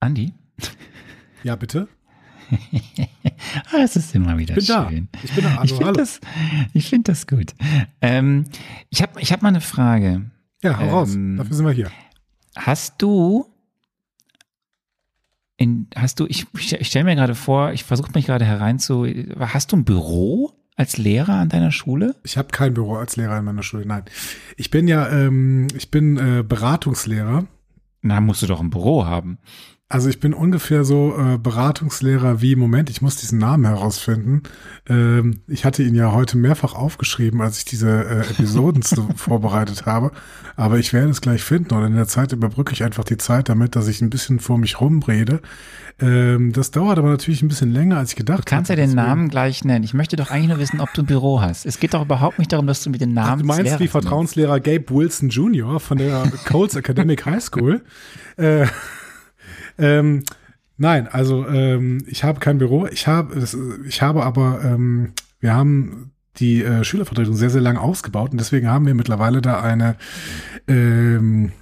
Andi? Ja, bitte? ah, es ist immer wieder ich bin schön. Da. Ich bin da. Also, ich finde das, ich find das gut. Ähm, ich habe ich hab mal eine Frage. Ja, hau raus. Ähm, Dafür sind wir hier. Hast du in, hast du, ich, ich stelle mir gerade vor, ich versuche mich gerade hereinzu, hast du ein Büro als Lehrer an deiner Schule? Ich habe kein Büro als Lehrer in meiner Schule, nein. Ich bin ja, ähm, ich bin äh, Beratungslehrer. Na, musst du doch ein Büro haben. Also ich bin ungefähr so äh, Beratungslehrer wie, Moment, ich muss diesen Namen herausfinden. Ähm, ich hatte ihn ja heute mehrfach aufgeschrieben, als ich diese äh, Episoden so vorbereitet habe. Aber ich werde es gleich finden und in der Zeit überbrücke ich einfach die Zeit damit, dass ich ein bisschen vor mich rumrede. Ähm, das dauert aber natürlich ein bisschen länger, als ich gedacht habe. Du kannst ja den Namen gleich nennen. Ich möchte doch eigentlich nur wissen, ob du ein Büro hast. Es geht doch überhaupt nicht darum, dass du mit den Namen. Ach, du meinst wie Vertrauenslehrer Gabe Wilson Jr. von der Coles Academic High School? Äh, ähm, nein, also ähm, ich habe kein Büro. Ich habe, ich habe aber, ähm, wir haben die äh, Schülervertretung sehr, sehr lange ausgebaut und deswegen haben wir mittlerweile da eine, ähm,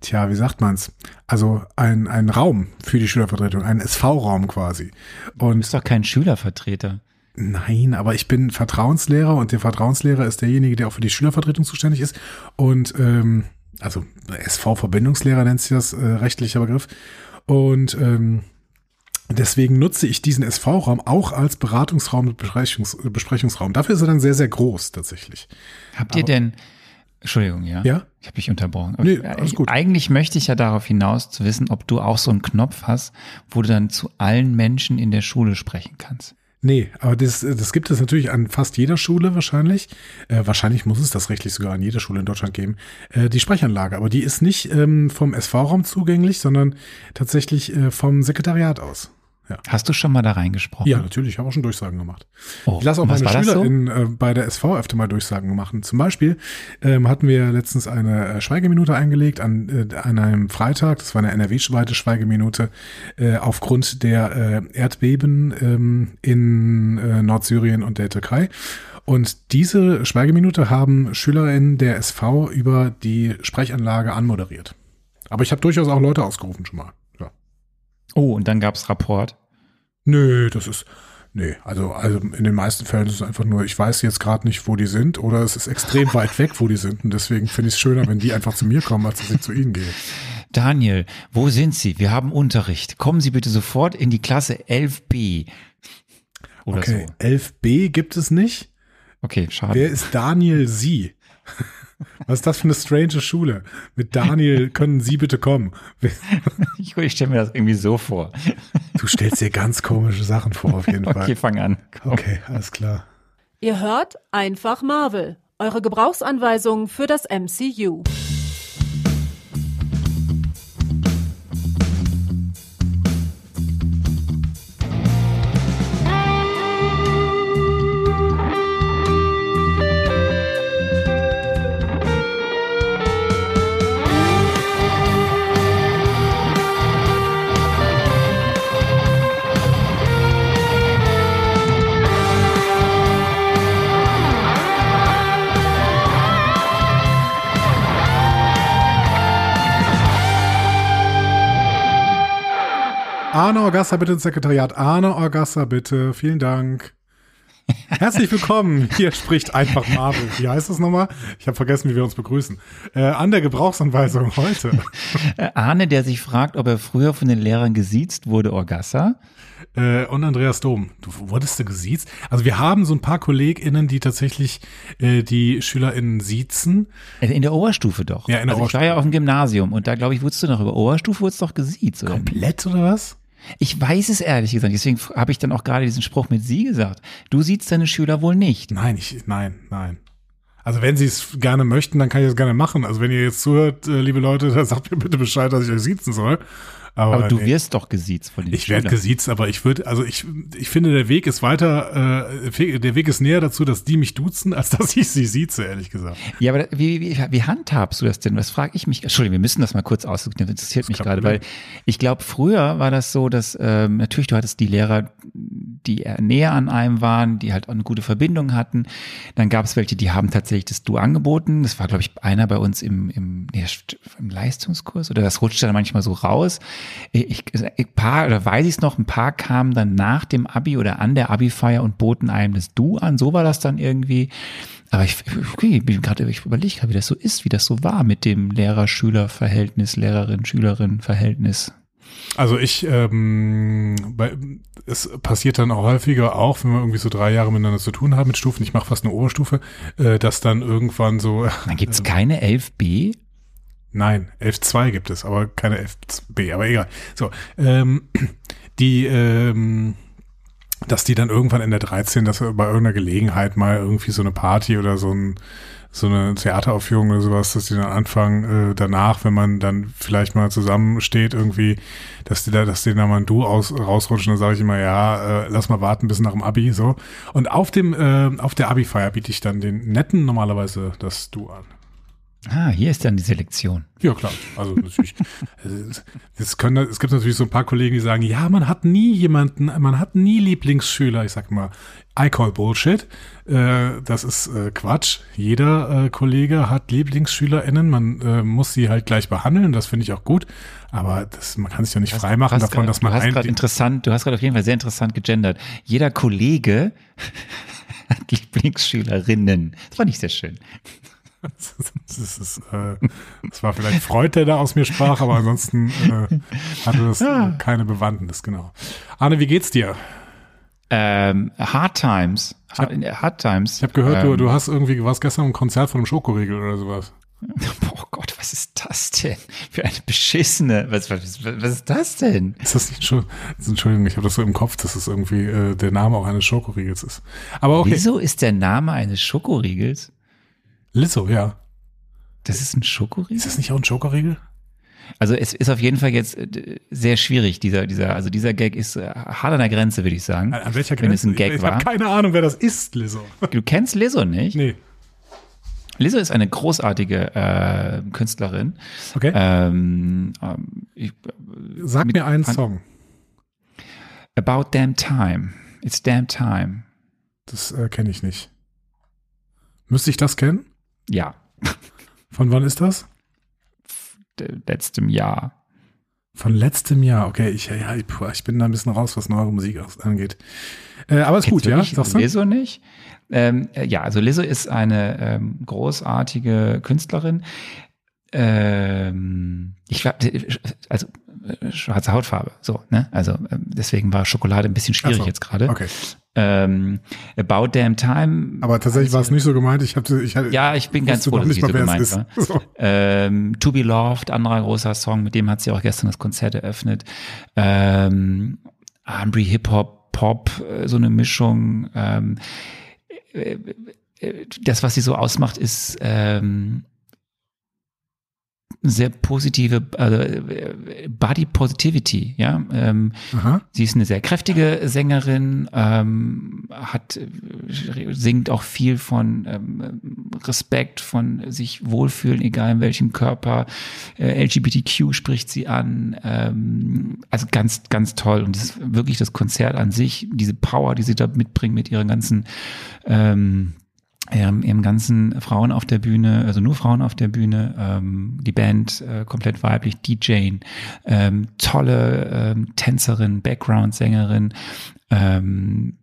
tja, wie sagt man's? Also ein, ein Raum für die Schülervertretung, ein SV-Raum quasi. Und du bist doch kein Schülervertreter. Nein, aber ich bin Vertrauenslehrer und der Vertrauenslehrer ist derjenige, der auch für die Schülervertretung zuständig ist. Und ähm, also SV-Verbindungslehrer nennt sich das äh, rechtlicher Begriff. Und ähm, deswegen nutze ich diesen SV-Raum auch als Beratungsraum und Besprechungs Besprechungsraum. Dafür ist er dann sehr, sehr groß tatsächlich. Habt ihr Aber, denn, Entschuldigung, ja? Ja? Ich habe dich unterbrochen. Nee, alles gut. Eigentlich möchte ich ja darauf hinaus zu wissen, ob du auch so einen Knopf hast, wo du dann zu allen Menschen in der Schule sprechen kannst. Nee, aber das, das gibt es natürlich an fast jeder Schule wahrscheinlich. Äh, wahrscheinlich muss es das rechtlich sogar an jeder Schule in Deutschland geben. Äh, die Sprechanlage, aber die ist nicht ähm, vom SV-Raum zugänglich, sondern tatsächlich äh, vom Sekretariat aus. Ja. Hast du schon mal da reingesprochen? Ja, natürlich. Ich habe auch schon Durchsagen gemacht. Oh, ich lasse auch meine Schüler so? in, äh, bei der SV öfter mal Durchsagen machen. Zum Beispiel ähm, hatten wir letztens eine äh, Schweigeminute eingelegt an, äh, an einem Freitag. Das war eine NRW-weite Schweigeminute äh, aufgrund der äh, Erdbeben ähm, in Nordsyrien und der Türkei. Und diese Schweigeminute haben SchülerInnen der SV über die Sprechanlage anmoderiert. Aber ich habe durchaus auch Leute ausgerufen schon mal. Ja. Oh, und dann gab's Rapport. Nö, das ist. Nee, also, also in den meisten Fällen ist es einfach nur, ich weiß jetzt gerade nicht, wo die sind, oder es ist extrem weit weg, wo die sind. Und deswegen finde ich es schöner, wenn die einfach zu mir kommen, als dass ich zu ihnen gehe. Daniel, wo sind Sie? Wir haben Unterricht. Kommen Sie bitte sofort in die Klasse 11b. Oder okay, so. 11b gibt es nicht. Okay, schade. Wer ist Daniel Sie? Was ist das für eine strange Schule? Mit Daniel können Sie bitte kommen. ich, ich stelle mir das irgendwie so vor. Du stellst dir ganz komische Sachen vor, auf jeden Fall. Okay, fang an. Komm. Okay, alles klar. Ihr hört einfach Marvel. Eure Gebrauchsanweisung für das MCU. Arne Orgassa bitte ins Sekretariat. Arne Orgassa bitte. Vielen Dank. Herzlich willkommen. Hier spricht einfach Marvel. Wie heißt das nochmal? Ich habe vergessen, wie wir uns begrüßen. Äh, an der Gebrauchsanweisung heute. Äh, Arne, der sich fragt, ob er früher von den Lehrern gesiezt wurde, Orgassa. Äh, und Andreas Dom. Du wurdest du gesiezt? Also wir haben so ein paar KollegInnen, die tatsächlich äh, die SchülerInnen siezen. Äh, in der Oberstufe doch. Ja, in der also Oberstufe. Ich war ja auf dem Gymnasium und da, glaube ich, wurdest du noch über Oberstufe wurdest doch gesiezt, oder? Komplett oder was? Ich weiß es ehrlich gesagt, deswegen habe ich dann auch gerade diesen Spruch mit Sie gesagt. Du siehst deine Schüler wohl nicht. Nein, ich, nein, nein. Also wenn Sie es gerne möchten, dann kann ich es gerne machen. Also wenn ihr jetzt zuhört, äh, liebe Leute, dann sagt mir bitte Bescheid, dass ich euch siezen soll. Aber, aber du nee. wirst doch gesiezt von den Ich werde gesiezt, aber ich würde, also ich, ich finde, der Weg ist weiter, äh, der Weg ist näher dazu, dass die mich duzen, als dass ich sie sieze, ehrlich gesagt. Ja, aber wie, wie, wie handhabst du das denn? Was frage ich mich? Entschuldigung, wir müssen das mal kurz ausdrücken, das interessiert das mich gerade, weil ich glaube, früher war das so, dass ähm, natürlich, du hattest die Lehrer, die näher an einem waren, die halt auch eine gute Verbindung hatten. Dann gab es welche, die haben tatsächlich das Du angeboten. Das war, glaube ich, einer bei uns im, im, im Leistungskurs oder das rutschte dann manchmal so raus. Ich, ein paar, oder weiß ich es noch, ein paar kamen dann nach dem Abi oder an der Abi-Feier und boten einem das Du an. So war das dann irgendwie. Aber ich, ich bin gerade, ich überlege gerade, wie das so ist, wie das so war mit dem Lehrer-Schüler-Verhältnis, Lehrerin-Schülerin-Verhältnis. Also ich, ähm, bei, es passiert dann auch häufiger, auch wenn wir irgendwie so drei Jahre miteinander zu tun haben mit Stufen, ich mache fast eine Oberstufe, äh, dass dann irgendwann so. Dann gibt's äh, keine 11b? Nein, 11.2 gibt es, aber keine 11b, aber egal. So, ähm, die, ähm, dass die dann irgendwann in der 13, dass bei irgendeiner Gelegenheit mal irgendwie so eine Party oder so ein so eine Theateraufführung oder sowas, dass die dann anfangen, äh, danach, wenn man dann vielleicht mal zusammensteht, irgendwie, dass die da, dass die da mal ein Du aus, rausrutschen, dann sage ich immer, ja, äh, lass mal warten bis nach dem Abi, so. Und auf dem, äh, auf der Abi-Feier biete ich dann den Netten normalerweise das Du an. Ah, hier ist dann die Selektion. Ja, klar. Also natürlich. es, können, es gibt natürlich so ein paar Kollegen, die sagen, ja, man hat nie jemanden, man hat nie Lieblingsschüler. Ich sag mal, I call Bullshit. Äh, das ist äh, Quatsch. Jeder äh, Kollege hat LieblingsschülerInnen. Man äh, muss sie halt gleich behandeln. Das finde ich auch gut. Aber das, man kann sich ja nicht freimachen davon, grad, dass man du hast gerade interessant, du hast gerade auf jeden Fall sehr interessant gegendert. Jeder Kollege hat Lieblingsschülerinnen. Das fand ich sehr schön. Das, ist, äh, das war vielleicht Freud, der da aus mir sprach, aber ansonsten äh, hatte das ja. keine Bewandtnis, genau. Arne, wie geht's dir? Ähm, Hard Times. Hard, Hard Times. Ich habe gehört, ähm, du, du hast irgendwie, was gestern ein Konzert von einem Schokoriegel oder sowas. Oh Gott, was ist das denn? Für eine beschissene. Was, was, was ist das denn? Ist das nicht schon? Entschuldigung, ich habe das so im Kopf, dass es irgendwie äh, der Name auch eines Schokoriegels ist. Aber okay. Wieso ist der Name eines Schokoriegels? Lizzo, ja. Das ist ein Schokoriegel? Ist das nicht auch ein Schokoriegel? Also es ist auf jeden Fall jetzt äh, sehr schwierig, dieser, dieser, also dieser Gag ist äh, hart an der Grenze, würde ich sagen. An, welcher Grenze? Wenn es ein Gag ich, ich habe keine Ahnung, wer das ist, Lizzo. Du kennst Lizzo nicht? Nee. Lizzo ist eine großartige äh, Künstlerin. Okay. Ähm, ähm ich, Sag mir einen Song. About Damn Time. It's Damn Time. Das äh, kenne ich nicht. Müsste ich das kennen? Ja. Von wann ist das? Letztem Jahr. Von letztem Jahr, okay. Ich, ja, ich, bin da ein bisschen raus, was neue Musik angeht. Äh, aber ist Kennst gut, ja? Sagst du? Lizzo nicht? Ähm, äh, ja, also Lizzo ist eine ähm, großartige Künstlerin. Ähm, ich also äh, schwarze Hautfarbe, so, ne? Also ähm, deswegen war Schokolade ein bisschen schwierig so, jetzt gerade. Okay ähm, About Damn Time. Aber tatsächlich war es nicht so gemeint. Ich habe, ich, ja, ich bin ganz froh, dass es so gemeint war. So. Ähm, to Be Loved, anderer großer Song, mit dem hat sie auch gestern das Konzert eröffnet. Ähm, R&B, Hip Hop, Pop, äh, so eine Mischung. Ähm, äh, äh, das, was sie so ausmacht, ist ähm, sehr positive äh, Body Positivity, ja. Ähm, sie ist eine sehr kräftige Sängerin, ähm, hat singt auch viel von ähm, Respekt, von sich wohlfühlen, egal in welchem Körper. Äh, LGBTQ spricht sie an, ähm, also ganz ganz toll und das ist wirklich das Konzert an sich, diese Power, die sie da mitbringt mit ihren ganzen ähm, im ganzen Frauen auf der Bühne, also nur Frauen auf der Bühne, ähm, die Band äh, komplett weiblich, DJing, ähm, tolle ähm, Tänzerin, Background-Sängerin, ähm,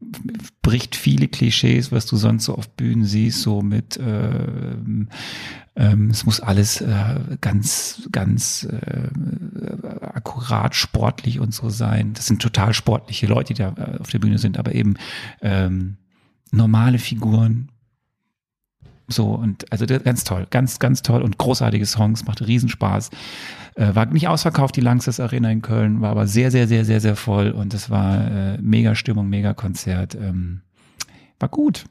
bricht viele Klischees, was du sonst so auf Bühnen siehst, so mit ähm, ähm, es muss alles äh, ganz, ganz äh, akkurat, sportlich und so sein. Das sind total sportliche Leute, die da äh, auf der Bühne sind, aber eben ähm, normale Figuren, so, und also ganz toll, ganz, ganz toll und großartige Songs, macht Riesenspaß. Äh, war nicht ausverkauft, die Langsess Arena in Köln, war aber sehr, sehr, sehr, sehr, sehr voll und es war äh, mega Stimmung, mega Konzert. Ähm, war gut.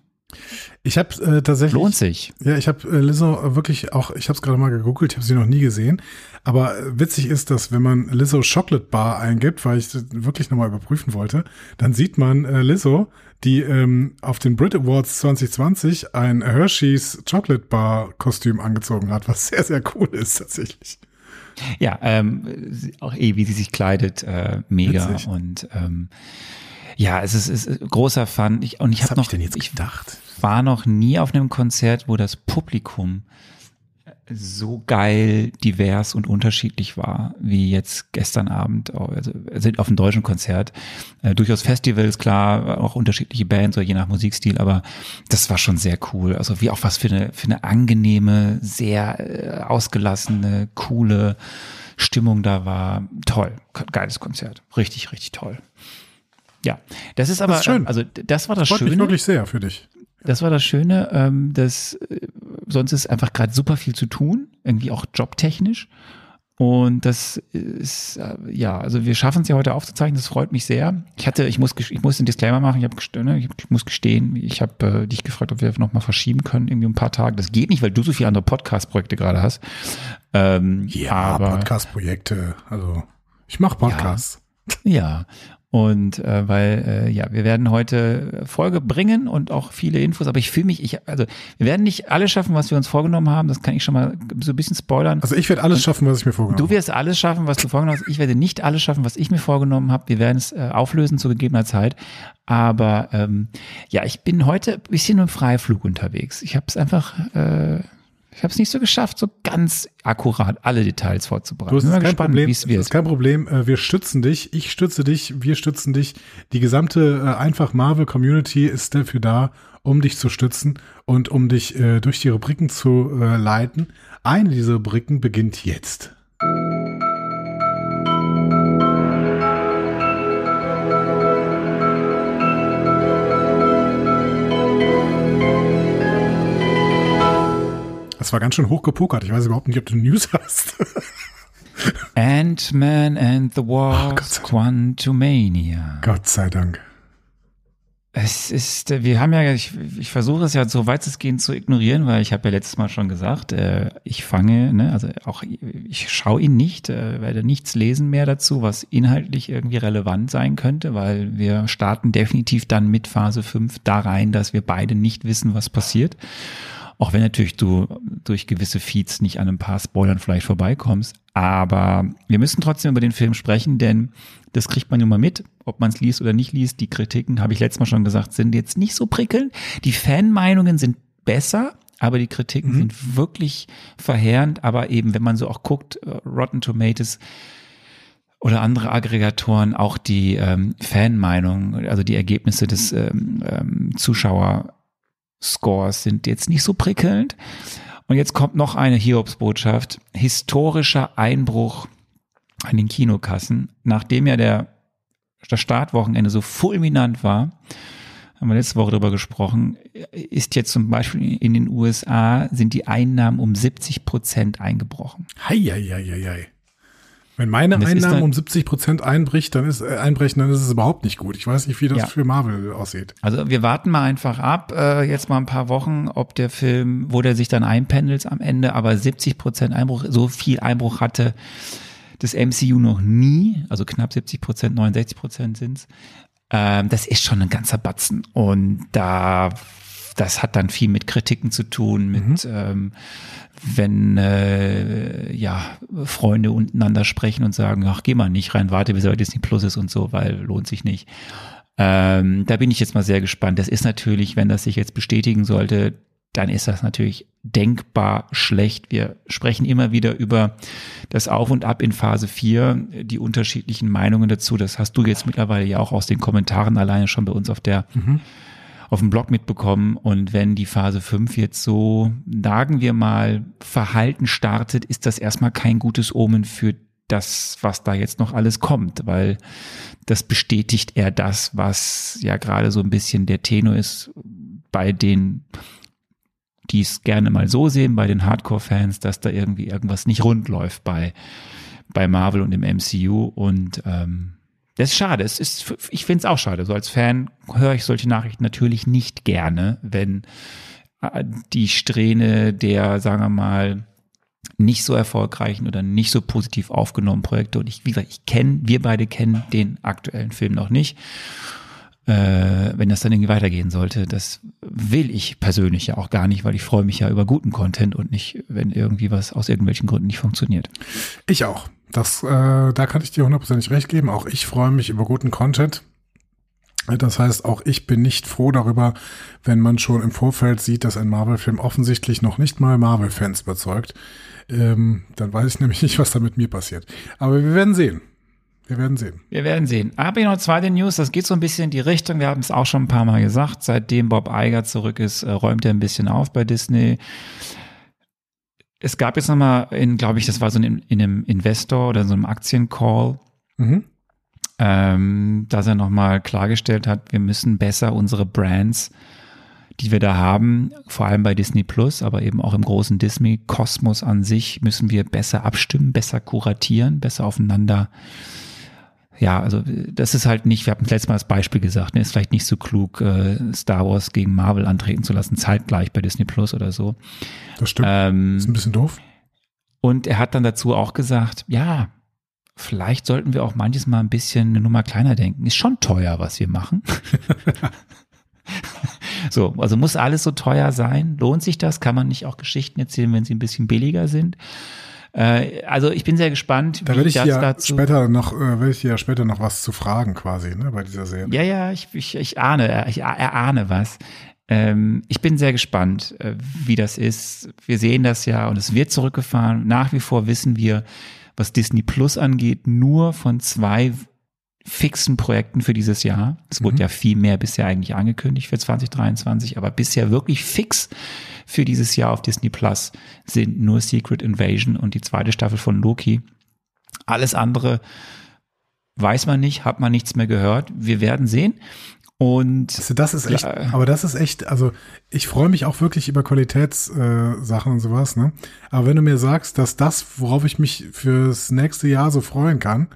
Ich habe äh, tatsächlich. Lohnt sich. Ja, ich habe äh, Lizzo wirklich auch, ich habe es gerade mal gegoogelt, ich habe sie noch nie gesehen. Aber äh, witzig ist, dass wenn man Lizzo Chocolate Bar eingibt, weil ich das wirklich nochmal überprüfen wollte, dann sieht man äh, Lizzo, die ähm, auf den Brit Awards 2020 ein Hershey's Chocolate Bar Kostüm angezogen hat, was sehr, sehr cool ist tatsächlich. Ja, ähm, auch eh, wie sie sich kleidet, äh, mega. Witzig. Und ähm, Ja, es ist, ist großer Fun. Ich, und ich habe hab noch, ich denn jetzt gedacht? Ich war noch nie auf einem Konzert, wo das Publikum so geil, divers und unterschiedlich war, wie jetzt gestern Abend, also, also auf dem deutschen Konzert. Äh, durchaus Festivals, klar, auch unterschiedliche Bands oder je nach Musikstil, aber das war schon sehr cool. Also wie auch was für eine, für eine angenehme, sehr äh, ausgelassene, coole Stimmung da war. Toll, geiles Konzert. Richtig, richtig toll. Ja, das ist aber, das ist schön. also das war das Freut Schöne. Mich wirklich sehr für dich. Das war das Schöne, ähm, dass äh, sonst ist einfach gerade super viel zu tun, irgendwie auch jobtechnisch. Und das ist, äh, ja, also wir schaffen es ja heute aufzuzeichnen, das freut mich sehr. Ich hatte, ich muss, ich muss einen Disclaimer machen, ich, hab, ne, ich, ich muss gestehen, ich habe äh, dich gefragt, ob wir nochmal verschieben können, irgendwie ein paar Tage. Das geht nicht, weil du so viele andere Podcast-Projekte gerade hast. Ähm, ja, Podcast-Projekte, also ich mache Podcasts. Ja, ja, und äh, weil, äh, ja, wir werden heute Folge bringen und auch viele Infos, aber ich fühle mich, ich, also wir werden nicht alles schaffen, was wir uns vorgenommen haben, das kann ich schon mal so ein bisschen spoilern. Also ich werde alles und schaffen, was ich mir vorgenommen habe. Du wirst alles schaffen, was du vorgenommen hast. Ich werde nicht alles schaffen, was ich mir vorgenommen habe. Wir werden es äh, auflösen zu gegebener Zeit. Aber ähm, ja, ich bin heute ein bisschen im Freiflug unterwegs. Ich habe es einfach äh, ich habe es nicht so geschafft, so ganz akkurat alle Details vorzubereiten. Du, hast kein gespannt, Problem. Es ist kein Problem. Äh, wir stützen dich. Ich stütze dich. Wir stützen dich. Die gesamte äh, einfach Marvel Community ist dafür da, um dich zu stützen und um dich äh, durch die Rubriken zu leiten. Eine dieser Rubriken beginnt jetzt. Das war ganz schön hochgepokert. Ich weiß überhaupt nicht, ob du News hast. Ant-Man and the Wasp, oh, Quantumania. Gott sei Dank. Es ist, wir haben ja, ich, ich versuche es ja so weit es geht zu ignorieren, weil ich habe ja letztes Mal schon gesagt, äh, ich fange, ne, also auch ich schaue ihn nicht, äh, werde nichts lesen mehr dazu, was inhaltlich irgendwie relevant sein könnte, weil wir starten definitiv dann mit Phase 5 da rein, dass wir beide nicht wissen, was passiert. Auch wenn natürlich du durch gewisse Feeds nicht an ein paar Spoilern vielleicht vorbeikommst. Aber wir müssen trotzdem über den Film sprechen, denn das kriegt man nun mal mit, ob man es liest oder nicht liest. Die Kritiken, habe ich letztes Mal schon gesagt, sind jetzt nicht so prickelnd. Die Fanmeinungen sind besser, aber die Kritiken mhm. sind wirklich verheerend. Aber eben, wenn man so auch guckt, äh, Rotten Tomatoes, oder andere Aggregatoren auch die ähm, Fanmeinung, also die Ergebnisse des ähm, ähm, Zuschauer Scores sind jetzt nicht so prickelnd. Und jetzt kommt noch eine Hiobsbotschaft. Historischer Einbruch an den Kinokassen. Nachdem ja der, das Startwochenende so fulminant war, haben wir letzte Woche darüber gesprochen, ist jetzt zum Beispiel in den USA sind die Einnahmen um 70 Prozent eingebrochen. Hei, hei, hei, hei. Wenn meine Einnahmen um 70 Prozent einbricht, dann ist äh, einbrechen, dann ist es überhaupt nicht gut. Ich weiß nicht, wie das ja. für Marvel aussieht. Also wir warten mal einfach ab, äh, jetzt mal ein paar Wochen, ob der Film, wo der sich dann einpendelt am Ende, aber 70 Prozent Einbruch, so viel Einbruch hatte das MCU noch nie, also knapp 70 Prozent, 69 Prozent sind's. Ähm, das ist schon ein ganzer Batzen und da das hat dann viel mit Kritiken zu tun, mit mhm. ähm, wenn äh, ja Freunde untereinander sprechen und sagen, ach geh mal nicht rein, warte, bis er Disney Plus ist und so, weil lohnt sich nicht. Ähm, da bin ich jetzt mal sehr gespannt. Das ist natürlich, wenn das sich jetzt bestätigen sollte, dann ist das natürlich denkbar schlecht. Wir sprechen immer wieder über das Auf und Ab in Phase 4, die unterschiedlichen Meinungen dazu. Das hast du jetzt mittlerweile ja auch aus den Kommentaren alleine schon bei uns auf der mhm auf dem Blog mitbekommen. Und wenn die Phase 5 jetzt so, sagen wir mal, Verhalten startet, ist das erstmal kein gutes Omen für das, was da jetzt noch alles kommt, weil das bestätigt eher das, was ja gerade so ein bisschen der Tenor ist bei den, die es gerne mal so sehen, bei den Hardcore-Fans, dass da irgendwie irgendwas nicht rund läuft bei, bei Marvel und dem MCU und ähm, das ist schade. Es ist, ich finde es auch schade. So als Fan höre ich solche Nachrichten natürlich nicht gerne, wenn äh, die Strähne der, sagen wir mal, nicht so erfolgreichen oder nicht so positiv aufgenommenen Projekte. Und ich, wie gesagt, ich kenne, wir beide kennen den aktuellen Film noch nicht. Äh, wenn das dann irgendwie weitergehen sollte, das will ich persönlich ja auch gar nicht, weil ich freue mich ja über guten Content und nicht, wenn irgendwie was aus irgendwelchen Gründen nicht funktioniert. Ich auch. Das, äh, da kann ich dir hundertprozentig recht geben. Auch ich freue mich über guten Content. Das heißt, auch ich bin nicht froh darüber, wenn man schon im Vorfeld sieht, dass ein Marvel-Film offensichtlich noch nicht mal Marvel-Fans überzeugt. Ähm, dann weiß ich nämlich nicht, was da mit mir passiert. Aber wir werden sehen. Wir werden sehen. Wir werden sehen. Aber noch zweite News, das geht so ein bisschen in die Richtung. Wir haben es auch schon ein paar Mal gesagt. Seitdem Bob Iger zurück ist, äh, räumt er ein bisschen auf bei Disney. Es gab jetzt nochmal in, glaube ich, das war so in, in einem Investor oder so einem Aktiencall, mhm. ähm, dass er nochmal klargestellt hat, wir müssen besser unsere Brands die wir da haben, vor allem bei Disney Plus, aber eben auch im großen Disney-Kosmos an sich, müssen wir besser abstimmen, besser kuratieren, besser aufeinander. Ja, also das ist halt nicht, wir haben letztes Mal das Beispiel gesagt, ne, ist vielleicht nicht so klug, äh, Star Wars gegen Marvel antreten zu lassen, zeitgleich bei Disney Plus oder so. Das stimmt. Ähm, ist ein bisschen doof. Und er hat dann dazu auch gesagt, ja, vielleicht sollten wir auch manches Mal ein bisschen eine Nummer kleiner denken. Ist schon teuer, was wir machen. So, also muss alles so teuer sein? Lohnt sich das? Kann man nicht auch Geschichten erzählen, wenn sie ein bisschen billiger sind? Äh, also ich bin sehr gespannt. Da werde ich ja dazu später noch, äh, werde ich ja später noch was zu fragen quasi, ne, bei dieser Serie. Ja, ja, ich, ich, ich ahne, ich erahne was. Ähm, ich bin sehr gespannt, äh, wie das ist. Wir sehen das ja und es wird zurückgefahren. Nach wie vor wissen wir, was Disney Plus angeht, nur von zwei fixen Projekten für dieses Jahr. Es wurde mhm. ja viel mehr bisher eigentlich angekündigt für 2023, aber bisher wirklich fix für dieses Jahr auf Disney Plus sind nur Secret Invasion und die zweite Staffel von Loki. Alles andere weiß man nicht, hat man nichts mehr gehört. Wir werden sehen. Und also das ist echt, aber das ist echt, also ich freue mich auch wirklich über Qualitätssachen äh, und sowas, ne? Aber wenn du mir sagst, dass das, worauf ich mich fürs nächste Jahr so freuen kann,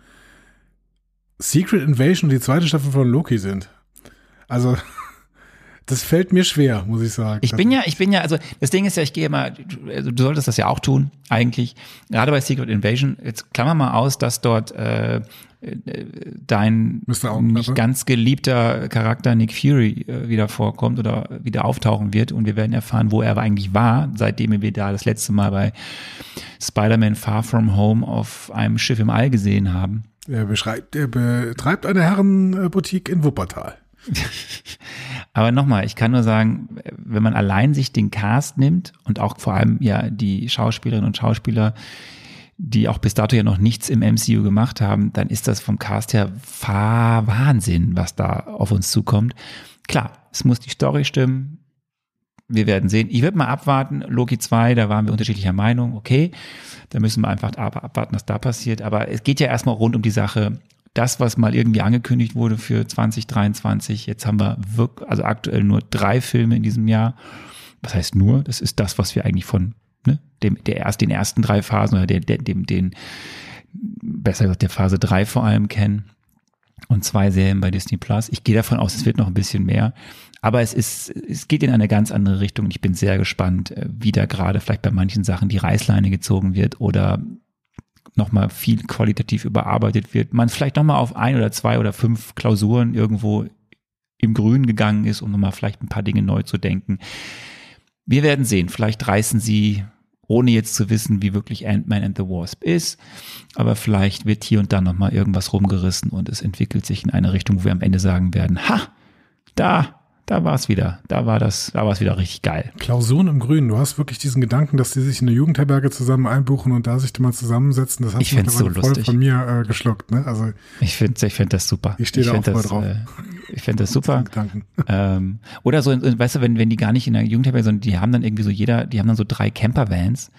Secret Invasion und die zweite Staffel von Loki sind. Also, das fällt mir schwer, muss ich sagen. Ich bin ja, ich bin ja, also das Ding ist ja, ich gehe mal, also du solltest das ja auch tun, eigentlich. Gerade bei Secret Invasion, jetzt klammer mal aus, dass dort äh, dein nicht ganz geliebter Charakter Nick Fury äh, wieder vorkommt oder wieder auftauchen wird und wir werden erfahren, wo er eigentlich war, seitdem wir da das letzte Mal bei Spider-Man Far From Home auf einem Schiff im All gesehen haben. Er, beschreibt, er betreibt eine Herrenboutique in Wuppertal. Aber nochmal, ich kann nur sagen, wenn man allein sich den Cast nimmt und auch vor allem ja die Schauspielerinnen und Schauspieler, die auch bis dato ja noch nichts im MCU gemacht haben, dann ist das vom Cast her Wahnsinn, was da auf uns zukommt. Klar, es muss die Story stimmen. Wir werden sehen. Ich würde mal abwarten. Loki 2, da waren wir unterschiedlicher Meinung. Okay. Da müssen wir einfach abwarten, was da passiert. Aber es geht ja erstmal rund um die Sache, das, was mal irgendwie angekündigt wurde für 2023. Jetzt haben wir wirklich, also aktuell nur drei Filme in diesem Jahr. Was heißt nur? Das ist das, was wir eigentlich von ne, dem, der erst, den ersten drei Phasen oder der, dem, den, besser gesagt, der Phase drei vor allem kennen. Und zwei Serien bei Disney Plus. Ich gehe davon aus, es wird noch ein bisschen mehr. Aber es ist, es geht in eine ganz andere Richtung ich bin sehr gespannt, äh, wie da gerade vielleicht bei manchen Sachen die Reißleine gezogen wird oder nochmal viel qualitativ überarbeitet wird. Man vielleicht nochmal auf ein oder zwei oder fünf Klausuren irgendwo im Grün gegangen ist, um nochmal vielleicht ein paar Dinge neu zu denken. Wir werden sehen. Vielleicht reißen sie, ohne jetzt zu wissen, wie wirklich Ant-Man and the Wasp ist, aber vielleicht wird hier und da nochmal irgendwas rumgerissen und es entwickelt sich in eine Richtung, wo wir am Ende sagen werden, ha, da da war es wieder. Da war das, da war es wieder richtig geil. Klausuren im Grünen. Du hast wirklich diesen Gedanken, dass die sich in eine Jugendherberge zusammen einbuchen und da sich mal zusammensetzen. Das hast ich du so voll von mir äh, geschluckt. Ne? Also ich finde, ich finde das super. Ich stehe da auch das, drauf. Äh, ich finde das super. ähm, oder so, weißt du, wenn wenn die gar nicht in der Jugendherberge, sondern die haben dann irgendwie so jeder, die haben dann so drei Campervans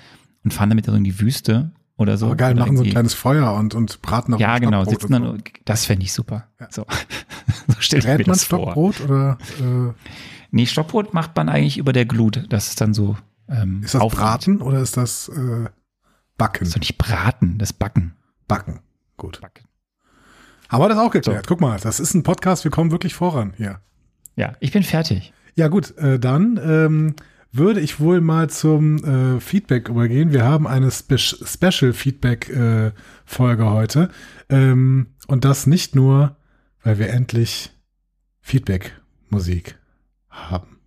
und fahren damit so in die Wüste oder so. Aber geil, machen so ein kleines Feuer und, und braten auf Ja, genau, sitzen dann, so. das fände ich super. Ja. So, so stell ich mir das Stockbrot vor. oder? Äh? Nee, Stockbrot macht man eigentlich über der Glut. Das ist dann so. Ähm, ist das aufwand. Braten oder ist das äh, Backen? Das ist doch nicht Braten, das Backen. Backen, gut. Backen. Aber das auch geklärt. So. Guck mal, das ist ein Podcast, wir kommen wirklich voran hier. Ja, ich bin fertig. Ja, gut, äh, dann ähm, würde ich wohl mal zum äh, Feedback übergehen. Wir haben eine Spe Special Feedback äh, Folge heute. Ähm, und das nicht nur, weil wir endlich Feedback Musik haben.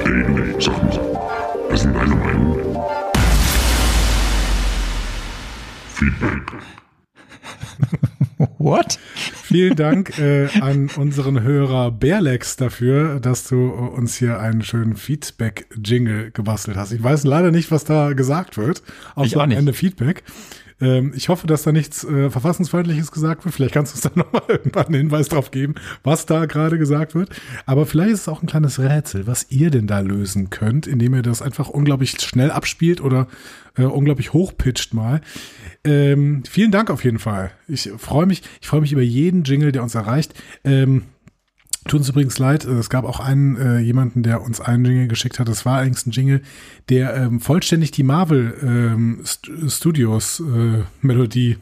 Hey, sag mal, was sind deine Meinung? Feedback. What? Vielen Dank äh, an unseren Hörer Berlex dafür, dass du uns hier einen schönen Feedback-Jingle gebastelt hast. Ich weiß leider nicht, was da gesagt wird. Außer am Ende Feedback. Ähm, ich hoffe, dass da nichts äh, Verfassungsfeindliches gesagt wird. Vielleicht kannst du uns da nochmal irgendwann einen Hinweis drauf geben, was da gerade gesagt wird. Aber vielleicht ist es auch ein kleines Rätsel, was ihr denn da lösen könnt, indem ihr das einfach unglaublich schnell abspielt oder äh, unglaublich hochpitcht mal. Ähm, vielen Dank auf jeden Fall. Ich freue mich, ich freue mich über jeden Jingle, der uns erreicht. Ähm, Tut uns übrigens leid, äh, es gab auch einen äh, jemanden, der uns einen Jingle geschickt hat. Das war eigentlich ein Jingle, der ähm, vollständig die Marvel ähm, St Studios äh, Melodie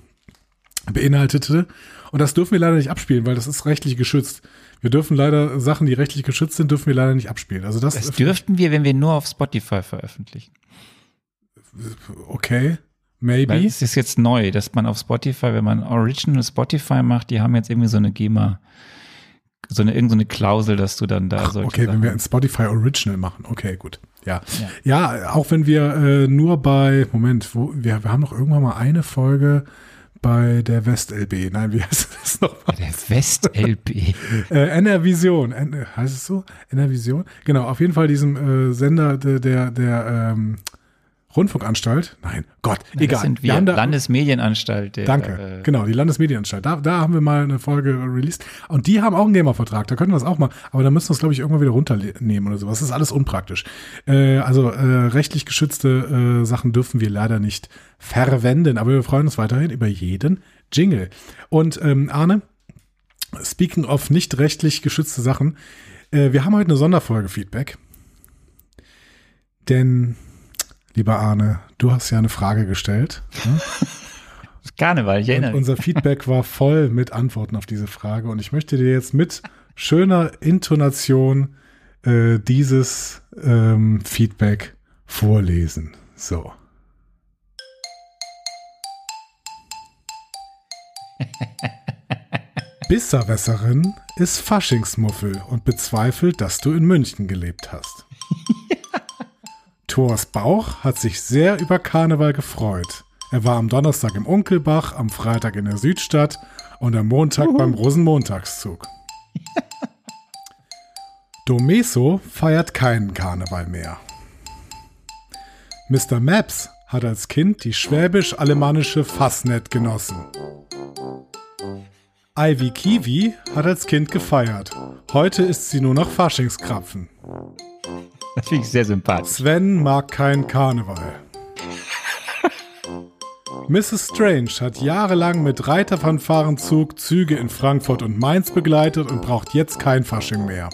beinhaltete. Und das dürfen wir leider nicht abspielen, weil das ist rechtlich geschützt. Wir dürfen leider Sachen, die rechtlich geschützt sind, dürfen wir leider nicht abspielen. Also das, das dürften wir, wenn wir nur auf Spotify veröffentlichen. Okay. Maybe. Weil es ist jetzt neu, dass man auf Spotify, wenn man Original Spotify macht, die haben jetzt irgendwie so eine GEMA so eine irgendeine so Klausel, dass du dann da Ach, Okay, Sachen wenn wir ein Spotify Original machen. Okay, gut. Ja. Ja, ja auch wenn wir äh, nur bei Moment, wo wir, wir haben noch irgendwann mal eine Folge bei der West-LB. Nein, wie heißt das nochmal? Der West-LB. äh, NR Vision. N heißt es so? NR Vision? Genau, auf jeden Fall diesem äh, Sender der, der, der ähm, Rundfunkanstalt? Nein, Gott, das egal. Sind wir, wir da, Landesmedienanstalt. Der, danke, äh, genau, die Landesmedienanstalt. Da, da haben wir mal eine Folge released. Und die haben auch einen GEMA-Vertrag, da können wir das auch mal. Aber da müssen wir es, glaube ich, irgendwann wieder runternehmen oder sowas. Das ist alles unpraktisch. Äh, also äh, rechtlich geschützte äh, Sachen dürfen wir leider nicht verwenden. Aber wir freuen uns weiterhin über jeden Jingle. Und ähm, Arne, speaking of nicht rechtlich geschützte Sachen, äh, wir haben heute eine Sonderfolge Feedback. Denn Lieber Arne, du hast ja eine Frage gestellt. Ne? Karneval, ich erinnere. Und unser Feedback war voll mit Antworten auf diese Frage. Und ich möchte dir jetzt mit schöner Intonation äh, dieses ähm, Feedback vorlesen. So. Bisserwässerin ist Faschingsmuffel und bezweifelt, dass du in München gelebt hast. Thors Bauch hat sich sehr über Karneval gefreut. Er war am Donnerstag im Unkelbach, am Freitag in der Südstadt und am Montag Uhu. beim Rosenmontagszug. Domeso feiert keinen Karneval mehr. Mr. Maps hat als Kind die schwäbisch-alemannische Fassnet genossen. Ivy Kiwi hat als Kind gefeiert. Heute ist sie nur noch Faschingskrapfen. Das finde ich sehr sympathisch. Sven mag kein Karneval. Mrs. Strange hat jahrelang mit Reiterfanfarenzug Züge in Frankfurt und Mainz begleitet und braucht jetzt kein Fasching mehr.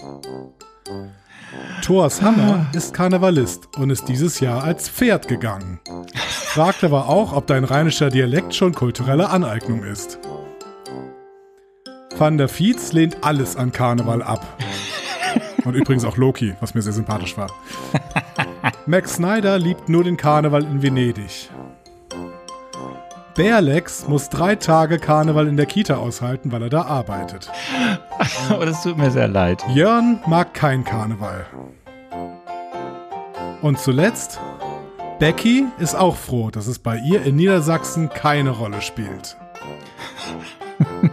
Thors Hammer ist Karnevalist und ist dieses Jahr als Pferd gegangen. Fragt aber auch, ob dein rheinischer Dialekt schon kulturelle Aneignung ist. Van der Fietz lehnt alles an Karneval ab. Und übrigens auch Loki, was mir sehr sympathisch war. Max Snyder liebt nur den Karneval in Venedig. Bearlex muss drei Tage Karneval in der Kita aushalten, weil er da arbeitet. Aber das tut mir sehr leid. Jörn mag kein Karneval. Und zuletzt, Becky ist auch froh, dass es bei ihr in Niedersachsen keine Rolle spielt.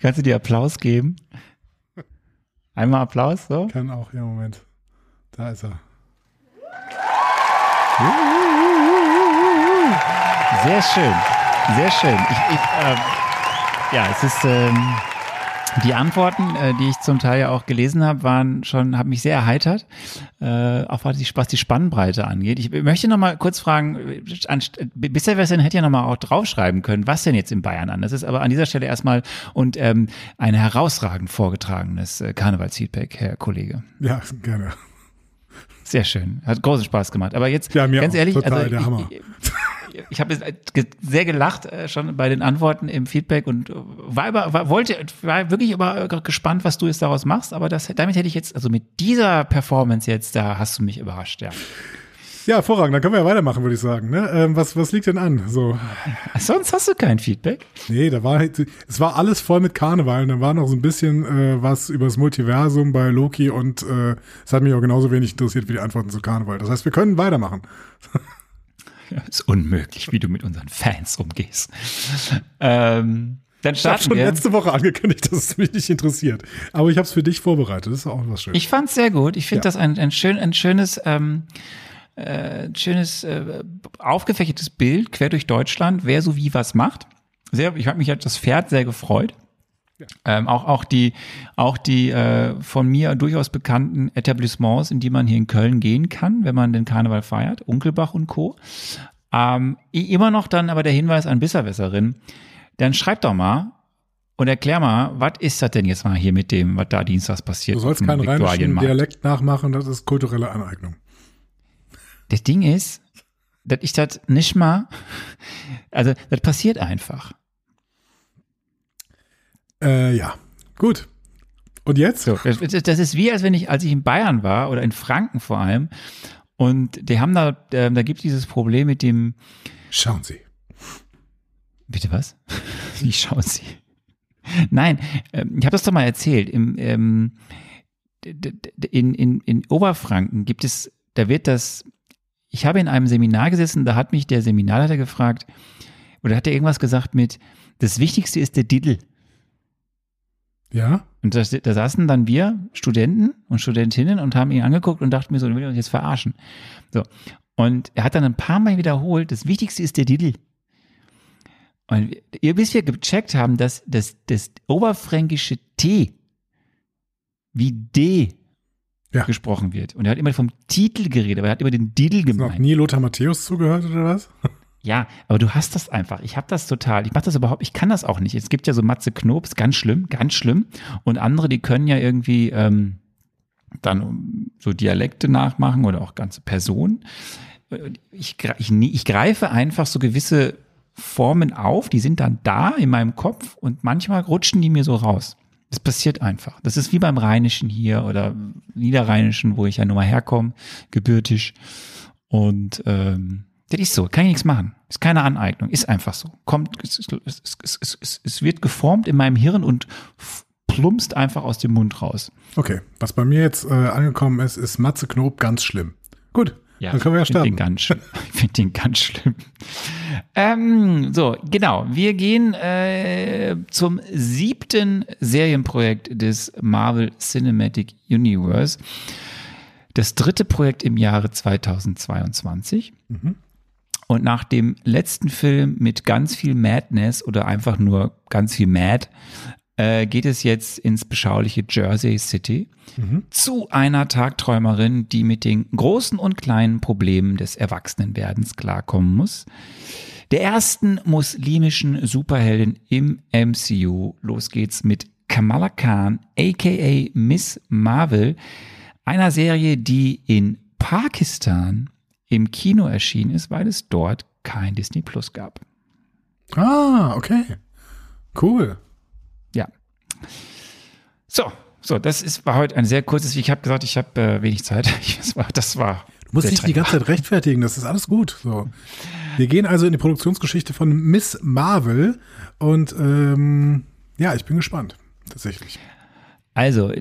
Kannst du dir Applaus geben? Einmal Applaus, so? Kann auch, ja, Moment. Da ist er. Sehr schön, sehr schön. Ich, ich, äh, ja, es ist, ähm, die Antworten, äh, die ich zum Teil ja auch gelesen habe, waren schon, haben mich sehr erheitert, äh, auch was die, was die Spannbreite angeht. Ich möchte noch mal kurz fragen, bisher wäre es hätte ja noch mal auch draufschreiben können, was denn jetzt in Bayern an. Das ist aber an dieser Stelle erstmal und ähm, ein herausragend vorgetragenes äh, Karnevalsfeedback, Herr Kollege. Ja, gerne. Sehr schön. Hat großen Spaß gemacht. Aber jetzt, ja, ganz ehrlich, total also, der Hammer. Ich, ich habe sehr gelacht äh, schon bei den Antworten im Feedback und war, über, war, wollte, war wirklich über, gespannt, was du jetzt daraus machst. Aber das, damit hätte ich jetzt, also mit dieser Performance jetzt, da hast du mich überrascht, ja. Ja, hervorragend. Dann können wir ja weitermachen, würde ich sagen. Ne? Ähm, was, was liegt denn an? So. Sonst hast du kein Feedback? Nee, da war es war alles voll mit Karneval. Und dann war noch so ein bisschen äh, was über das Multiversum bei Loki und äh, es hat mich auch genauso wenig interessiert wie die Antworten zu Karneval. Das heißt, wir können weitermachen. Ja, ist unmöglich, wie du mit unseren Fans umgehst. Ähm, dann starten ich habe schon wir. letzte Woche angekündigt, dass es mich nicht interessiert. Aber ich habe es für dich vorbereitet. Das ist auch was Schönes. Ich fand es sehr gut. Ich finde ja. das ein, ein, schön, ein schönes, ähm, äh, schönes äh, aufgefächertes Bild quer durch Deutschland, wer so wie was macht. Sehr, ich habe mich als das Pferd sehr gefreut. Ja. Ähm, auch, auch die, auch die äh, von mir durchaus bekannten Etablissements, in die man hier in Köln gehen kann, wenn man den Karneval feiert, Unkelbach und Co. Ähm, immer noch dann aber der Hinweis an Bisserwässerin, dann schreib doch mal und erklär mal, was ist das denn jetzt mal hier mit dem, was da dienstags passiert? Du sollst keinen rheinischen Dialekt nachmachen, das ist kulturelle Aneignung. Das Ding ist, dass ich das nicht mal, also das passiert einfach. Äh, ja, gut. Und jetzt? So, das, das, ist wie, als wenn ich, als ich in Bayern war oder in Franken vor allem, und die haben da, äh, da gibt es dieses Problem mit dem. Schauen Sie. Bitte was? Wie schauen Sie? Nein, ähm, ich habe das doch mal erzählt. Im, ähm, in, in, in Oberfranken gibt es, da wird das, ich habe in einem Seminar gesessen, da hat mich der Seminarleiter gefragt, oder hat er irgendwas gesagt mit, das Wichtigste ist der Diddle. Ja. Und da, da saßen dann wir, Studenten und Studentinnen, und haben ihn angeguckt und dachten mir so, du willst uns jetzt verarschen. So. Und er hat dann ein paar Mal wiederholt, das Wichtigste ist der Diddle. Und ihr, bis wir gecheckt haben, dass das, das oberfränkische T wie D ja. gesprochen wird. Und er hat immer vom Titel geredet, aber er hat immer den Diddle gemeint. Hast du noch nie Lothar Matthäus zugehört oder was? Ja, aber du hast das einfach. Ich habe das total. Ich mache das überhaupt. Ich kann das auch nicht. Es gibt ja so Matze Knobs, ganz schlimm, ganz schlimm. Und andere, die können ja irgendwie ähm, dann so Dialekte nachmachen oder auch ganze Personen. Ich, ich, ich greife einfach so gewisse Formen auf, die sind dann da in meinem Kopf und manchmal rutschen die mir so raus. Das passiert einfach. Das ist wie beim Rheinischen hier oder Niederrheinischen, wo ich ja nun mal herkomme, gebürtig. Und ähm, das ist so, kann ich nichts machen. Ist keine Aneignung, ist einfach so. Kommt, es, es, es, es, es wird geformt in meinem Hirn und plumpst einfach aus dem Mund raus. Okay, was bei mir jetzt äh, angekommen ist, ist Matze Knob ganz schlimm. Gut, ja, dann können wir ja starten. Den ganz, ich finde den ganz schlimm. Ähm, so, genau. Wir gehen äh, zum siebten Serienprojekt des Marvel Cinematic Universe. Das dritte Projekt im Jahre 2022. Mhm. Und nach dem letzten Film mit ganz viel Madness oder einfach nur ganz viel Mad äh, geht es jetzt ins beschauliche Jersey City mhm. zu einer Tagträumerin, die mit den großen und kleinen Problemen des Erwachsenenwerdens klarkommen muss. Der ersten muslimischen Superheldin im MCU. Los geht's mit Kamala Khan, aka Miss Marvel, einer Serie, die in Pakistan im Kino erschienen ist, weil es dort kein Disney Plus gab. Ah, okay. Cool. So, so, das ist, war heute ein sehr kurzes, ich habe gesagt, ich habe äh, wenig Zeit. das war, das war Du musst dich die ganze Zeit rechtfertigen, das ist alles gut. So. Wir gehen also in die Produktionsgeschichte von Miss Marvel und ähm, ja, ich bin gespannt, tatsächlich. Also,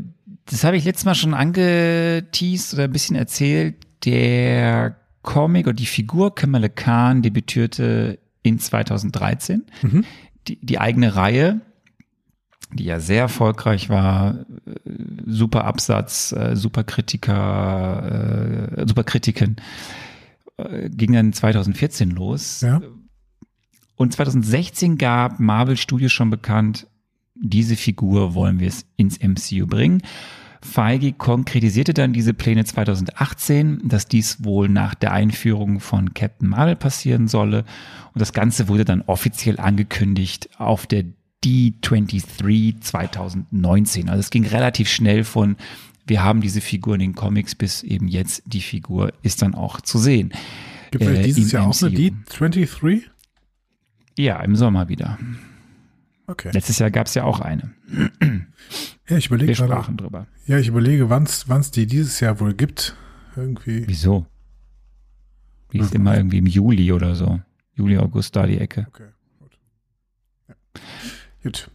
das habe ich letztes Mal schon angeteased oder ein bisschen erzählt. Der Comic oder die Figur Kamala Khan debütierte in 2013. Mhm. Die, die eigene Reihe die ja sehr erfolgreich war, äh, super Absatz, äh, super Kritiker, äh, super Kritiken, ging dann 2014 los. Ja. Und 2016 gab Marvel Studios schon bekannt, diese Figur wollen wir es ins MCU bringen. Feige konkretisierte dann diese Pläne 2018, dass dies wohl nach der Einführung von Captain Marvel passieren solle. Und das Ganze wurde dann offiziell angekündigt auf der D23 2019. Also es ging relativ schnell von wir haben diese Figur in den Comics bis eben jetzt die Figur ist dann auch zu sehen. Gibt es äh, dieses Jahr auch eine D23? Ja, im Sommer wieder. Okay. Letztes Jahr gab es ja auch eine. Ja, ich überlege Wir sprachen gerade, drüber. Ja, ich überlege, wann es die dieses Jahr wohl gibt. Irgendwie. Wieso? Die ist immer irgendwie im Juli oder so. Juli, August, da die Ecke. Okay, gut. Ja. Gut.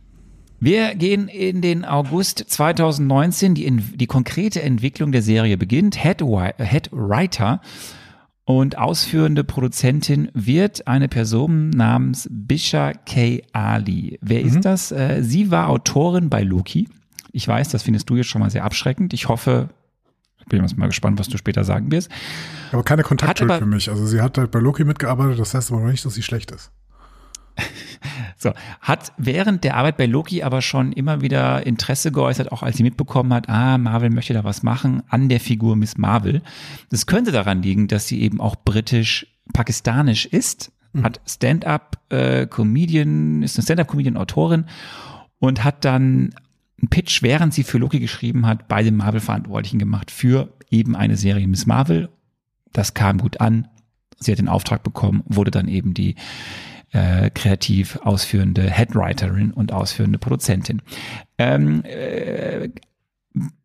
Wir gehen in den August 2019. Die, die konkrete Entwicklung der Serie beginnt. Head, Head Writer und ausführende Produzentin wird eine Person namens Bisha K. Ali. Wer mhm. ist das? Äh, sie war Autorin bei Loki. Ich weiß, das findest du jetzt schon mal sehr abschreckend. Ich hoffe, ich bin mal gespannt, was du später sagen wirst. Aber keine Kontaktschuld für mich. Also sie hat halt bei Loki mitgearbeitet, das heißt aber noch nicht, dass sie schlecht ist. so, hat während der Arbeit bei Loki aber schon immer wieder Interesse geäußert, auch als sie mitbekommen hat, ah, Marvel möchte da was machen an der Figur Miss Marvel. Das könnte daran liegen, dass sie eben auch britisch-pakistanisch ist, mhm. hat Stand-up-Comedian, äh, ist eine Stand-up-Comedian-Autorin und hat dann einen Pitch, während sie für Loki geschrieben hat, bei den Marvel-Verantwortlichen gemacht für eben eine Serie Miss Marvel. Das kam gut an. Sie hat den Auftrag bekommen, wurde dann eben die äh, kreativ ausführende Headwriterin und ausführende Produzentin. Ähm, äh,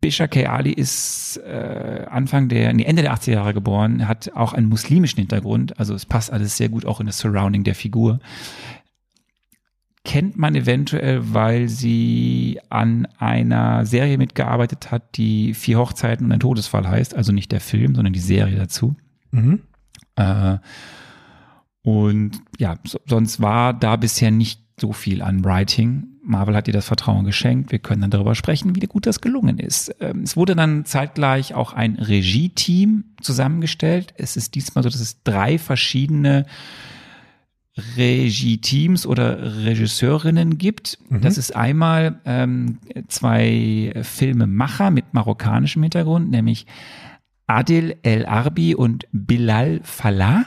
Bisha K. Ali ist äh, Anfang der, nee, Ende der 80er Jahre geboren, hat auch einen muslimischen Hintergrund, also es passt alles sehr gut auch in das Surrounding der Figur. Kennt man eventuell, weil sie an einer Serie mitgearbeitet hat, die Vier Hochzeiten und ein Todesfall heißt, also nicht der Film, sondern die Serie dazu. Mhm. Äh, und ja, so, sonst war da bisher nicht so viel an Writing. Marvel hat ihr das Vertrauen geschenkt. Wir können dann darüber sprechen, wie gut das gelungen ist. Ähm, es wurde dann zeitgleich auch ein Regie-Team zusammengestellt. Es ist diesmal so, dass es drei verschiedene Regie-Teams oder Regisseurinnen gibt. Mhm. Das ist einmal ähm, zwei Filmemacher mit marokkanischem Hintergrund, nämlich Adil El Arbi und Bilal Falah.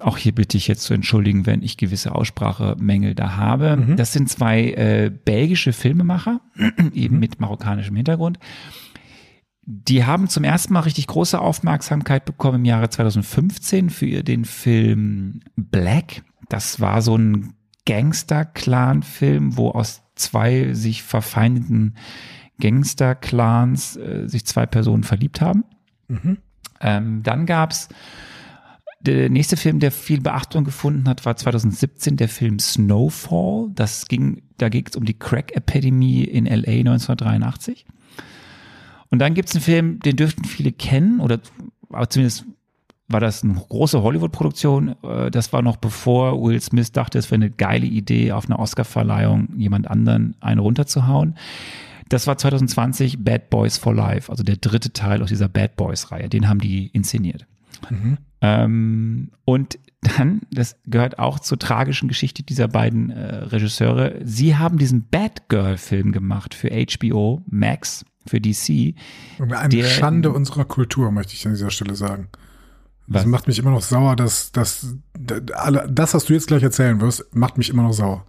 Auch hier bitte ich jetzt zu entschuldigen, wenn ich gewisse Aussprachemängel da habe. Mhm. Das sind zwei äh, belgische Filmemacher, eben mhm. mit marokkanischem Hintergrund. Die haben zum ersten Mal richtig große Aufmerksamkeit bekommen im Jahre 2015 für den Film Black. Das war so ein Gangster-Clan-Film, wo aus zwei sich verfeindeten Gangster-Clans äh, sich zwei Personen verliebt haben. Mhm. Ähm, dann gab's der nächste Film, der viel Beachtung gefunden hat, war 2017 der Film Snowfall. Das ging, da ging es um die Crack-Epidemie in LA 1983. Und dann gibt es einen Film, den dürften viele kennen, oder zumindest war das eine große Hollywood-Produktion. Äh, das war noch bevor Will Smith dachte, es wäre eine geile Idee, auf einer Oscar-Verleihung jemand anderen einen runterzuhauen. Das war 2020 Bad Boys for Life, also der dritte Teil aus dieser Bad Boys-Reihe. Den haben die inszeniert. Mhm. Ähm, und dann, das gehört auch zur tragischen Geschichte dieser beiden äh, Regisseure. Sie haben diesen Bad Girl-Film gemacht für HBO Max, für DC. Eine der, Schande unserer Kultur, möchte ich an dieser Stelle sagen. Was? Das macht mich immer noch sauer, dass, dass, das, was du jetzt gleich erzählen wirst, macht mich immer noch sauer.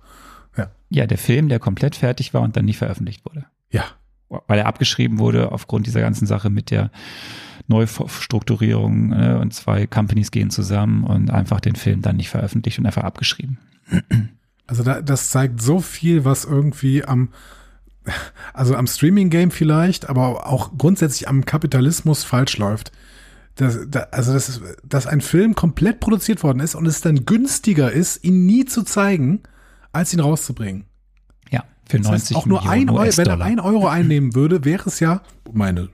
Ja. ja, der Film, der komplett fertig war und dann nie veröffentlicht wurde. Ja. Weil er abgeschrieben wurde aufgrund dieser ganzen Sache mit der Neustrukturierung ne, und zwei Companies gehen zusammen und einfach den Film dann nicht veröffentlicht und einfach abgeschrieben. Also da, das zeigt so viel, was irgendwie am, also am Streaming-Game vielleicht, aber auch grundsätzlich am Kapitalismus falsch läuft. Das, da, also das ist, dass ein Film komplett produziert worden ist und es dann günstiger ist, ihn nie zu zeigen, als ihn rauszubringen. Ja, für das 90 heißt, auch nur ein Euro, wenn er ein Euro einnehmen würde, wäre es ja meine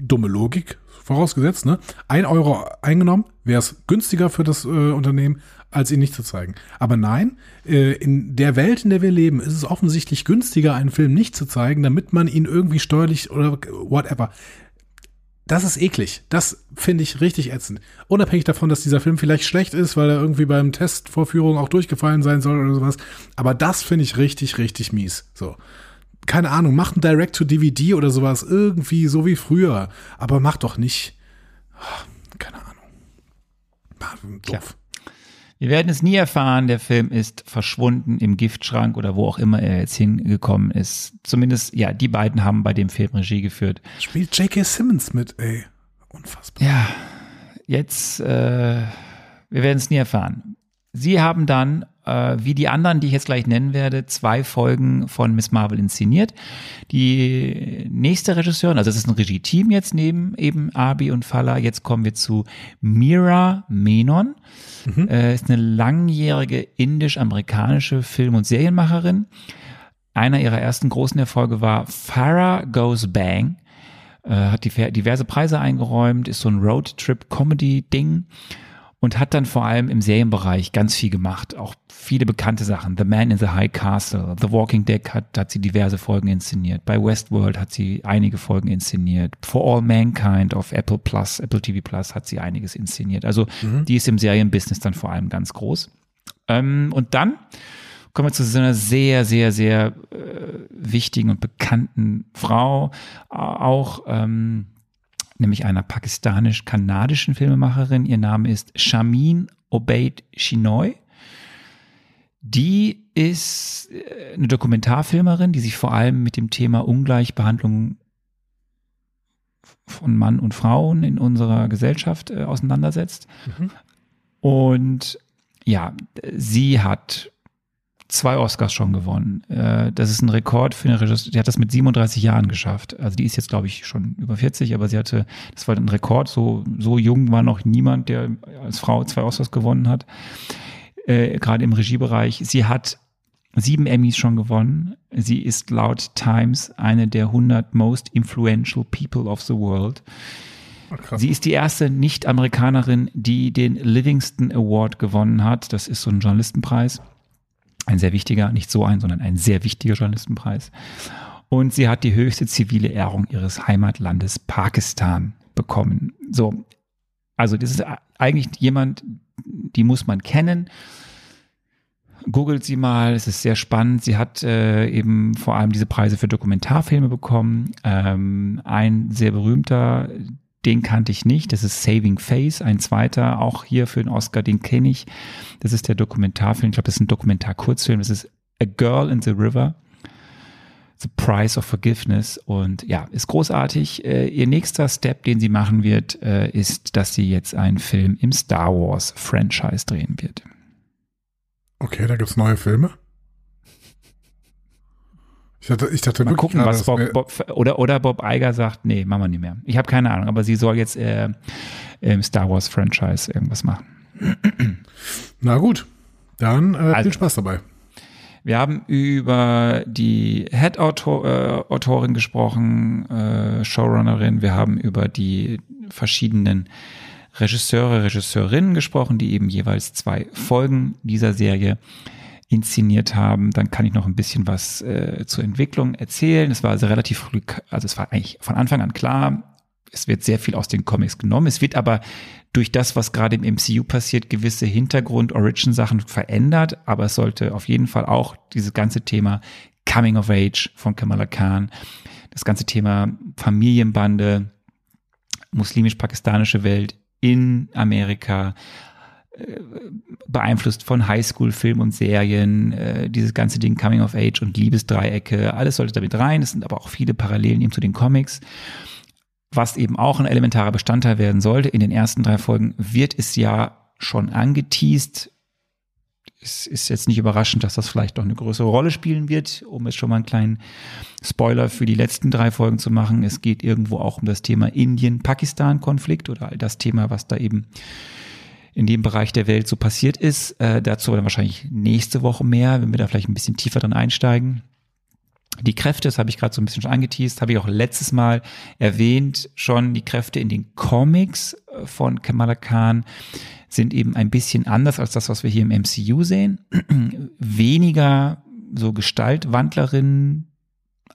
dumme Logik, vorausgesetzt, ne? Ein Euro eingenommen, wäre es günstiger für das äh, Unternehmen, als ihn nicht zu zeigen. Aber nein, äh, in der Welt, in der wir leben, ist es offensichtlich günstiger, einen Film nicht zu zeigen, damit man ihn irgendwie steuerlich oder whatever. Das ist eklig. Das finde ich richtig ätzend. Unabhängig davon, dass dieser Film vielleicht schlecht ist, weil er irgendwie beim Testvorführung auch durchgefallen sein soll oder sowas. Aber das finde ich richtig, richtig mies. So keine Ahnung, macht ein Direct-to-DVD oder sowas, irgendwie so wie früher. Aber macht doch nicht, keine Ahnung. Doof. Tja. Wir werden es nie erfahren, der Film ist verschwunden im Giftschrank oder wo auch immer er jetzt hingekommen ist. Zumindest, ja, die beiden haben bei dem Film Regie geführt. Spielt J.K. Simmons mit, ey. Unfassbar. Ja, jetzt, äh, wir werden es nie erfahren. Sie haben dann äh, wie die anderen, die ich jetzt gleich nennen werde, zwei Folgen von Miss Marvel inszeniert. Die nächste Regisseurin, also das ist ein Regie-Team jetzt neben eben Abi und Falla. Jetzt kommen wir zu Mira Menon. Mhm. Äh, ist eine langjährige indisch-amerikanische Film- und Serienmacherin. Einer ihrer ersten großen Erfolge war Farah Goes Bang. Äh, hat diverse Preise eingeräumt, ist so ein Roadtrip-Comedy-Ding und hat dann vor allem im Serienbereich ganz viel gemacht. Auch viele bekannte Sachen. The Man in the High Castle, The Walking Dead hat, hat sie diverse Folgen inszeniert. Bei Westworld hat sie einige Folgen inszeniert. For All Mankind auf Apple Plus, Apple TV Plus hat sie einiges inszeniert. Also mhm. die ist im Serienbusiness dann vor allem ganz groß. Ähm, und dann kommen wir zu so einer sehr, sehr, sehr äh, wichtigen und bekannten Frau. Auch ähm, nämlich einer pakistanisch-kanadischen Filmemacherin. Ihr Name ist Shamin Obeid Shinoy. Die ist äh, eine Dokumentarfilmerin, die sich vor allem mit dem Thema Ungleichbehandlung von Mann und Frauen in unserer Gesellschaft äh, auseinandersetzt. Mhm. Und ja, sie hat zwei Oscars schon gewonnen. Äh, das ist ein Rekord für eine Regisseurin. Die hat das mit 37 Jahren geschafft. Also die ist jetzt, glaube ich, schon über 40, aber sie hatte, das war ein Rekord. So, so jung war noch niemand, der als Frau zwei Oscars gewonnen hat. Äh, Gerade im Regiebereich. Sie hat sieben Emmys schon gewonnen. Sie ist laut Times eine der 100 most influential people of the world. Sie ist die erste Nicht-Amerikanerin, die den Livingston Award gewonnen hat. Das ist so ein Journalistenpreis ein sehr wichtiger, nicht so ein, sondern ein sehr wichtiger Journalistenpreis. Und sie hat die höchste zivile Ehrung ihres Heimatlandes Pakistan bekommen. So, also das ist eigentlich jemand, die muss man kennen. Googelt sie mal, es ist sehr spannend. Sie hat äh, eben vor allem diese Preise für Dokumentarfilme bekommen. Ähm, ein sehr berühmter, den kannte ich nicht. Das ist Saving Face, ein zweiter, auch hier für den Oscar, den kenne ich. Das ist der Dokumentarfilm, ich glaube, das ist ein Dokumentar-Kurzfilm. Das ist A Girl in the River. The Price of Forgiveness. Und ja, ist großartig. Äh, ihr nächster Step, den sie machen wird, äh, ist, dass sie jetzt einen Film im Star Wars Franchise drehen wird. Okay, da gibt es neue Filme. Ich dachte, ich dachte Mal gucken, was Bob, Bob, oder, oder Bob Eiger sagt, nee, machen wir nicht mehr. Ich habe keine Ahnung, aber sie soll jetzt äh, im Star Wars Franchise irgendwas machen. Na gut, dann äh, also, viel Spaß dabei. Wir haben über die Head-Autorin äh, gesprochen, äh, Showrunnerin. Wir haben über die verschiedenen Regisseure, Regisseurinnen gesprochen, die eben jeweils zwei Folgen dieser Serie inszeniert haben. Dann kann ich noch ein bisschen was äh, zur Entwicklung erzählen. Es war also relativ früh, also es war eigentlich von Anfang an klar, es wird sehr viel aus den Comics genommen. Es wird aber durch das, was gerade im MCU passiert, gewisse Hintergrund-Origin-Sachen verändert. Aber es sollte auf jeden Fall auch dieses ganze Thema Coming of Age von Kamala Khan, das ganze Thema Familienbande, muslimisch-pakistanische Welt in Amerika, beeinflusst von Highschool-Film und Serien, äh, dieses ganze Ding Coming of Age und Liebesdreiecke, alles sollte damit rein. Es sind aber auch viele Parallelen eben zu den Comics. Was eben auch ein elementarer Bestandteil werden sollte, in den ersten drei Folgen wird es ja schon angeteased. Es ist jetzt nicht überraschend, dass das vielleicht noch eine größere Rolle spielen wird, um jetzt schon mal einen kleinen Spoiler für die letzten drei Folgen zu machen. Es geht irgendwo auch um das Thema Indien-Pakistan-Konflikt oder all das Thema, was da eben in dem Bereich der Welt so passiert ist. Äh, dazu dann wahrscheinlich nächste Woche mehr, wenn wir da vielleicht ein bisschen tiefer dran einsteigen. Die Kräfte, das habe ich gerade so ein bisschen schon angeteased, habe ich auch letztes Mal erwähnt, schon die Kräfte in den Comics äh, von Kamala Khan sind eben ein bisschen anders als das, was wir hier im MCU sehen. Weniger so Gestaltwandlerinnen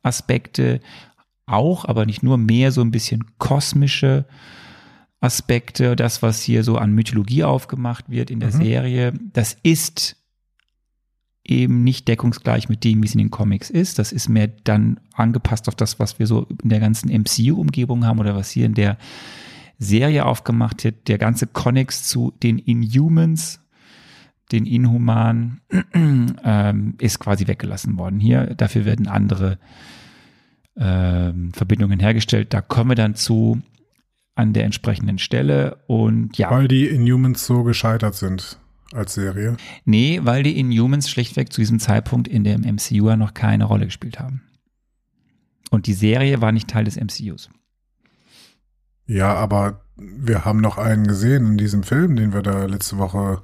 Aspekte auch, aber nicht nur mehr so ein bisschen kosmische Aspekte, das, was hier so an Mythologie aufgemacht wird in der mhm. Serie, das ist eben nicht deckungsgleich mit dem, wie es in den Comics ist. Das ist mehr dann angepasst auf das, was wir so in der ganzen MCU-Umgebung haben oder was hier in der Serie aufgemacht wird. Der ganze Connex zu den Inhumans, den Inhumanen, ähm, ist quasi weggelassen worden. Hier, dafür werden andere ähm, Verbindungen hergestellt. Da kommen wir dann zu an der entsprechenden Stelle und ja. Weil die Inhumans so gescheitert sind. als Serie? Nee, weil die Inhumans schlichtweg zu diesem Zeitpunkt in dem MCU noch keine Rolle gespielt haben. Und die Serie war nicht Teil des MCUs. Ja, aber wir haben noch einen gesehen in diesem Film, den wir da letzte Woche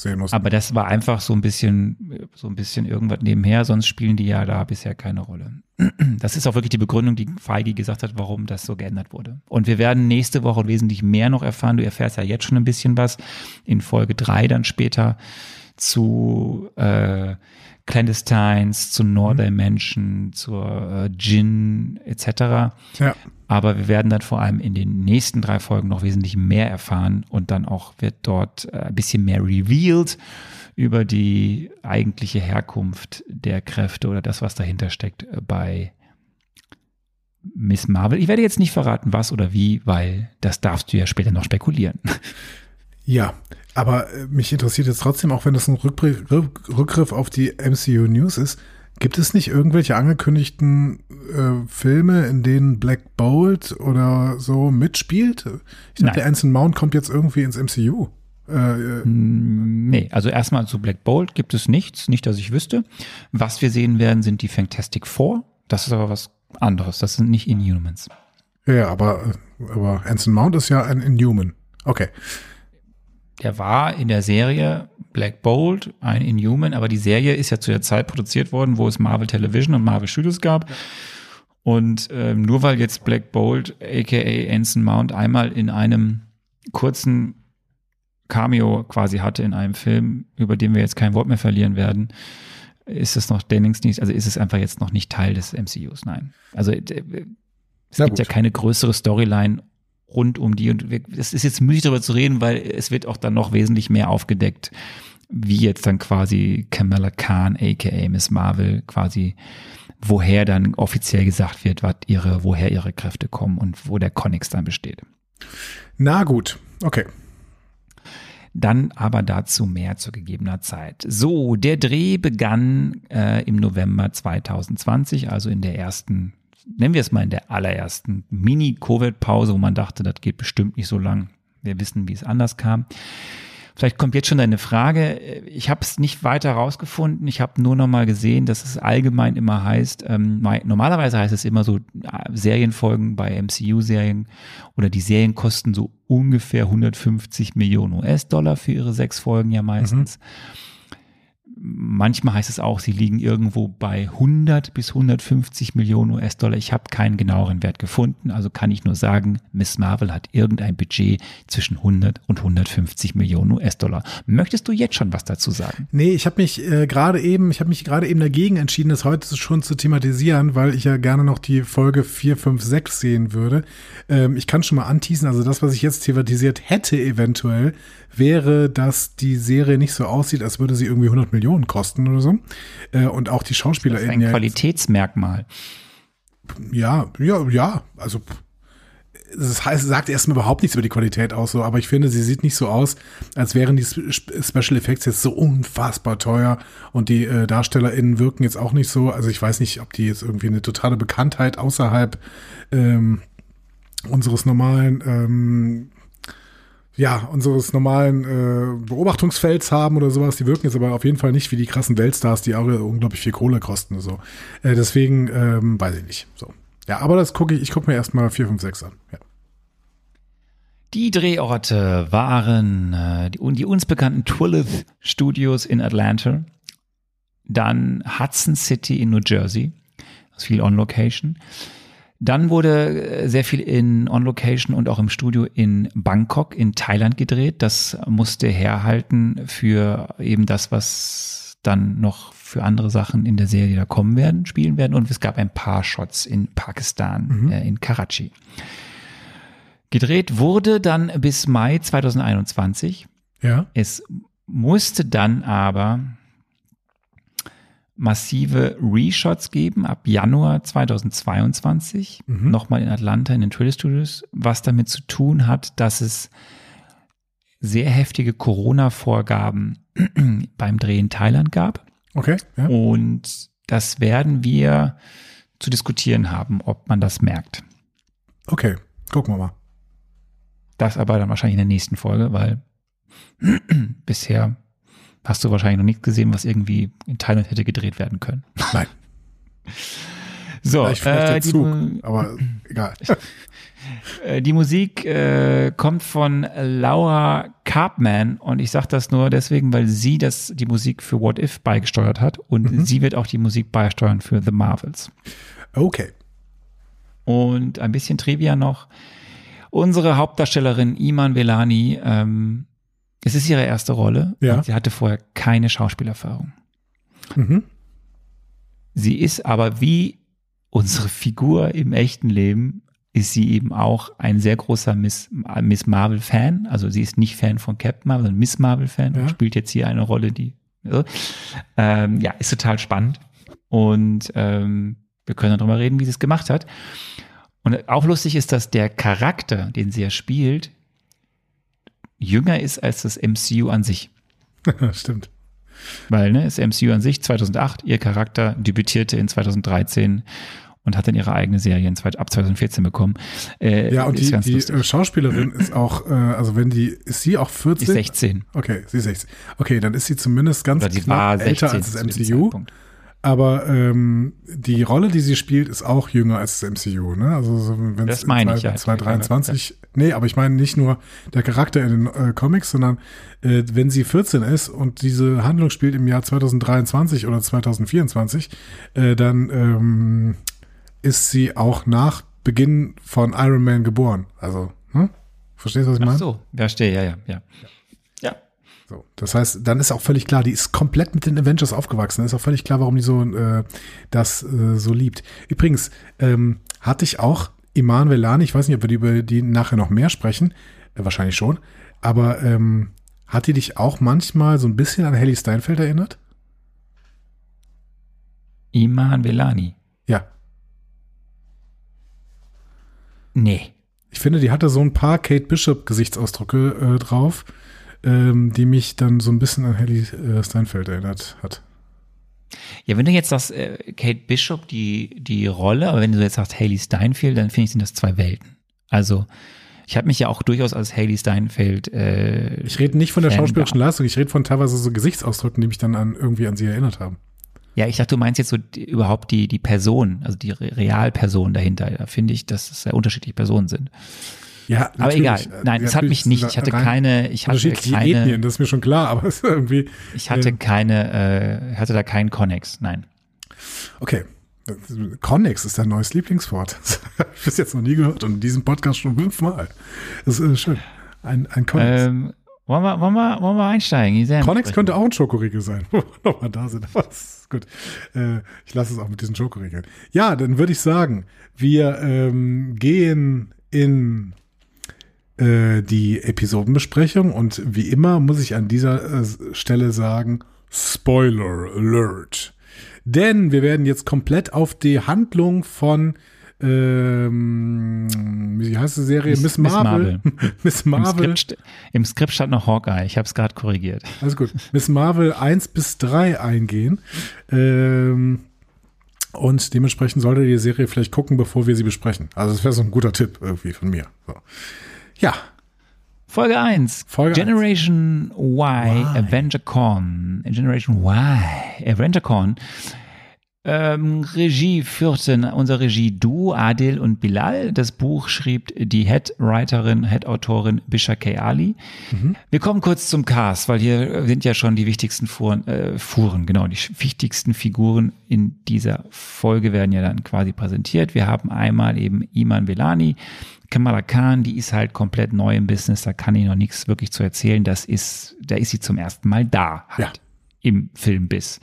sehen mussten. Aber das war einfach so ein bisschen, so ein bisschen irgendwas nebenher, sonst spielen die ja da bisher keine Rolle. Das ist auch wirklich die Begründung, die Feige gesagt hat, warum das so geändert wurde. Und wir werden nächste Woche wesentlich mehr noch erfahren. Du erfährst ja jetzt schon ein bisschen was. In Folge drei dann später zu äh, Clandestines, zu Nordimension, mhm. zur äh, Djinn etc. Ja. Aber wir werden dann vor allem in den nächsten drei Folgen noch wesentlich mehr erfahren und dann auch wird dort äh, ein bisschen mehr revealed über die eigentliche Herkunft der Kräfte oder das, was dahinter steckt äh, bei Miss Marvel. Ich werde jetzt nicht verraten, was oder wie, weil das darfst du ja später noch spekulieren. Ja, aber äh, mich interessiert jetzt trotzdem, auch wenn das ein Rückgriff auf die MCU News ist, Gibt es nicht irgendwelche angekündigten äh, Filme, in denen Black Bolt oder so mitspielt? Ich dachte, Anson Mount kommt jetzt irgendwie ins MCU. Äh, äh, nee, also erstmal zu Black Bolt gibt es nichts, nicht, dass ich wüsste. Was wir sehen werden, sind die Fantastic Four. Das ist aber was anderes. Das sind nicht Inhumans. Ja, aber, aber Anson Mount ist ja ein Inhuman. Okay der war in der Serie Black Bolt, ein Inhuman, aber die Serie ist ja zu der Zeit produziert worden, wo es Marvel Television und Marvel Studios gab. Ja. Und ähm, nur weil jetzt Black Bolt, aka Anson Mount, einmal in einem kurzen Cameo quasi hatte in einem Film, über den wir jetzt kein Wort mehr verlieren werden, ist es noch Dennings nicht, also ist es einfach jetzt noch nicht Teil des MCUs, nein. Also äh, es Na gibt gut. ja keine größere Storyline rund um die. Und es ist jetzt müßig darüber zu reden, weil es wird auch dann noch wesentlich mehr aufgedeckt, wie jetzt dann quasi Kamala Khan, aka Miss Marvel, quasi woher dann offiziell gesagt wird, was ihre, woher ihre Kräfte kommen und wo der Connex dann besteht. Na gut, okay. Dann aber dazu mehr zu gegebener Zeit. So, der Dreh begann äh, im November 2020, also in der ersten nennen wir es mal in der allerersten Mini-Covid-Pause, wo man dachte, das geht bestimmt nicht so lang. Wir wissen, wie es anders kam. Vielleicht kommt jetzt schon deine Frage. Ich habe es nicht weiter rausgefunden. Ich habe nur noch mal gesehen, dass es allgemein immer heißt, ähm, normalerweise heißt es immer so, äh, Serienfolgen bei MCU-Serien oder die Serien kosten so ungefähr 150 Millionen US-Dollar für ihre sechs Folgen ja meistens. Mhm. Manchmal heißt es auch, sie liegen irgendwo bei 100 bis 150 Millionen US-Dollar. Ich habe keinen genaueren Wert gefunden, also kann ich nur sagen, Miss Marvel hat irgendein Budget zwischen 100 und 150 Millionen US-Dollar. Möchtest du jetzt schon was dazu sagen? Nee, ich habe mich äh, gerade eben, ich habe mich gerade eben dagegen entschieden, das heute schon zu thematisieren, weil ich ja gerne noch die Folge 4, 5, 6 sehen würde. Ähm, ich kann schon mal anteasen, also das, was ich jetzt thematisiert hätte eventuell, wäre, dass die Serie nicht so aussieht, als würde sie irgendwie 100 Millionen kosten oder so. Äh, und auch die Schauspieler. Das ist ein Qualitätsmerkmal. Ja, ja, ja. Also das heißt, sagt erstmal überhaupt nichts über die Qualität aus, so, aber ich finde, sie sieht nicht so aus, als wären die Special Effects jetzt so unfassbar teuer und die äh, DarstellerInnen wirken jetzt auch nicht so. Also ich weiß nicht, ob die jetzt irgendwie eine totale Bekanntheit außerhalb ähm, unseres normalen ähm, ja, unseres normalen äh, Beobachtungsfelds haben oder sowas. Die wirken jetzt aber auf jeden Fall nicht wie die krassen Weltstars, die auch unglaublich viel Kohle kosten so. Äh, deswegen ähm, weiß ich nicht. So. Ja, aber das gucke ich, ich gucke mir erstmal 4, 5, 6 an. Ja. Die Drehorte waren äh, die, die uns bekannten Twillith Studios in Atlanta, dann Hudson City in New Jersey, das ist viel on Location. Dann wurde äh, sehr viel in On-Location und auch im Studio in Bangkok in Thailand gedreht. Das musste herhalten für eben das, was dann noch für andere Sachen in der Serie da kommen werden, spielen werden. Und es gab ein paar Shots in Pakistan, mhm. äh, in Karachi. Gedreht wurde dann bis Mai 2021. Ja. Es musste dann aber massive Reshots geben ab Januar 2022, mhm. nochmal in Atlanta in den Trailer Studios, was damit zu tun hat, dass es sehr heftige Corona-Vorgaben beim Dreh in Thailand gab. Okay. Ja. Und das werden wir zu diskutieren haben, ob man das merkt. Okay, gucken wir mal. Das aber dann wahrscheinlich in der nächsten Folge, weil bisher hast du wahrscheinlich noch nicht gesehen, was irgendwie in Thailand hätte gedreht werden können. Nein. so, vielleicht, äh, der Zug, aber egal. Äh, die Musik äh, kommt von Laura Carpman und ich sage das nur deswegen, weil sie das die Musik für What If beigesteuert hat und mhm. sie wird auch die Musik beisteuern für The Marvels. Okay. Und ein bisschen Trivia noch. Unsere Hauptdarstellerin Iman Velani, ähm, es ist ihre erste Rolle. Ja. sie hatte vorher keine Schauspielerfahrung. Mhm. Sie ist aber wie unsere Figur im echten Leben ist sie eben auch ein sehr großer Miss, Miss Marvel-Fan. Also sie ist nicht Fan von Captain Marvel, sondern Miss Marvel-Fan. Ja. Spielt jetzt hier eine Rolle, die so. ähm, ja, ist total spannend. Und ähm, wir können darüber reden, wie sie es gemacht hat. Und auch lustig ist, dass der Charakter, den sie ja spielt, jünger ist als das MCU an sich. Stimmt. Weil, ne, das MCU an sich 2008, ihr Charakter debütierte in 2013 und hat dann ihre eigene Serie in, ab 2014 bekommen. Äh, ja, und die, die Schauspielerin ist auch, äh, also wenn die, ist sie auch 14? Ist 16. Okay, sie ist 16. Okay, dann ist sie zumindest ganz Oder knapp älter als das MCU. Aber ähm, die Rolle, die sie spielt, ist auch jünger als das MCU. Ne? Also so, wenn das meine ich ja. 2023, ja. nee, aber ich meine nicht nur der Charakter in den äh, Comics, sondern äh, wenn sie 14 ist und diese Handlung spielt im Jahr 2023 oder 2024, äh, dann ähm, ist sie auch nach Beginn von Iron Man geboren. Also, hm? verstehst du, was ich meine? Ach so, verstehe, ja, ja, ja. Ja. So, das heißt, dann ist auch völlig klar, die ist komplett mit den Avengers aufgewachsen. Ist auch völlig klar, warum die so äh, das äh, so liebt. Übrigens ähm, hatte ich auch Iman Velani, ich weiß nicht, ob wir die über die nachher noch mehr sprechen, äh, wahrscheinlich schon, aber ähm, hat die dich auch manchmal so ein bisschen an Haley Steinfeld erinnert? Iman Velani. Ja. Nee. Ich finde, die hatte so ein paar Kate Bishop-Gesichtsausdrücke äh, drauf, ähm, die mich dann so ein bisschen an Haley äh, Steinfeld erinnert hat. Ja, wenn du jetzt sagst, äh, Kate Bishop die, die Rolle, aber wenn du jetzt sagst Haley Steinfeld, dann finde ich, sind das zwei Welten. Also, ich habe mich ja auch durchaus als Haley Steinfeld. Äh, ich rede nicht von der schauspielerischen Leistung, ich rede von teilweise so Gesichtsausdrücken, die mich dann an irgendwie an sie erinnert haben. Ja, ich dachte, du meinst jetzt so die, überhaupt die, die Person, also die Realperson dahinter. Da finde ich, dass es sehr unterschiedliche Personen sind. Ja, aber egal. Nein, es hat mich nicht. Ich hatte keine. Ich hatte keine. Ethnien, das ist mir schon klar, aber es ist irgendwie. Ich hatte äh, keine. Äh, hatte da keinen Connex. Nein. Okay. Connex ist dein neues Lieblingswort. Das habe ich bis jetzt noch nie gehört und in diesem Podcast schon fünfmal. Das ist äh, schön. Ein, ein Connex. Ähm, wollen wir, wollen wir, wollen wir einsteigen? Connex könnte auch ein Schokoriegel sein, wo wir nochmal da sind. Was? Gut. Äh, ich lasse es auch mit diesen Schokoriegeln. Ja, dann würde ich sagen, wir ähm, gehen in äh, die Episodenbesprechung und wie immer muss ich an dieser äh, Stelle sagen, Spoiler Alert. Denn wir werden jetzt komplett auf die Handlung von ähm, wie heißt die Serie? Miss, Miss Marvel. Miss Marvel. Im Skript, Im Skript stand noch Hawkeye. Ich habe es gerade korrigiert. Alles gut. Miss Marvel 1 bis 3 eingehen. Ähm, und dementsprechend solltet ihr die Serie vielleicht gucken, bevor wir sie besprechen. Also das wäre so ein guter Tipp irgendwie von mir. So. Ja. Folge 1. Folge Generation 1. Y, y. Avenger Con. Generation Y, Avenger Con ähm, Regie führten unser Regie-Duo Adil und Bilal. Das Buch schrieb die Head-Writerin, Head-Autorin Bisha K. Ali. Mhm. Wir kommen kurz zum Cast, weil hier sind ja schon die wichtigsten Fuhren, äh, Fuhren, genau, die wichtigsten Figuren in dieser Folge werden ja dann quasi präsentiert. Wir haben einmal eben Iman Belani, Kamala Khan, die ist halt komplett neu im Business, da kann ich noch nichts wirklich zu erzählen. Das ist, da ist sie zum ersten Mal da, halt ja. im Filmbiss.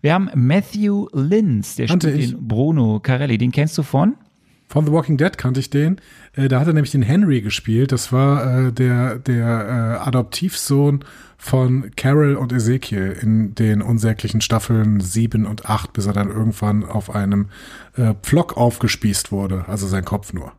Wir haben Matthew Linz, der Kannte spielt den Bruno Carelli. Den kennst du von? Von The Walking Dead kannte ich den. Äh, da hat er nämlich den Henry gespielt. Das war äh, der, der äh, Adoptivsohn von Carol und Ezekiel in den unsäglichen Staffeln 7 und 8, bis er dann irgendwann auf einem äh, Pflock aufgespießt wurde. Also sein Kopf nur.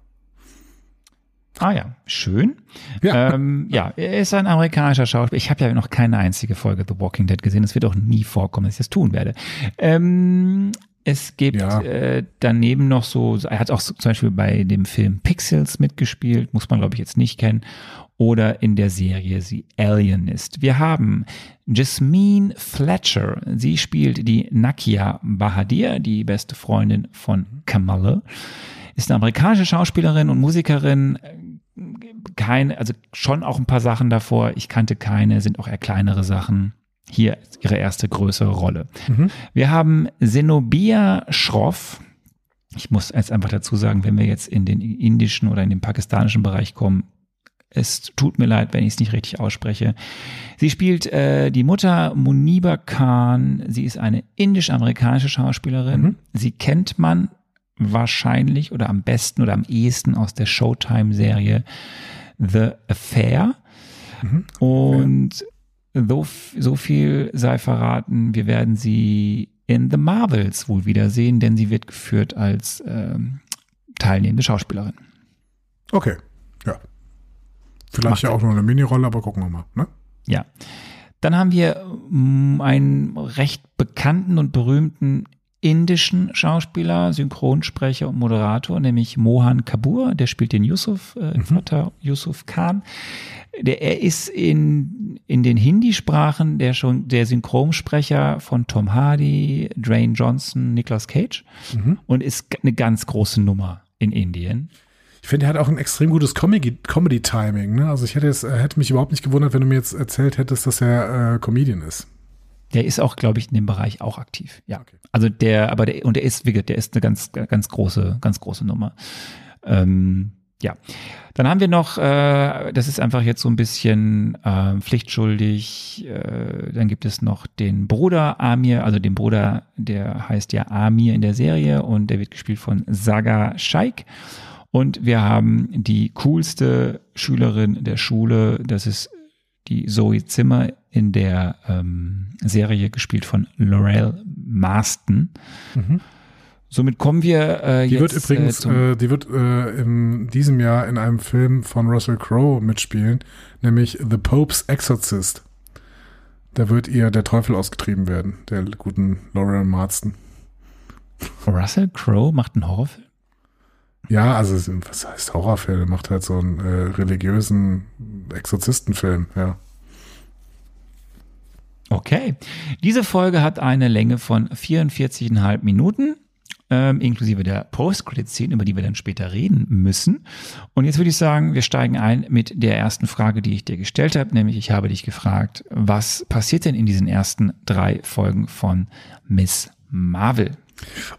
Ah ja, schön. Ja. Ähm, ja, er ist ein amerikanischer Schauspieler. Ich habe ja noch keine einzige Folge The Walking Dead gesehen. Es wird auch nie vorkommen, dass ich das tun werde. Ähm, Es gibt ja. äh, daneben noch so, er hat auch so, zum Beispiel bei dem Film Pixels mitgespielt, muss man glaube ich jetzt nicht kennen, oder in der Serie The Alienist. Wir haben Jasmine Fletcher, sie spielt die Nakia Bahadir, die beste Freundin von Kamala, ist eine amerikanische Schauspielerin und Musikerin, keine, also schon auch ein paar Sachen davor, ich kannte keine, sind auch eher kleinere Sachen hier ihre erste größere Rolle. Mhm. Wir haben Zenobia Schroff. Ich muss jetzt einfach dazu sagen, wenn wir jetzt in den indischen oder in den pakistanischen Bereich kommen, es tut mir leid, wenn ich es nicht richtig ausspreche. Sie spielt äh, die Mutter Muniba Khan. Sie ist eine indisch-amerikanische Schauspielerin. Mhm. Sie kennt man wahrscheinlich oder am besten oder am ehesten aus der Showtime-Serie The Affair. Mhm. Und so, so viel sei verraten, wir werden sie in The Marvels wohl wiedersehen, denn sie wird geführt als ähm, teilnehmende Schauspielerin. Okay, ja. Vielleicht Macht ja auch noch eine Minirolle, aber gucken wir mal. Ne? Ja. Dann haben wir mm, einen recht bekannten und berühmten indischen Schauspieler, Synchronsprecher und Moderator, nämlich Mohan Kabur, der spielt den Yusuf, äh, mhm. Vater Yusuf Khan. Der, er ist in, in den Hindi-Sprachen der schon der Synchronsprecher von Tom Hardy, Dwayne Johnson, Nicolas Cage mhm. und ist eine ganz große Nummer in Indien. Ich finde, er hat auch ein extrem gutes Comedy-Timing. Ne? Also ich hätte, es, hätte mich überhaupt nicht gewundert, wenn du mir jetzt erzählt hättest, dass er äh, Comedian ist. Der ist auch, glaube ich, in dem Bereich auch aktiv. Ja. Okay. Also der, aber der, und der ist, wie gesagt, der ist eine ganz, ganz große, ganz große Nummer. Ähm, ja. Dann haben wir noch, äh, das ist einfach jetzt so ein bisschen äh, pflichtschuldig, äh, dann gibt es noch den Bruder Amir, also den Bruder, der heißt ja Amir in der Serie und der wird gespielt von Saga Shaikh. Und wir haben die coolste Schülerin der Schule, das ist die Zoe Zimmer in der ähm, Serie gespielt von Laurel Marston. Mhm. Somit kommen wir äh, die jetzt. Wird äh, übrigens, äh, die wird äh, in diesem Jahr in einem Film von Russell Crowe mitspielen, nämlich The Pope's Exorcist. Da wird ihr der Teufel ausgetrieben werden, der guten Laurel Marston. Russell Crowe macht einen Horrorfilm? Ja, also was heißt Horrorfilm? Er macht halt so einen äh, religiösen Exorzistenfilm, ja. Okay. Diese Folge hat eine Länge von 44,5 Minuten. Ähm, inklusive der Post-Credit-Szene, über die wir dann später reden müssen. Und jetzt würde ich sagen, wir steigen ein mit der ersten Frage, die ich dir gestellt habe, nämlich ich habe dich gefragt, was passiert denn in diesen ersten drei Folgen von Miss Marvel?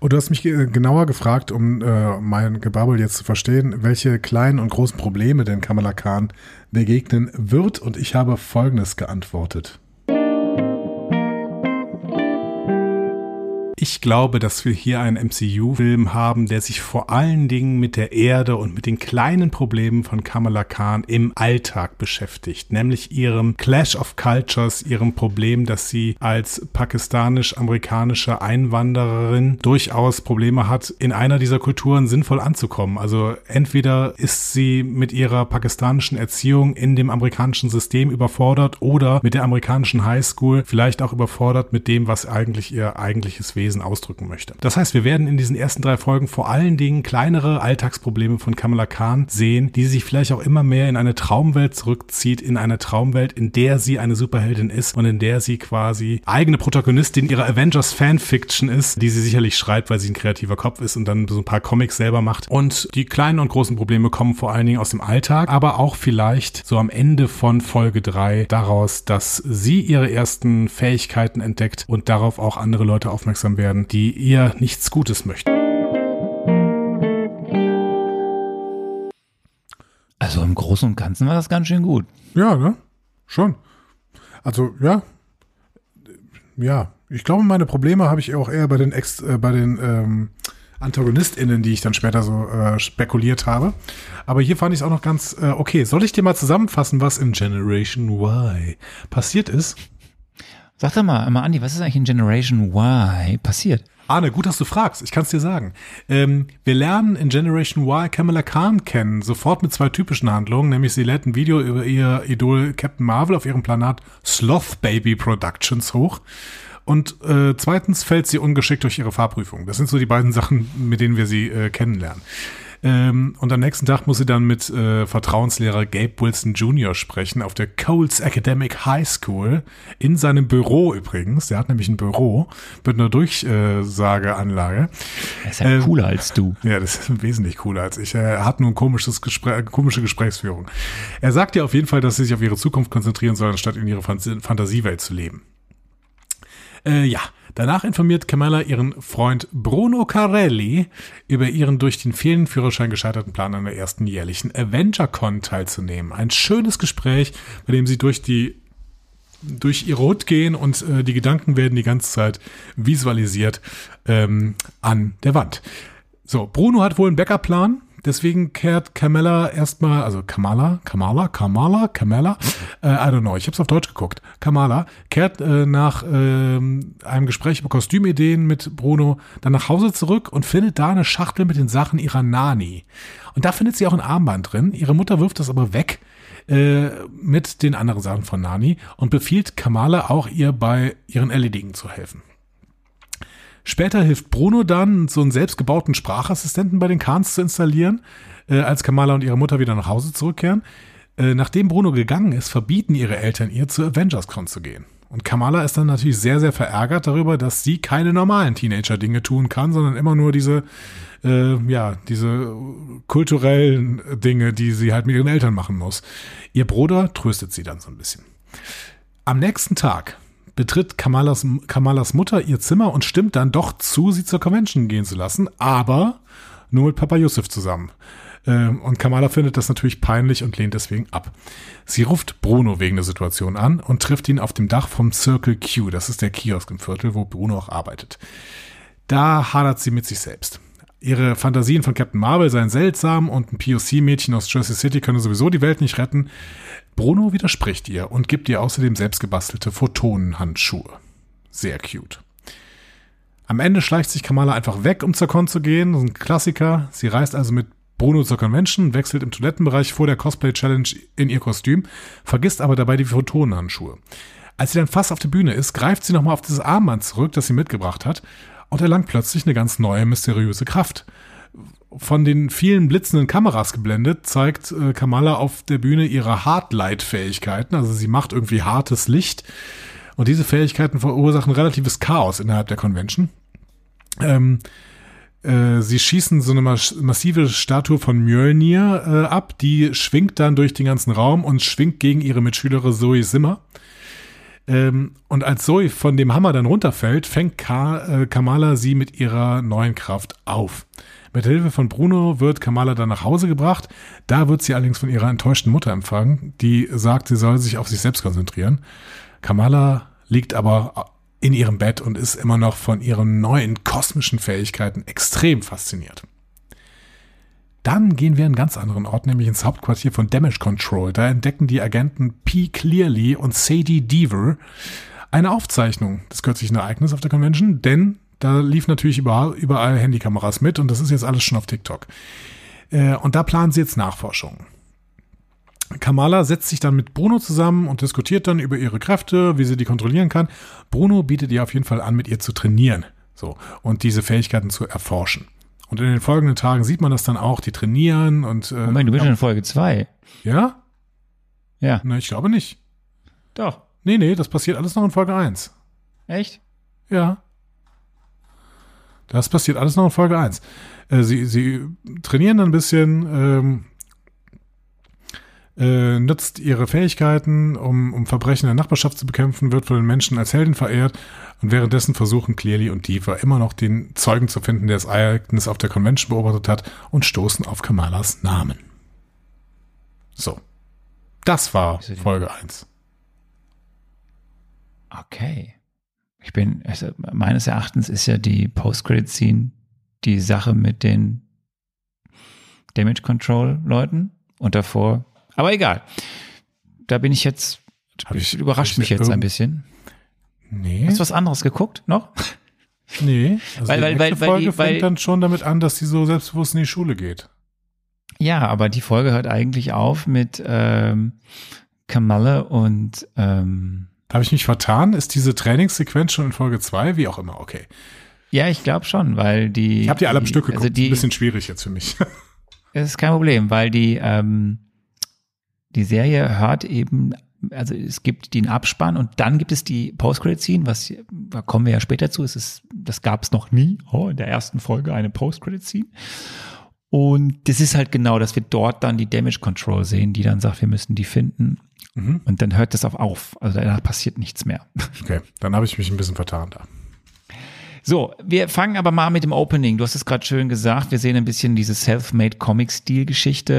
Und du hast mich genauer gefragt, um äh, mein Gebabbel jetzt zu verstehen, welche kleinen und großen Probleme denn Kamala Khan begegnen wird. Und ich habe Folgendes geantwortet. Ich glaube, dass wir hier einen MCU-Film haben, der sich vor allen Dingen mit der Erde und mit den kleinen Problemen von Kamala Khan im Alltag beschäftigt, nämlich ihrem Clash of Cultures, ihrem Problem, dass sie als pakistanisch-amerikanische Einwandererin durchaus Probleme hat, in einer dieser Kulturen sinnvoll anzukommen. Also entweder ist sie mit ihrer pakistanischen Erziehung in dem amerikanischen System überfordert oder mit der amerikanischen Highschool vielleicht auch überfordert mit dem, was eigentlich ihr eigentliches Wesen Wesen ausdrücken möchte. Das heißt, wir werden in diesen ersten drei Folgen vor allen Dingen kleinere Alltagsprobleme von Kamala Khan sehen, die sich vielleicht auch immer mehr in eine Traumwelt zurückzieht, in eine Traumwelt, in der sie eine Superheldin ist und in der sie quasi eigene Protagonistin ihrer Avengers Fanfiction ist, die sie sicherlich schreibt, weil sie ein kreativer Kopf ist und dann so ein paar Comics selber macht. Und die kleinen und großen Probleme kommen vor allen Dingen aus dem Alltag, aber auch vielleicht so am Ende von Folge drei daraus, dass sie ihre ersten Fähigkeiten entdeckt und darauf auch andere Leute aufmerksam werden, die ihr nichts Gutes möchten. Also im Großen und Ganzen war das ganz schön gut. Ja, ne? Schon. Also, ja. Ja. Ich glaube, meine Probleme habe ich auch eher bei den Ex, äh, bei den ähm, AntagonistInnen, die ich dann später so äh, spekuliert habe. Aber hier fand ich es auch noch ganz äh, okay. Soll ich dir mal zusammenfassen, was in Generation Y passiert ist? Sag doch mal, mal Andi, was ist eigentlich in Generation Y passiert? Arne, gut, dass du fragst. Ich kann es dir sagen. Ähm, wir lernen in Generation Y Kamala Khan kennen, sofort mit zwei typischen Handlungen, nämlich sie lädt ein Video über ihr Idol Captain Marvel auf ihrem Planet Sloth Baby Productions hoch Und äh, zweitens fällt sie ungeschickt durch ihre Fahrprüfung. Das sind so die beiden Sachen, mit denen wir sie äh, kennenlernen. Ähm, und am nächsten Tag muss sie dann mit äh, Vertrauenslehrer Gabe Wilson Jr. sprechen auf der Coles Academic High School in seinem Büro übrigens. Der hat nämlich ein Büro mit einer Durchsageanlage. Er ist ja ähm, cooler als du. Ja, das ist wesentlich cooler als ich. Er hat nur ein komisches Gespräch, komische Gesprächsführung. Er sagt ja auf jeden Fall, dass sie sich auf ihre Zukunft konzentrieren sollen, anstatt in ihre Fantasiewelt zu leben. Äh, ja, danach informiert Kamala ihren Freund Bruno Carelli über ihren durch den fehlenden Führerschein gescheiterten Plan an der ersten jährlichen Avenger-Con teilzunehmen. Ein schönes Gespräch, bei dem sie durch die durch ihre Hut gehen und äh, die Gedanken werden die ganze Zeit visualisiert ähm, an der Wand. So, Bruno hat wohl einen Backup-Plan, Deswegen kehrt Kamala erstmal, also Kamala, Kamala, Kamala, Kamala, äh, I don't know, ich habe es auf Deutsch geguckt. Kamala kehrt äh, nach äh, einem Gespräch über Kostümideen mit Bruno dann nach Hause zurück und findet da eine Schachtel mit den Sachen ihrer Nani. Und da findet sie auch ein Armband drin. Ihre Mutter wirft das aber weg äh, mit den anderen Sachen von Nani und befiehlt Kamala auch ihr bei ihren Erledigen zu helfen. Später hilft Bruno dann, so einen selbstgebauten Sprachassistenten bei den Kahns zu installieren, äh, als Kamala und ihre Mutter wieder nach Hause zurückkehren. Äh, nachdem Bruno gegangen ist, verbieten ihre Eltern ihr, zur AvengersCon zu gehen. Und Kamala ist dann natürlich sehr, sehr verärgert darüber, dass sie keine normalen Teenager-Dinge tun kann, sondern immer nur diese, äh, ja, diese kulturellen Dinge, die sie halt mit ihren Eltern machen muss. Ihr Bruder tröstet sie dann so ein bisschen. Am nächsten Tag betritt Kamalas, Kamalas Mutter ihr Zimmer und stimmt dann doch zu, sie zur Convention gehen zu lassen, aber nur mit Papa Yusuf zusammen. Ähm, und Kamala findet das natürlich peinlich und lehnt deswegen ab. Sie ruft Bruno wegen der Situation an und trifft ihn auf dem Dach vom Circle Q. Das ist der Kiosk im Viertel, wo Bruno auch arbeitet. Da hadert sie mit sich selbst. Ihre Fantasien von Captain Marvel seien seltsam und ein POC-Mädchen aus Jersey City könne sowieso die Welt nicht retten. Bruno widerspricht ihr und gibt ihr außerdem selbstgebastelte Photonenhandschuhe. Sehr cute. Am Ende schleicht sich Kamala einfach weg, um zur Con zu gehen. Das ist ein Klassiker. Sie reist also mit Bruno zur Convention, wechselt im Toilettenbereich vor der Cosplay Challenge in ihr Kostüm, vergisst aber dabei die Photonenhandschuhe. Als sie dann fast auf der Bühne ist, greift sie nochmal auf dieses Armband zurück, das sie mitgebracht hat, und erlangt plötzlich eine ganz neue, mysteriöse Kraft von den vielen blitzenden Kameras geblendet, zeigt äh, Kamala auf der Bühne ihre Hardlight-Fähigkeiten. Also sie macht irgendwie hartes Licht. Und diese Fähigkeiten verursachen relatives Chaos innerhalb der Convention. Ähm, äh, sie schießen so eine massive Statue von Mjölnir äh, ab, die schwingt dann durch den ganzen Raum und schwingt gegen ihre Mitschülerin Zoe Zimmer. Ähm, und als Zoe von dem Hammer dann runterfällt, fängt Ka äh, Kamala sie mit ihrer neuen Kraft auf. Mit Hilfe von Bruno wird Kamala dann nach Hause gebracht. Da wird sie allerdings von ihrer enttäuschten Mutter empfangen, die sagt, sie soll sich auf sich selbst konzentrieren. Kamala liegt aber in ihrem Bett und ist immer noch von ihren neuen kosmischen Fähigkeiten extrem fasziniert. Dann gehen wir an einen ganz anderen Ort, nämlich ins Hauptquartier von Damage Control. Da entdecken die Agenten P. Clearly und Sadie Deaver eine Aufzeichnung des kürzlichen Ereignisses auf der Convention, denn da lief natürlich überall, überall Handykameras mit und das ist jetzt alles schon auf TikTok. Äh, und da planen sie jetzt Nachforschungen. Kamala setzt sich dann mit Bruno zusammen und diskutiert dann über ihre Kräfte, wie sie die kontrollieren kann. Bruno bietet ihr auf jeden Fall an, mit ihr zu trainieren. So. Und diese Fähigkeiten zu erforschen. Und in den folgenden Tagen sieht man das dann auch, die trainieren und. Äh, Moment, du bist ja. in Folge 2. Ja? Ja. Na, ich glaube nicht. Doch. Nee, nee, das passiert alles noch in Folge 1. Echt? Ja. Das passiert alles noch in Folge 1. Äh, sie, sie trainieren dann ein bisschen, ähm, äh, nutzt ihre Fähigkeiten, um, um Verbrechen in der Nachbarschaft zu bekämpfen, wird von den Menschen als Helden verehrt und währenddessen versuchen Clearly und Diva immer noch den Zeugen zu finden, der das Ereignis auf der Convention beobachtet hat und stoßen auf Kamalas Namen. So. Das war Folge 1. Okay ich bin, also meines Erachtens ist ja die Post-Credit-Scene die Sache mit den Damage Control-Leuten und davor. Aber egal. Da bin ich jetzt, ich, überrascht mich jetzt ein bisschen. Nee. Hast du was anderes geguckt noch? Nee. Also weil, weil, weil, Folge weil, fängt dann schon damit an, dass sie so selbstbewusst in die Schule geht. Ja, aber die Folge hört eigentlich auf mit ähm, Kamala und ähm, Habe ich mich vertan? Ist diese Trainingssequenz schon in Folge 2? Wie auch immer, okay. Ja, ich glaube schon, weil die. Ich habe die alle am Stück geguckt. Also die, ein bisschen schwierig jetzt für mich. Das ist kein Problem, weil die, ähm, die Serie hört eben, also es gibt den Abspann und dann gibt es die Post-Credit-Scene, was, da kommen wir ja später zu, es ist, das gab es noch nie, oh, in der ersten Folge eine Post-Credit-Scene. Und das ist halt genau, dass wir dort dann die Damage Control sehen, die dann sagt, wir müssen die finden. Mhm. Und dann hört das auf auf. Also danach passiert nichts mehr. Okay, dann habe ich mich ein bisschen vertan da. So, wir fangen aber mal mit dem Opening. Du hast es gerade schön gesagt. Wir sehen ein bisschen diese Self-Made Comic-Stil-Geschichte.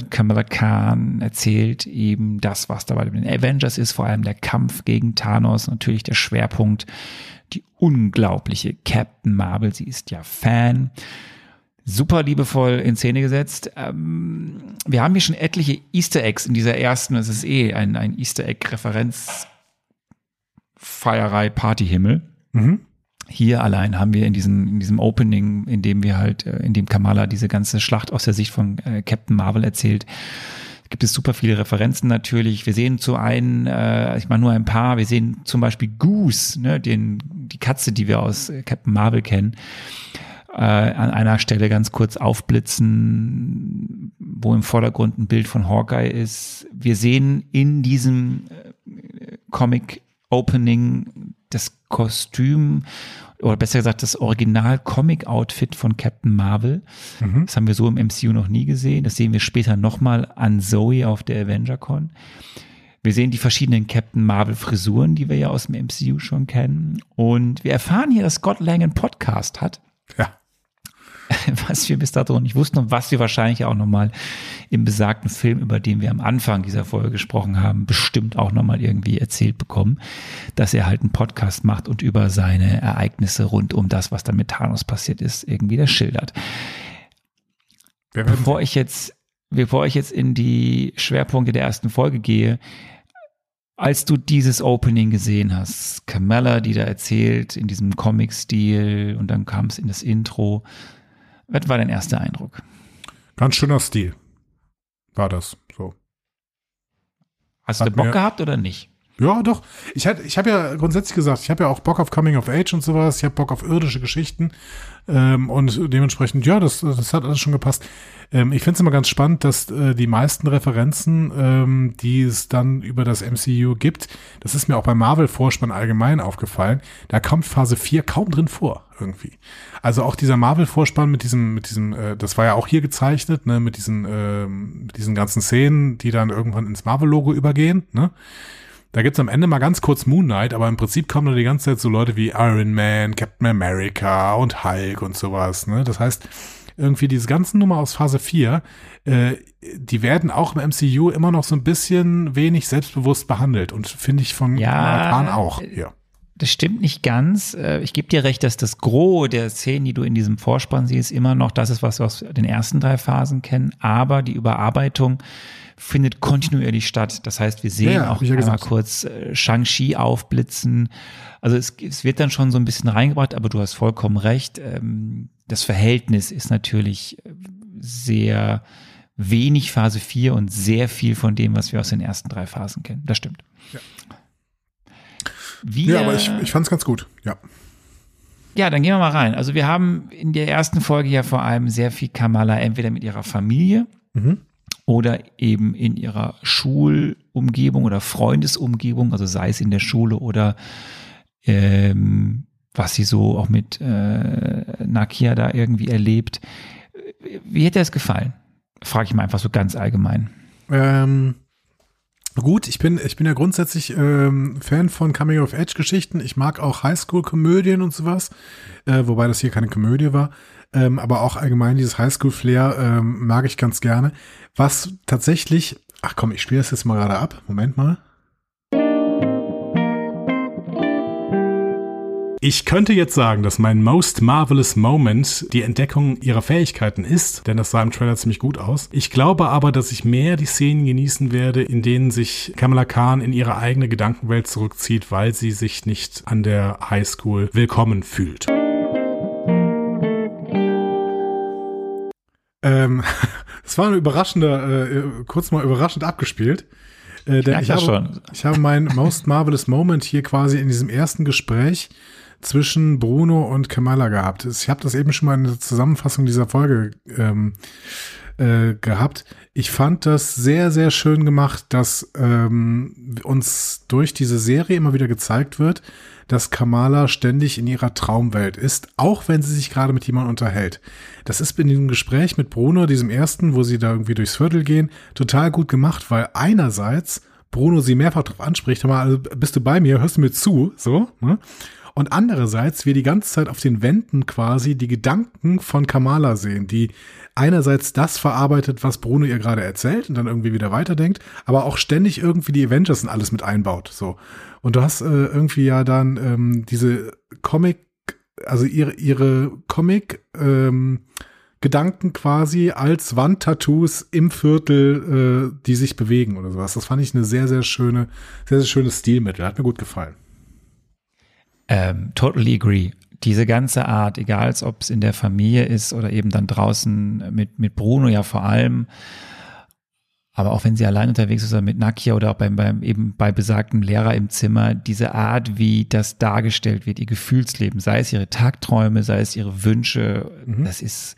Äh, Kamala Khan erzählt eben das, was dabei mit den Avengers ist, vor allem der Kampf gegen Thanos. Natürlich der Schwerpunkt, die unglaubliche Captain Marvel. Sie ist ja Fan. Super liebevoll in Szene gesetzt. Ähm, wir haben hier schon etliche Easter Eggs in dieser ersten, das ist eh ein, ein Easter Egg-Referenz Feierei Partyhimmel. Mhm. Hier allein haben wir in, diesem in diesem Opening, in dem wir halt, äh, in dem Kamala diese ganze Schlacht aus der Sicht von äh, Captain Marvel erzählt, gibt es super viele Referenzen natürlich. Wir sehen zu einen, äh, ich meine nur ein paar, wir sehen zum Beispiel Goose, ne, den, die Katze, die wir aus äh, Captain Marvel kennen, äh, an einer Stelle ganz kurz aufblitzen, wo im Vordergrund ein Bild von Hawkeye ist. Wir sehen in diesem Comic Opening das Kostüm oder besser gesagt das Original-Comic-Outfit von Captain Marvel. Mhm. Das haben wir so im MCU noch nie gesehen. Das sehen wir später nochmal an Zoe auf der AvengerCon. Wir sehen die verschiedenen Captain Marvel Frisuren, die wir ja aus dem MCU schon kennen. Und wir erfahren hier, dass Scott Lang einen Podcast hat. Ja. was wir bis dato nicht wussten und was wir wahrscheinlich auch nochmal im besagten Film, über den wir am Anfang dieser Folge gesprochen haben, bestimmt auch nochmal irgendwie erzählt bekommen, dass er halt einen Podcast macht und über seine Ereignisse rund um das, was da mit Thanos passiert ist, irgendwie das schildert. Bevor ich jetzt, bevor ich jetzt in die Schwerpunkte der ersten Folge gehe, als du dieses Opening gesehen hast, Camilla, die da erzählt in diesem Comic-Stil und dann kam es in das Intro, was war dein erster Eindruck? Ganz schöner Stil. War das so. Hast Hat du Bock gehabt oder nicht? Ja, doch. Ich, hatte, ich habe ja grundsätzlich gesagt, ich habe ja auch Bock auf Coming of Age und sowas. Ich habe Bock auf irdische Geschichten. Ähm, und dementsprechend, ja, das, das hat alles schon gepasst. Ähm, ich finde es immer ganz spannend, dass äh, die meisten Referenzen, ähm, die es dann über das MCU gibt, das ist mir auch beim Marvel-Vorspann allgemein aufgefallen, da kommt Phase 4 kaum drin vor, irgendwie. Also auch dieser Marvel-Vorspann mit diesem, mit diesem, äh, das war ja auch hier gezeichnet, ne, mit diesen, äh, mit diesen ganzen Szenen, die dann irgendwann ins Marvel-Logo übergehen, ne? Da gibt's am Ende mal ganz kurz Moon Knight, aber im Prinzip kommen da die ganze Zeit so Leute wie Iron Man, Captain America und Hulk und sowas. Ne? Das heißt, irgendwie diese ganzen Nummer aus Phase 4, äh, die werden auch im MCU immer noch so ein bisschen wenig selbstbewusst behandelt und finde ich von ja, Khan auch. Ja. Das stimmt nicht ganz. Äh, ich gebe dir recht, dass das Gros der Szenen, die du in diesem Vorspann siehst, immer noch das ist, was wir aus den ersten drei Phasen kennen. Aber die Überarbeitung findet kontinuierlich statt. Das heißt, wir sehen ja, auch ja einmal kurz äh, Shang-Chi aufblitzen. Also es, es, wird dann schon so ein bisschen reingebracht, aber du hast vollkommen recht. Ähm, das Verhältnis ist natürlich äh, sehr wenig Phase 4 und sehr viel von dem, was wir aus den ersten drei Phasen kennen. Das stimmt. Ja, wir, ja aber ich, ich fand es ganz gut, ja. Ja, dann gehen wir mal rein. Also wir haben in der ersten Folge ja vor allem sehr viel Kamala entweder mit ihrer Familie mhm oder eben in ihrer Schulumgebung oder Freundesumgebung, also sei es in der Schule oder ähm, was sie so auch mit äh, Nakia da irgendwie erlebt. Wie hätte es gefallen? Frage ich mal einfach so ganz allgemein. Ähm, gut, ich bin, ich bin ja grundsätzlich ähm, Fan von Coming of Age Geschichten. Ich mag auch Highschool-Komödien und sowas, äh, wobei das hier keine Komödie war ähm, aber auch allgemein dieses Highschool-Flair ähm, mag ich ganz gerne. Was tatsächlich, ach komm, ich spiele das jetzt mal gerade ab. Moment mal. Ich könnte jetzt sagen, dass mein most marvelous moment die Entdeckung ihrer Fähigkeiten ist, denn das sah im Trailer ziemlich gut aus. Ich glaube aber, dass ich mehr die Szenen genießen werde, in denen sich Kamala Khan in ihre eigene Gedankenwelt zurückzieht, weil sie sich nicht an der Highschool willkommen fühlt. Ähm, es war ein überraschender, äh, kurz mal überraschend abgespielt. Äh, der, ich, habe, schon. ich habe meinen Most Marvelous Moment hier quasi in diesem ersten Gespräch zwischen Bruno und Kamala gehabt. Ich habe das eben schon mal in der Zusammenfassung dieser Folge ähm, äh, gehabt. Ich fand das sehr, sehr schön gemacht, dass ähm, uns durch diese Serie immer wieder gezeigt wird, dass Kamala ständig in ihrer Traumwelt ist, auch wenn sie sich gerade mit jemandem unterhält. Das ist in diesem Gespräch mit Bruno, diesem ersten, wo sie da irgendwie durchs Viertel gehen, total gut gemacht, weil einerseits Bruno sie mehrfach darauf anspricht, mal, also bist du bei mir, hörst du mir zu, so, ne? Und andererseits wir die ganze Zeit auf den Wänden quasi die Gedanken von Kamala sehen, die einerseits das verarbeitet, was Bruno ihr gerade erzählt und dann irgendwie wieder weiterdenkt, aber auch ständig irgendwie die Avengers und alles mit einbaut. So. Und du hast äh, irgendwie ja dann ähm, diese Comic, also ihre, ihre Comic, ähm, Gedanken quasi als Wandtattoos im Viertel, äh, die sich bewegen oder sowas. Das fand ich eine sehr, sehr schöne, sehr, sehr schönes Stilmittel. Hat mir gut gefallen. Ähm, totally agree. Diese ganze Art, egal ob es in der Familie ist oder eben dann draußen mit, mit Bruno ja vor allem, aber auch wenn sie allein unterwegs ist oder mit Nakia oder auch beim, beim eben bei besagtem Lehrer im Zimmer, diese Art, wie das dargestellt wird, ihr Gefühlsleben, sei es ihre Tagträume, sei es ihre Wünsche, mhm. das ist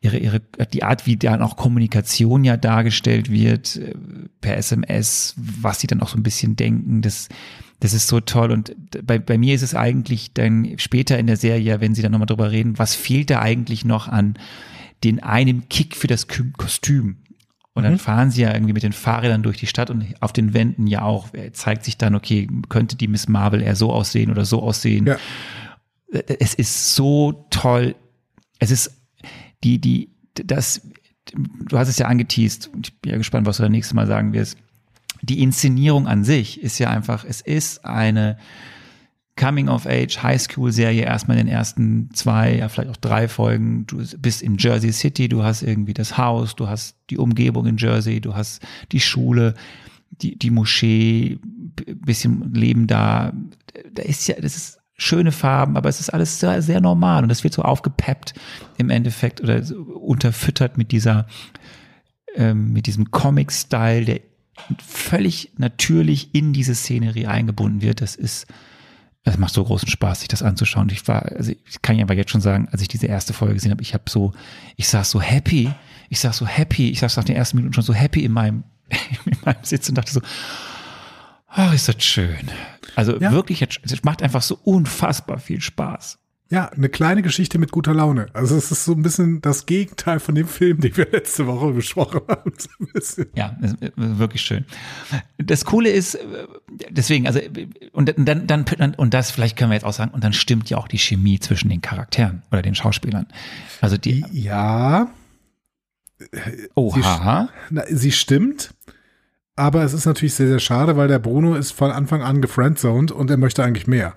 ihre, ihre, die Art, wie dann auch Kommunikation ja dargestellt wird, äh, per SMS, was sie dann auch so ein bisschen denken, das, das ist so toll. Und bei, bei mir ist es eigentlich dann später in der Serie, wenn sie dann nochmal drüber reden, was fehlt da eigentlich noch an den einen Kick für das Kostüm? Und dann mhm. fahren sie ja irgendwie mit den Fahrrädern durch die Stadt und auf den Wänden ja auch zeigt sich dann, okay, könnte die Miss Marvel eher so aussehen oder so aussehen. Ja. Es ist so toll. Es ist die, die, das, du hast es ja angeteased und ich bin ja gespannt, was du das nächste Mal sagen wirst die Inszenierung an sich ist ja einfach, es ist eine Coming-of-Age Highschool-Serie erstmal in den ersten zwei, ja vielleicht auch drei Folgen. Du bist in Jersey City, du hast irgendwie das Haus, du hast die Umgebung in Jersey, du hast die Schule, die, die Moschee, bisschen Leben da. Da ist ja, das ist schöne Farben, aber es ist alles sehr, sehr normal und das wird so aufgepeppt im Endeffekt oder so unterfüttert mit dieser, ähm, mit diesem Comic-Style, der völlig natürlich in diese Szenerie eingebunden wird. Das ist, das macht so großen Spaß, sich das anzuschauen. Ich war, also ich kann ja aber jetzt schon sagen, als ich diese erste Folge gesehen habe, ich habe so, ich saß so happy, ich saß so happy, ich saß nach den ersten Minuten schon so happy in meinem, in meinem Sitz und dachte so, ach, ist das schön. Also ja. wirklich, es macht einfach so unfassbar viel Spaß. Ja, eine kleine Geschichte mit guter Laune. Also es ist so ein bisschen das Gegenteil von dem Film, den wir letzte Woche besprochen haben. So ja, wirklich schön. Das Coole ist, deswegen, also und dann, dann und das vielleicht können wir jetzt auch sagen, und dann stimmt ja auch die Chemie zwischen den Charakteren oder den Schauspielern. Also die. Ja. Oha. Sie, na, sie stimmt. Aber es ist natürlich sehr, sehr schade, weil der Bruno ist von Anfang an gefriendzoned und er möchte eigentlich mehr.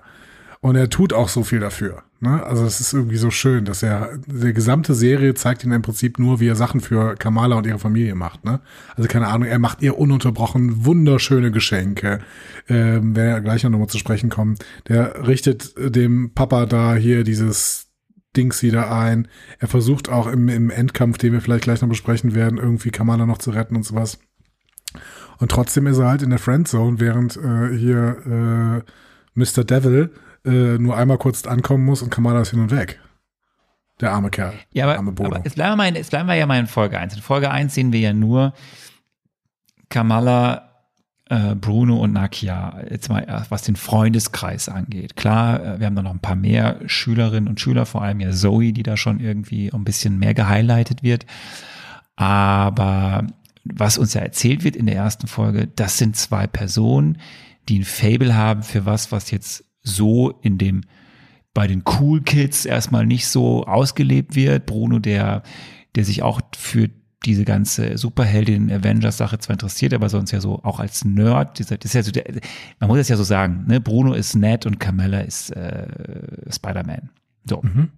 Und er tut auch so viel dafür. Ne? Also es ist irgendwie so schön, dass er, die gesamte Serie zeigt ihm im Prinzip nur, wie er Sachen für Kamala und ihre Familie macht. Ne? Also keine Ahnung, er macht ihr ununterbrochen wunderschöne Geschenke. Ähm, wenn er gleich noch mal zu sprechen kommt. Der richtet dem Papa da hier dieses Dings wieder ein. Er versucht auch im, im Endkampf, den wir vielleicht gleich noch besprechen werden, irgendwie Kamala noch zu retten und sowas. Und trotzdem ist er halt in der Friendzone, während äh, hier äh, Mr. Devil äh, nur einmal kurz ankommen muss und Kamala ist hin und weg. Der arme Kerl. Ja, aber, arme aber jetzt, bleiben wir in, jetzt bleiben wir ja mal in Folge 1. In Folge 1 sehen wir ja nur Kamala, äh, Bruno und Nakia, jetzt mal äh, was den Freundeskreis angeht. Klar, wir haben da noch ein paar mehr Schülerinnen und Schüler, vor allem ja Zoe, die da schon irgendwie ein bisschen mehr gehighlightet wird. Aber was uns ja erzählt wird in der ersten Folge, das sind zwei Personen, die ein Fable haben für was, was jetzt so in dem bei den Cool Kids erstmal nicht so ausgelebt wird. Bruno, der, der sich auch für diese ganze Superheldin Avengers Sache zwar interessiert, aber sonst ja so auch als Nerd, dieser, das ist ja so der, man muss es ja so sagen, ne? Bruno ist nett und Carmella ist äh, Spider-Man. So. Mhm.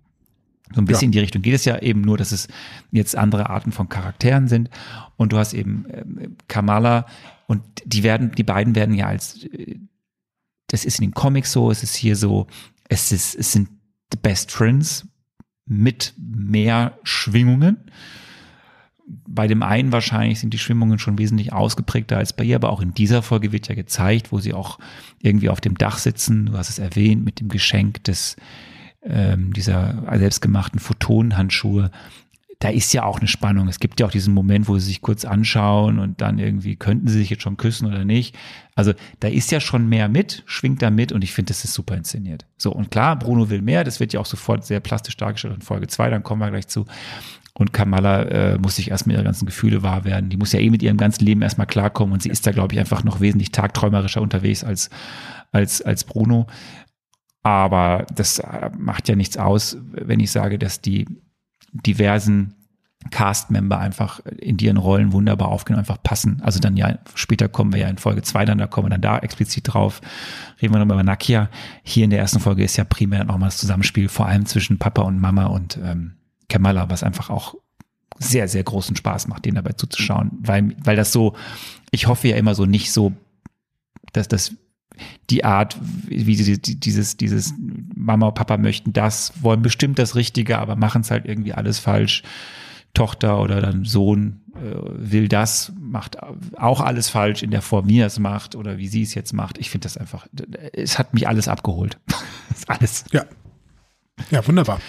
So ein bisschen ja. in die Richtung geht es ja eben nur, dass es jetzt andere Arten von Charakteren sind. Und du hast eben äh, Kamala und die werden, die beiden werden ja als äh, das ist in den Comics so, es ist hier so, es ist, es sind the best friends mit mehr Schwingungen. bei dem einen wahrscheinlich sind die Schwimmungen schon wesentlich ausgeprägter als bei ihr, aber auch in dieser Folge wird ja gezeigt, wo sie auch irgendwie auf dem Dach sitzen, du hast es erwähnt, mit dem Geschenk des ähm, dieser selbstgemachten Photonhandschuhe. Da ist ja auch eine Spannung. Es gibt ja auch diesen Moment, wo sie sich kurz anschauen und dann irgendwie könnten sie sich jetzt schon küssen oder nicht. Also da ist ja schon mehr mit, schwingt da mit und ich finde, das ist super inszeniert. So, und klar, Bruno will mehr, das wird ja auch sofort sehr plastisch dargestellt in Folge zwei, dann kommen wir gleich zu. Und Kamala äh, muss sich erstmal ihre ganzen Gefühle wahr werden. Die muss ja eh mit ihrem ganzen Leben erstmal klarkommen und sie ist da, glaube ich, einfach noch wesentlich tagträumerischer unterwegs als, als, als Bruno. Aber das äh, macht ja nichts aus, wenn ich sage, dass die diversen Cast-Member einfach in ihren Rollen wunderbar aufgenommen, einfach passen. Also dann ja, später kommen wir ja in Folge zwei dann, da kommen wir dann da explizit drauf. Reden wir nochmal über Nakia. Hier in der ersten Folge ist ja primär nochmal das Zusammenspiel, vor allem zwischen Papa und Mama und ähm, Kamala, was einfach auch sehr, sehr großen Spaß macht, den dabei zuzuschauen, weil, weil das so, ich hoffe ja immer so nicht so, dass das die Art, wie sie dieses, dieses Mama und Papa möchten das, wollen bestimmt das Richtige, aber machen es halt irgendwie alles falsch. Tochter oder dann Sohn äh, will das, macht auch alles falsch in der Form, wie er es macht oder wie sie es jetzt macht. Ich finde das einfach, es hat mich alles abgeholt. alles. Ja. Ja, wunderbar.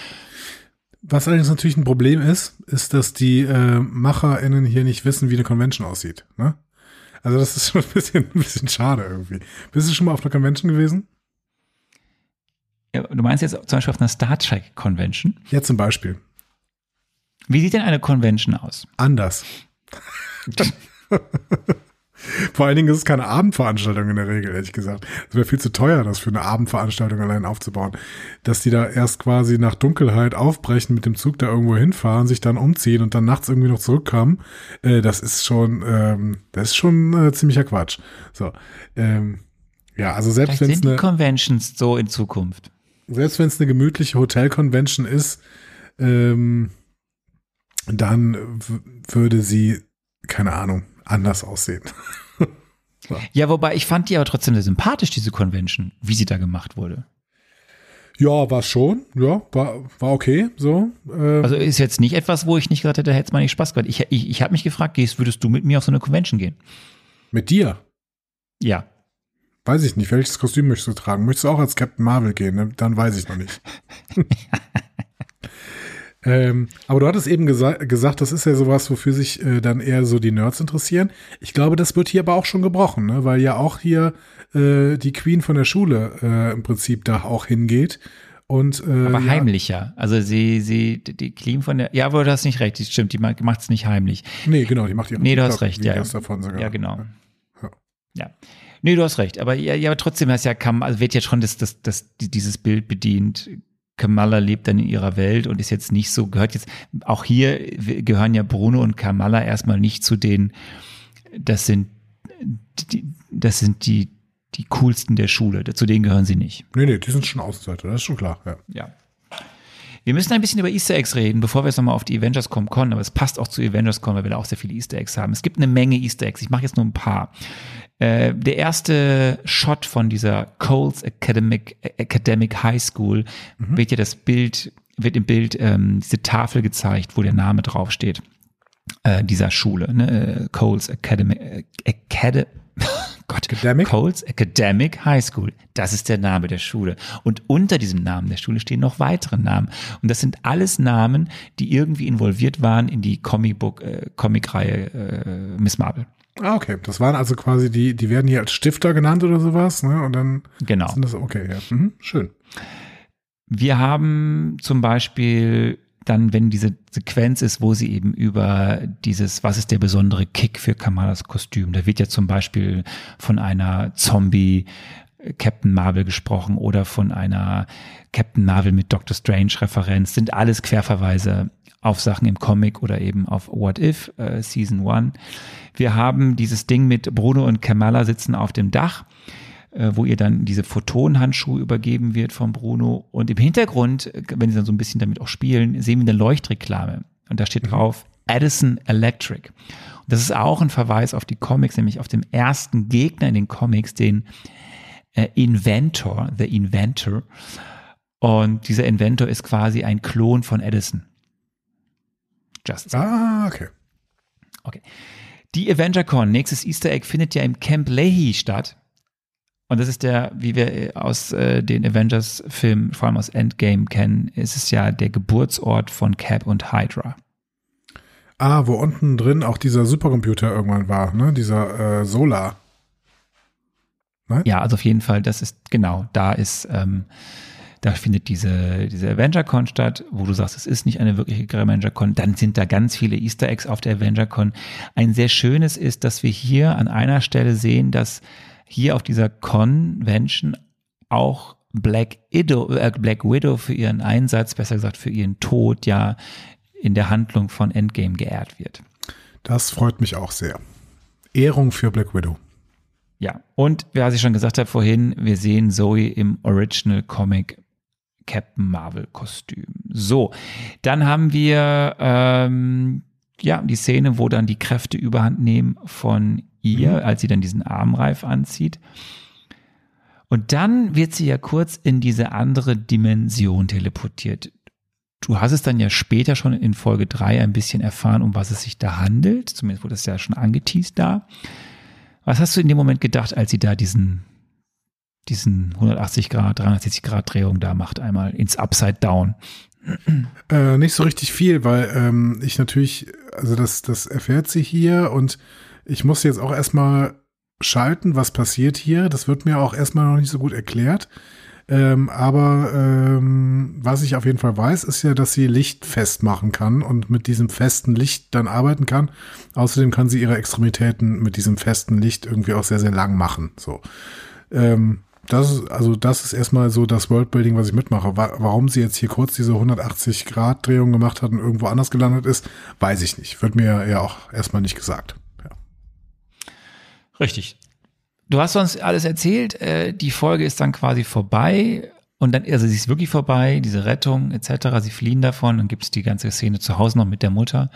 Was allerdings natürlich ein Problem ist, ist, dass die äh, MacherInnen hier nicht wissen, wie eine Convention aussieht. Ne? Also das ist schon ein bisschen, ein bisschen schade irgendwie. Bist du schon mal auf einer Convention gewesen? Ja, du meinst jetzt zum Beispiel auf einer Star Trek Convention? Ja, zum Beispiel. Wie sieht denn eine Convention aus? Anders. Vor allen Dingen ist es keine Abendveranstaltung in der Regel, ehrlich gesagt. Es wäre viel zu teuer, das für eine Abendveranstaltung allein aufzubauen. Dass die da erst quasi nach Dunkelheit aufbrechen, mit dem Zug da irgendwo hinfahren, sich dann umziehen und dann nachts irgendwie noch zurückkommen, äh, das ist schon, ähm, das ist schon äh, ziemlicher Quatsch. So, ähm, ja, also selbst wenn es eine Conventions so in Zukunft. Selbst wenn es eine gemütliche Hotel-Convention ist, ähm, dann würde sie, keine Ahnung, anders aussehen. so. Ja, wobei ich fand die aber trotzdem sehr sympathisch, diese Convention, wie sie da gemacht wurde. Ja, war schon, ja, war, war okay, so. Ähm. Also ist jetzt nicht etwas, wo ich nicht gesagt hätte, hätte es mal nicht Spaß gemacht. Ich, ich, ich habe mich gefragt, gehst, würdest du mit mir auf so eine Convention gehen? Mit dir? Ja. Weiß ich nicht, welches Kostüm möchtest du tragen? Möchtest du auch als Captain Marvel gehen? Ne? Dann weiß ich noch nicht. Ähm, aber du hattest eben gesa gesagt, das ist ja sowas, wofür sich äh, dann eher so die Nerds interessieren. Ich glaube, das wird hier aber auch schon gebrochen, ne? weil ja auch hier äh, die Queen von der Schule äh, im Prinzip da auch hingeht. Und, äh, aber heimlicher. Also sie, sie, die Queen von der, ja, aber du hast nicht recht, die stimmt, die macht es nicht heimlich. Nee, genau, die macht ihre Nee, du hast recht, ja. Davon sogar. Ja, genau. Ja. ja. Nee, du hast recht. Aber ja, ja, aber trotzdem hast ja kam, also wird jetzt schon das, das, das, dieses Bild bedient. Kamala lebt dann in ihrer Welt und ist jetzt nicht so, gehört jetzt, auch hier gehören ja Bruno und Kamala erstmal nicht zu den, das sind, die, das sind die, die coolsten der Schule. Zu denen gehören sie nicht. Nee, nee, die sind schon Außenseiter, das ist schon klar, ja. Ja. Wir müssen ein bisschen über Easter Eggs reden, bevor wir jetzt nochmal auf die Avengers.com kommen, aber es passt auch zu Avengers.com, weil wir da auch sehr viele Easter Eggs haben. Es gibt eine Menge Easter Eggs, ich mache jetzt nur ein paar. Äh, der erste Shot von dieser Coles Academic, Academic High School mhm. wird ja das Bild, wird im Bild ähm, diese Tafel gezeigt, wo der Name draufsteht. Äh, dieser Schule, ne? Äh, Coles Academy, äh, Academy, Gott, Academic? Coles Academic High School. Das ist der Name der Schule. Und unter diesem Namen der Schule stehen noch weitere Namen. Und das sind alles Namen, die irgendwie involviert waren in die Comicbook, äh, Comicreihe äh, Miss Marvel. Ah, okay. Das waren also quasi die, die werden hier als Stifter genannt oder sowas, ne? Und dann genau. sind das, okay, ja. Mhm, schön. Wir haben zum Beispiel dann, wenn diese Sequenz ist, wo sie eben über dieses, was ist der besondere Kick für Kamalas Kostüm? Da wird ja zum Beispiel von einer Zombie Captain Marvel gesprochen oder von einer Captain Marvel mit Doctor Strange Referenz, sind alles Querverweise auf Sachen im Comic oder eben auf What If äh, Season 1. Wir haben dieses Ding mit Bruno und Kamala sitzen auf dem Dach, äh, wo ihr dann diese Photonhandschuhe übergeben wird von Bruno. Und im Hintergrund, wenn sie dann so ein bisschen damit auch spielen, sehen wir eine Leuchtreklame. Und da steht mhm. drauf Edison Electric. Und das ist auch ein Verweis auf die Comics, nämlich auf den ersten Gegner in den Comics, den äh, Inventor, The Inventor. Und dieser Inventor ist quasi ein Klon von Edison. Justice. Ah, okay. Okay. Die AvengerCon, nächstes Easter Egg, findet ja im Camp Leahy statt. Und das ist der, wie wir aus äh, den Avengers-Filmen, vor allem aus Endgame kennen, ist es ja der Geburtsort von Cap und Hydra. Ah, wo unten drin auch dieser Supercomputer irgendwann war, ne? Dieser äh, Solar. Nein? Ja, also auf jeden Fall, das ist, genau, da ist, ähm, da findet diese, diese AvengerCon statt, wo du sagst, es ist nicht eine wirkliche AvengerCon, dann sind da ganz viele Easter Eggs auf der AvengerCon. Ein sehr schönes ist, dass wir hier an einer Stelle sehen, dass hier auf dieser Convention auch Black Widow, äh, Black Widow für ihren Einsatz, besser gesagt für ihren Tod, ja in der Handlung von Endgame geehrt wird. Das freut mich auch sehr. Ehrung für Black Widow. Ja, und was ich schon gesagt habe vorhin, wir sehen Zoe im Original Comic Captain Marvel Kostüm. So, dann haben wir ähm, ja die Szene, wo dann die Kräfte überhand nehmen von ihr, mhm. als sie dann diesen Armreif anzieht. Und dann wird sie ja kurz in diese andere Dimension teleportiert. Du hast es dann ja später schon in Folge 3 ein bisschen erfahren, um was es sich da handelt. Zumindest wurde es ja schon angeteased da. Was hast du in dem Moment gedacht, als sie da diesen, diesen 180 Grad, 360 Grad Drehung da macht, einmal ins Upside Down? Äh, nicht so richtig viel, weil ähm, ich natürlich, also das, das erfährt sie hier und ich muss jetzt auch erstmal schalten, was passiert hier. Das wird mir auch erstmal noch nicht so gut erklärt. Ähm, aber ähm, was ich auf jeden Fall weiß, ist ja, dass sie Licht festmachen kann und mit diesem festen Licht dann arbeiten kann. Außerdem kann sie ihre Extremitäten mit diesem festen Licht irgendwie auch sehr, sehr lang machen. So. Ähm, das ist, also das ist erstmal so das Worldbuilding, was ich mitmache. Warum sie jetzt hier kurz diese 180 Grad Drehung gemacht hat und irgendwo anders gelandet ist, weiß ich nicht. Wird mir ja auch erstmal nicht gesagt. Ja. Richtig. Du hast uns alles erzählt, äh, die Folge ist dann quasi vorbei und dann, also sie ist wirklich vorbei, diese Rettung etc., sie fliehen davon, dann gibt es die ganze Szene zu Hause noch mit der Mutter.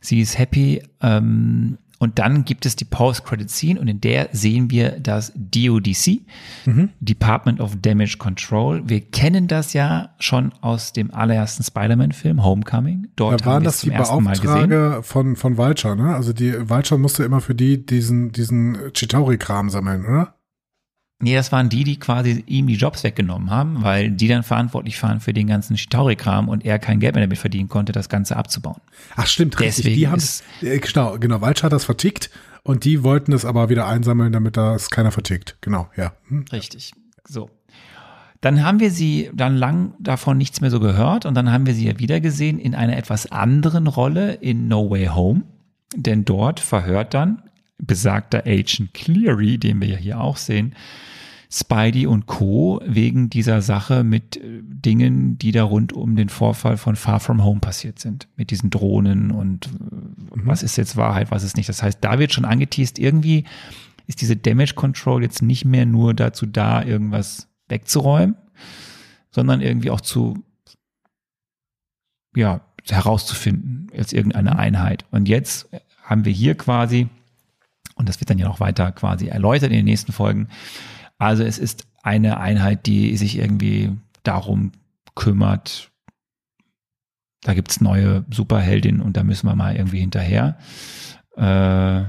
Sie ist happy, ähm, und dann gibt es die Post-Credit-Scene und in der sehen wir das DODC, mhm. Department of Damage Control. Wir kennen das ja schon aus dem allerersten Spider-Man-Film, Homecoming. Dort da waren das die Beauftrage von, von Vulture, ne? Also die Vulture musste immer für die diesen, diesen Chitauri-Kram sammeln, oder? Nee, das waren die, die quasi ihm die Jobs weggenommen haben, weil die dann verantwortlich waren für den ganzen Shitauri-Kram und er kein Geld mehr damit verdienen konnte, das Ganze abzubauen. Ach stimmt, Deswegen richtig. Die haben äh, genau, genau, Walch hat das vertickt und die wollten es aber wieder einsammeln, damit das keiner vertickt. Genau, ja. Hm. Richtig. So. Dann haben wir sie dann lang davon nichts mehr so gehört und dann haben wir sie ja wieder gesehen in einer etwas anderen Rolle in No Way Home. Denn dort verhört dann besagter Agent Cleary, den wir ja hier auch sehen, Spidey und Co. wegen dieser Sache mit äh, Dingen, die da rund um den Vorfall von Far From Home passiert sind. Mit diesen Drohnen und äh, mhm. was ist jetzt Wahrheit, was ist nicht. Das heißt, da wird schon angeteased, irgendwie ist diese Damage Control jetzt nicht mehr nur dazu da, irgendwas wegzuräumen, sondern irgendwie auch zu, ja, herauszufinden, als irgendeine. Einheit. Und jetzt haben wir hier quasi, und das wird dann ja noch weiter quasi erläutert in den nächsten Folgen, also es ist eine Einheit, die sich irgendwie darum kümmert. Da gibt's neue Superheldinnen und da müssen wir mal irgendwie hinterher. Äh,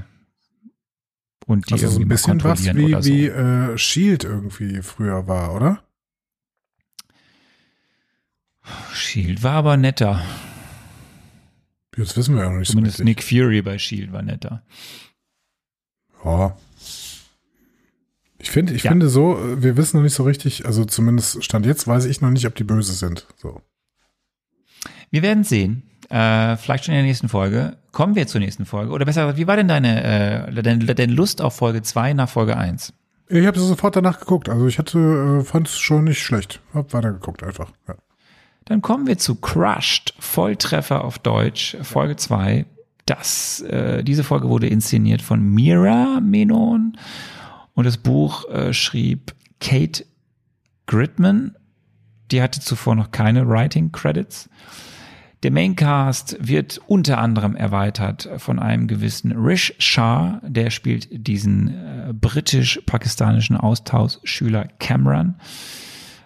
und die also so ein bisschen was wie, so. wie äh, Shield irgendwie früher war, oder? Shield war aber netter. Jetzt wissen wir ja noch nicht Zumindest so Nick Fury bei Shield war netter. Ja, ich finde, ich ja. finde so, wir wissen noch nicht so richtig, also zumindest Stand jetzt weiß ich noch nicht, ob die böse sind. So. Wir werden sehen. Äh, vielleicht schon in der nächsten Folge. Kommen wir zur nächsten Folge. Oder besser, wie war denn deine, äh, deine, deine Lust auf Folge 2 nach Folge 1? Ich habe sofort danach geguckt. Also ich hatte, äh, fand es schon nicht schlecht. Hab weitergeguckt einfach. Ja. Dann kommen wir zu Crushed, Volltreffer auf Deutsch, Folge 2. Das, äh, diese Folge wurde inszeniert von Mira Menon und das Buch äh, schrieb Kate Gridman. Die hatte zuvor noch keine Writing Credits. Der Maincast wird unter anderem erweitert von einem gewissen Rish Shah, der spielt diesen äh, britisch-pakistanischen Austauschschüler Cameron.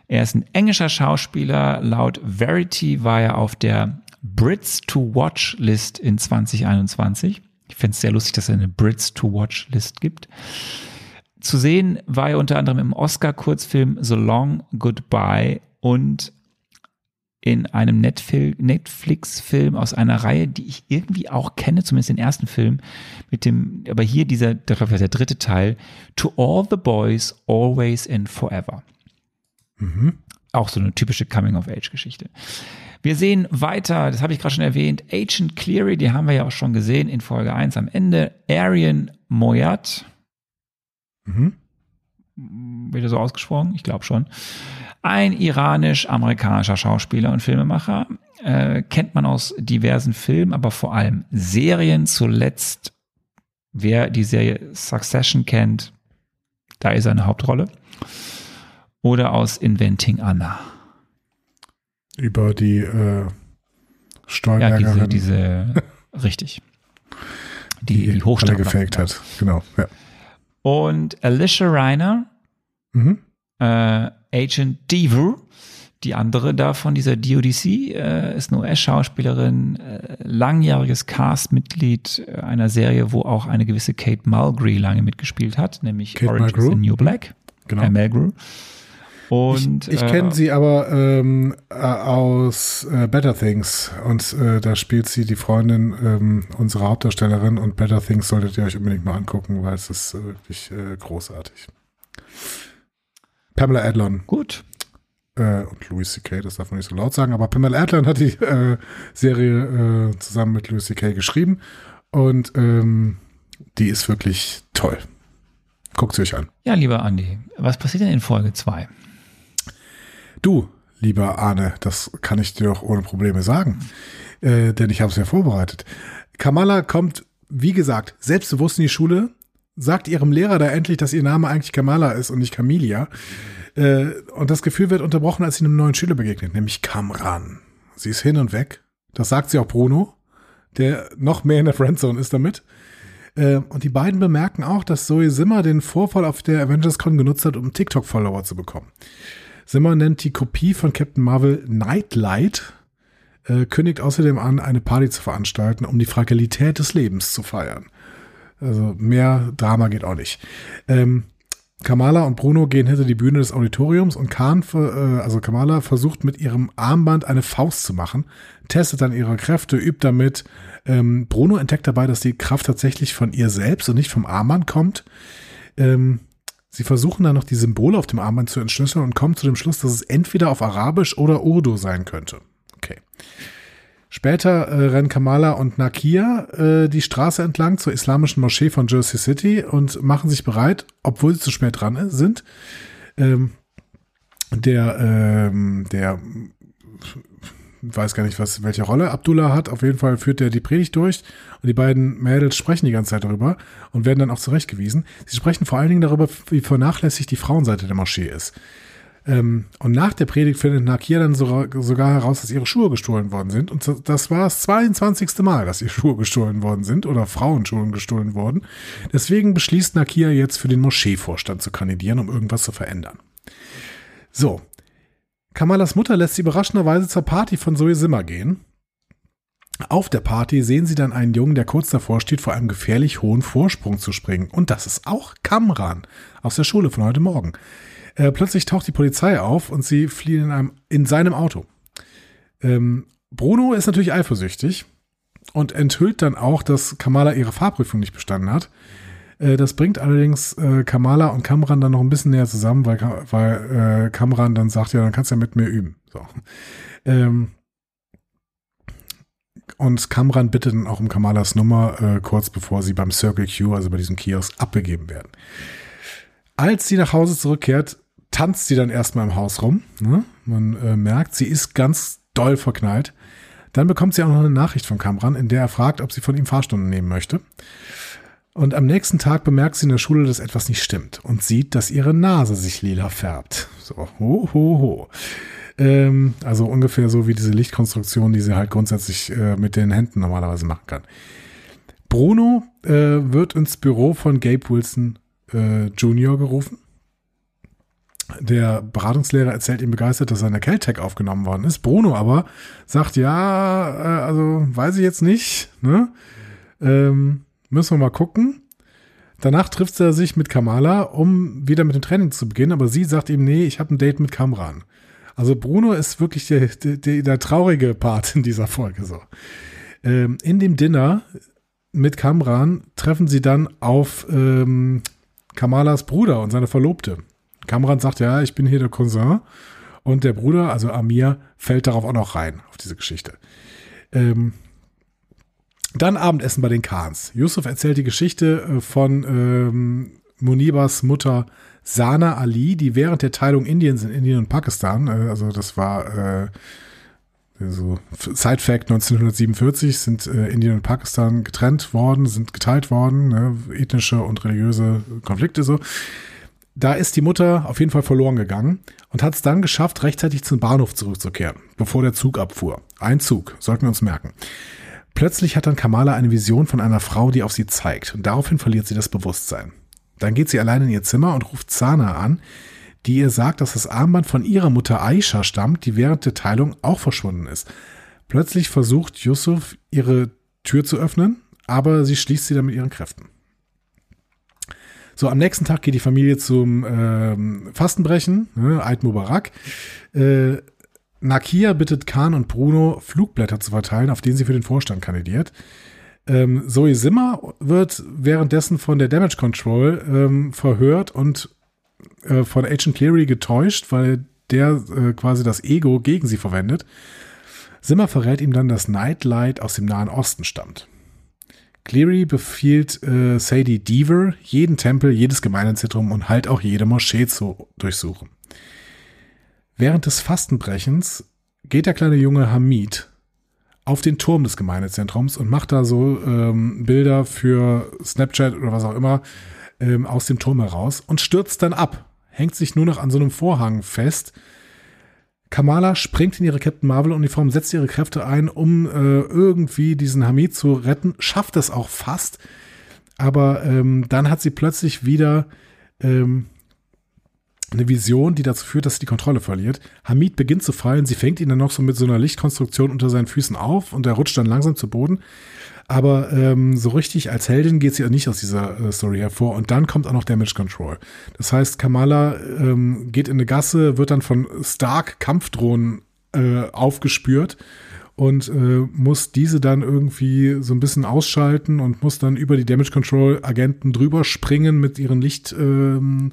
Er ist ein englischer Schauspieler. Laut Verity war er auf der Brits to Watch List in 2021. Ich fände es sehr lustig, dass es eine Brits to Watch List gibt. Zu sehen war er unter anderem im Oscar-Kurzfilm So Long Goodbye und in einem Netflix-Film aus einer Reihe, die ich irgendwie auch kenne, zumindest den ersten Film, mit dem, aber hier dieser, der, dritte Teil, To All the Boys, Always and Forever. Mhm. Auch so eine typische Coming-of-Age-Geschichte. Wir sehen weiter, das habe ich gerade schon erwähnt, Agent Cleary, die haben wir ja auch schon gesehen in Folge 1 am Ende. Arian Moyat. Mhm. Wird er so ausgesprochen? Ich glaube schon. Ein iranisch-amerikanischer Schauspieler und Filmemacher. Äh, kennt man aus diversen Filmen, aber vor allem Serien. Zuletzt, wer die Serie Succession kennt, da ist er eine Hauptrolle. Oder aus Inventing Anna. Über die äh, Steuerbergerin. Ja, diese, diese richtig. Die, die, die Hochstapler. gefaked hat, genau. Ja. Und Alicia Reiner, mhm. äh, Agent Deaver, die andere da von dieser DODC, äh, ist eine US-Schauspielerin, äh, langjähriges Cast-Mitglied äh, einer Serie, wo auch eine gewisse Kate Mulgrew lange mitgespielt hat, nämlich Kate Orange is the New Black. Genau. Äh, Mulgrew. Und, ich, ich kenne äh, sie aber ähm, äh, aus äh, Better Things und äh, da spielt sie die Freundin ähm, unserer Hauptdarstellerin und Better Things solltet ihr euch unbedingt mal angucken, weil es ist äh, wirklich äh, großartig. Pamela Adlon. Gut. und Louis C.K., das darf man nicht so laut sagen, aber Pamela Adlon hat die Serie zusammen mit Louis C.K. geschrieben und ähm, die ist wirklich toll. Guckt sie euch an. Ja, lieber Andi, was passiert denn in Folge 2? Du, lieber Arne, das kann ich dir doch ohne Probleme sagen, äh, denn ich habe es ja vorbereitet. Kamala kommt, wie gesagt, selbstbewusst in die Schule, sagt ihrem Lehrer da endlich, dass ihr Name eigentlich Kamala ist und nicht Camilia. Äh, und das Gefühl wird unterbrochen, als sie einem neuen Schüler begegnet, nämlich Kamran. Sie ist hin und weg. Das sagt sie auch Bruno, der noch mehr in der Friendzone ist damit. Äh, und die beiden bemerken auch, dass Zoe Simmer den Vorfall auf der Avengers Con genutzt hat, um TikTok-Follower zu bekommen. Simmer nennt die Kopie von Captain Marvel Nightlight, äh, kündigt außerdem an, eine Party zu veranstalten, um die Fragilität des Lebens zu feiern. Also mehr Drama geht auch nicht. Ähm, Kamala und Bruno gehen hinter die Bühne des Auditoriums und Khan, äh, also Kamala, versucht mit ihrem Armband eine Faust zu machen, testet dann ihre Kräfte, übt damit. Ähm, Bruno entdeckt dabei, dass die Kraft tatsächlich von ihr selbst und nicht vom Armband kommt. Ähm, Sie versuchen dann noch die Symbole auf dem Armband zu entschlüsseln und kommen zu dem Schluss, dass es entweder auf Arabisch oder Urdu sein könnte. Okay. Später äh, rennen Kamala und Nakia äh, die Straße entlang zur islamischen Moschee von Jersey City und machen sich bereit, obwohl sie zu spät dran sind. Ähm, der, ähm, der weiß gar nicht, was, welche Rolle Abdullah hat. Auf jeden Fall führt er die Predigt durch und die beiden Mädels sprechen die ganze Zeit darüber und werden dann auch zurechtgewiesen. Sie sprechen vor allen Dingen darüber, wie vernachlässigt die Frauenseite der Moschee ist. Ähm, und nach der Predigt findet Nakia dann sogar heraus, dass ihre Schuhe gestohlen worden sind. Und das war das 22. Mal, dass ihre Schuhe gestohlen worden sind oder Frauenschuhe gestohlen wurden. Deswegen beschließt Nakia jetzt für den Moscheevorstand zu kandidieren, um irgendwas zu verändern. So, Kamalas Mutter lässt sie überraschenderweise zur Party von Zoe Simmer gehen. Auf der Party sehen sie dann einen Jungen, der kurz davor steht, vor einem gefährlich hohen Vorsprung zu springen. Und das ist auch Kamran aus der Schule von heute Morgen. Äh, plötzlich taucht die Polizei auf und sie fliehen in, einem, in seinem Auto. Ähm, Bruno ist natürlich eifersüchtig und enthüllt dann auch, dass Kamala ihre Fahrprüfung nicht bestanden hat. Äh, das bringt allerdings äh, Kamala und Kamran dann noch ein bisschen näher zusammen, weil, weil äh, Kamran dann sagt, ja, dann kannst du ja mit mir üben. So. Ähm, und Kamran bittet dann auch um Kamalas Nummer, äh, kurz bevor sie beim Circle Q, also bei diesem Kiosk, abgegeben werden. Als sie nach Hause zurückkehrt, tanzt sie dann erstmal im Haus rum. Ne? Man äh, merkt, sie ist ganz doll verknallt. Dann bekommt sie auch noch eine Nachricht von Kamran, in der er fragt, ob sie von ihm Fahrstunden nehmen möchte. Und am nächsten Tag bemerkt sie in der Schule, dass etwas nicht stimmt und sieht, dass ihre Nase sich lila färbt. So, ho, ho, ho. Ähm, also ungefähr so wie diese Lichtkonstruktion, die sie halt grundsätzlich äh, mit den Händen normalerweise machen kann. Bruno äh, wird ins Büro von Gabe Wilson äh, Jr. gerufen. Der Beratungslehrer erzählt ihm begeistert, dass er in der Caltech aufgenommen worden ist. Bruno aber sagt, ja, äh, also weiß ich jetzt nicht. Ne? Ähm, müssen wir mal gucken. Danach trifft er sich mit Kamala, um wieder mit dem Training zu beginnen, aber sie sagt ihm, nee, ich habe ein Date mit Kamran. Also Bruno ist wirklich der, der, der traurige Part in dieser Folge so. Ähm, in dem Dinner mit Kamran treffen sie dann auf ähm, Kamalas Bruder und seine Verlobte. Kamran sagt, ja, ich bin hier der Cousin. Und der Bruder, also Amir, fällt darauf auch noch rein, auf diese Geschichte. Ähm, dann Abendessen bei den Khans. Yusuf erzählt die Geschichte äh, von ähm, Munibas Mutter Sana Ali, die während der Teilung Indiens in Indien und Pakistan, äh, also das war äh, so Side Fact 1947 sind äh, Indien und Pakistan getrennt worden, sind geteilt worden, ne, ethnische und religiöse Konflikte so. Da ist die Mutter auf jeden Fall verloren gegangen und hat es dann geschafft, rechtzeitig zum Bahnhof zurückzukehren, bevor der Zug abfuhr. Ein Zug, sollten wir uns merken. Plötzlich hat dann Kamala eine Vision von einer Frau, die auf sie zeigt und daraufhin verliert sie das Bewusstsein. Dann geht sie allein in ihr Zimmer und ruft Zana an, die ihr sagt, dass das Armband von ihrer Mutter Aisha stammt, die während der Teilung auch verschwunden ist. Plötzlich versucht Yusuf, ihre Tür zu öffnen, aber sie schließt sie dann mit ihren Kräften. So, am nächsten Tag geht die Familie zum ähm, Fastenbrechen, ne, Eid Mubarak. Äh, Nakia bittet Khan und Bruno, Flugblätter zu verteilen, auf denen sie für den Vorstand kandidiert. Ähm, Zoe Simmer wird währenddessen von der Damage Control ähm, verhört und äh, von Agent Cleary getäuscht, weil der äh, quasi das Ego gegen sie verwendet. Simmer verrät ihm dann, dass Nightlight aus dem Nahen Osten stammt. Cleary befiehlt äh, Sadie Deaver, jeden Tempel, jedes Gemeindezentrum und halt auch jede Moschee zu durchsuchen. Während des Fastenbrechens geht der kleine Junge Hamid auf den Turm des Gemeindezentrums und macht da so ähm, Bilder für Snapchat oder was auch immer ähm, aus dem Turm heraus und stürzt dann ab, hängt sich nur noch an so einem Vorhang fest. Kamala springt in ihre Captain Marvel Uniform, setzt ihre Kräfte ein, um äh, irgendwie diesen Hamid zu retten, schafft es auch fast, aber ähm, dann hat sie plötzlich wieder ähm, eine Vision, die dazu führt, dass sie die Kontrolle verliert. Hamid beginnt zu fallen, sie fängt ihn dann noch so mit so einer Lichtkonstruktion unter seinen Füßen auf und er rutscht dann langsam zu Boden. Aber ähm, so richtig als Heldin geht sie auch nicht aus dieser äh, Story hervor. Und dann kommt auch noch Damage Control. Das heißt, Kamala ähm, geht in eine Gasse, wird dann von Stark Kampfdrohnen äh, aufgespürt und äh, muss diese dann irgendwie so ein bisschen ausschalten und muss dann über die Damage Control Agenten drüber springen mit ihren Lichtplattformen. Ähm,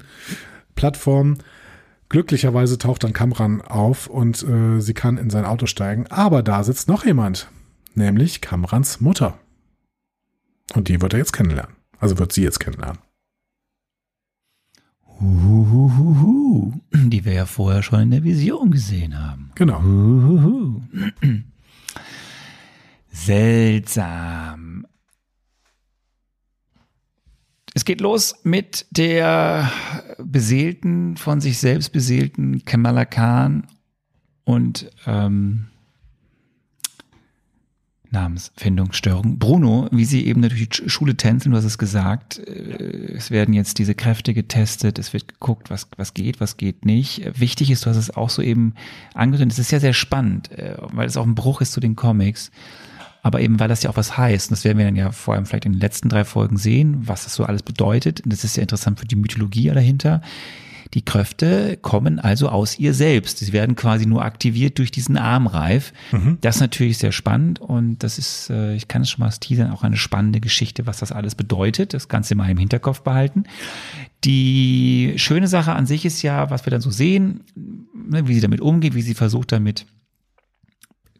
Glücklicherweise taucht dann Kamran auf und äh, sie kann in sein Auto steigen. Aber da sitzt noch jemand, nämlich Kamrans Mutter. Und die wird er jetzt kennenlernen. Also wird sie jetzt kennenlernen. Uhuhuhu. Die wir ja vorher schon in der Vision gesehen haben. Genau. Uhuhu. Seltsam. Es geht los mit der beseelten, von sich selbst beseelten Kamala Khan und ähm, Namensfindungsstörung. Bruno, wie sie eben durch die Schule tänzeln, du hast es gesagt, äh, es werden jetzt diese Kräfte getestet, es wird geguckt, was, was geht, was geht nicht. Wichtig ist, du hast es auch so eben angedeutet, es ist ja sehr spannend, äh, weil es auch ein Bruch ist zu den Comics, aber eben, weil das ja auch was heißt, und das werden wir dann ja vor allem vielleicht in den letzten drei Folgen sehen, was das so alles bedeutet, und das ist ja interessant für die Mythologie dahinter. Die Kräfte kommen also aus ihr selbst. Sie werden quasi nur aktiviert durch diesen Armreif. Mhm. Das ist natürlich sehr spannend und das ist, äh, ich kann es schon mal teasern, auch eine spannende Geschichte, was das alles bedeutet. Das Ganze mal im Hinterkopf behalten. Die schöne Sache an sich ist ja, was wir dann so sehen, ne, wie sie damit umgeht, wie sie versucht damit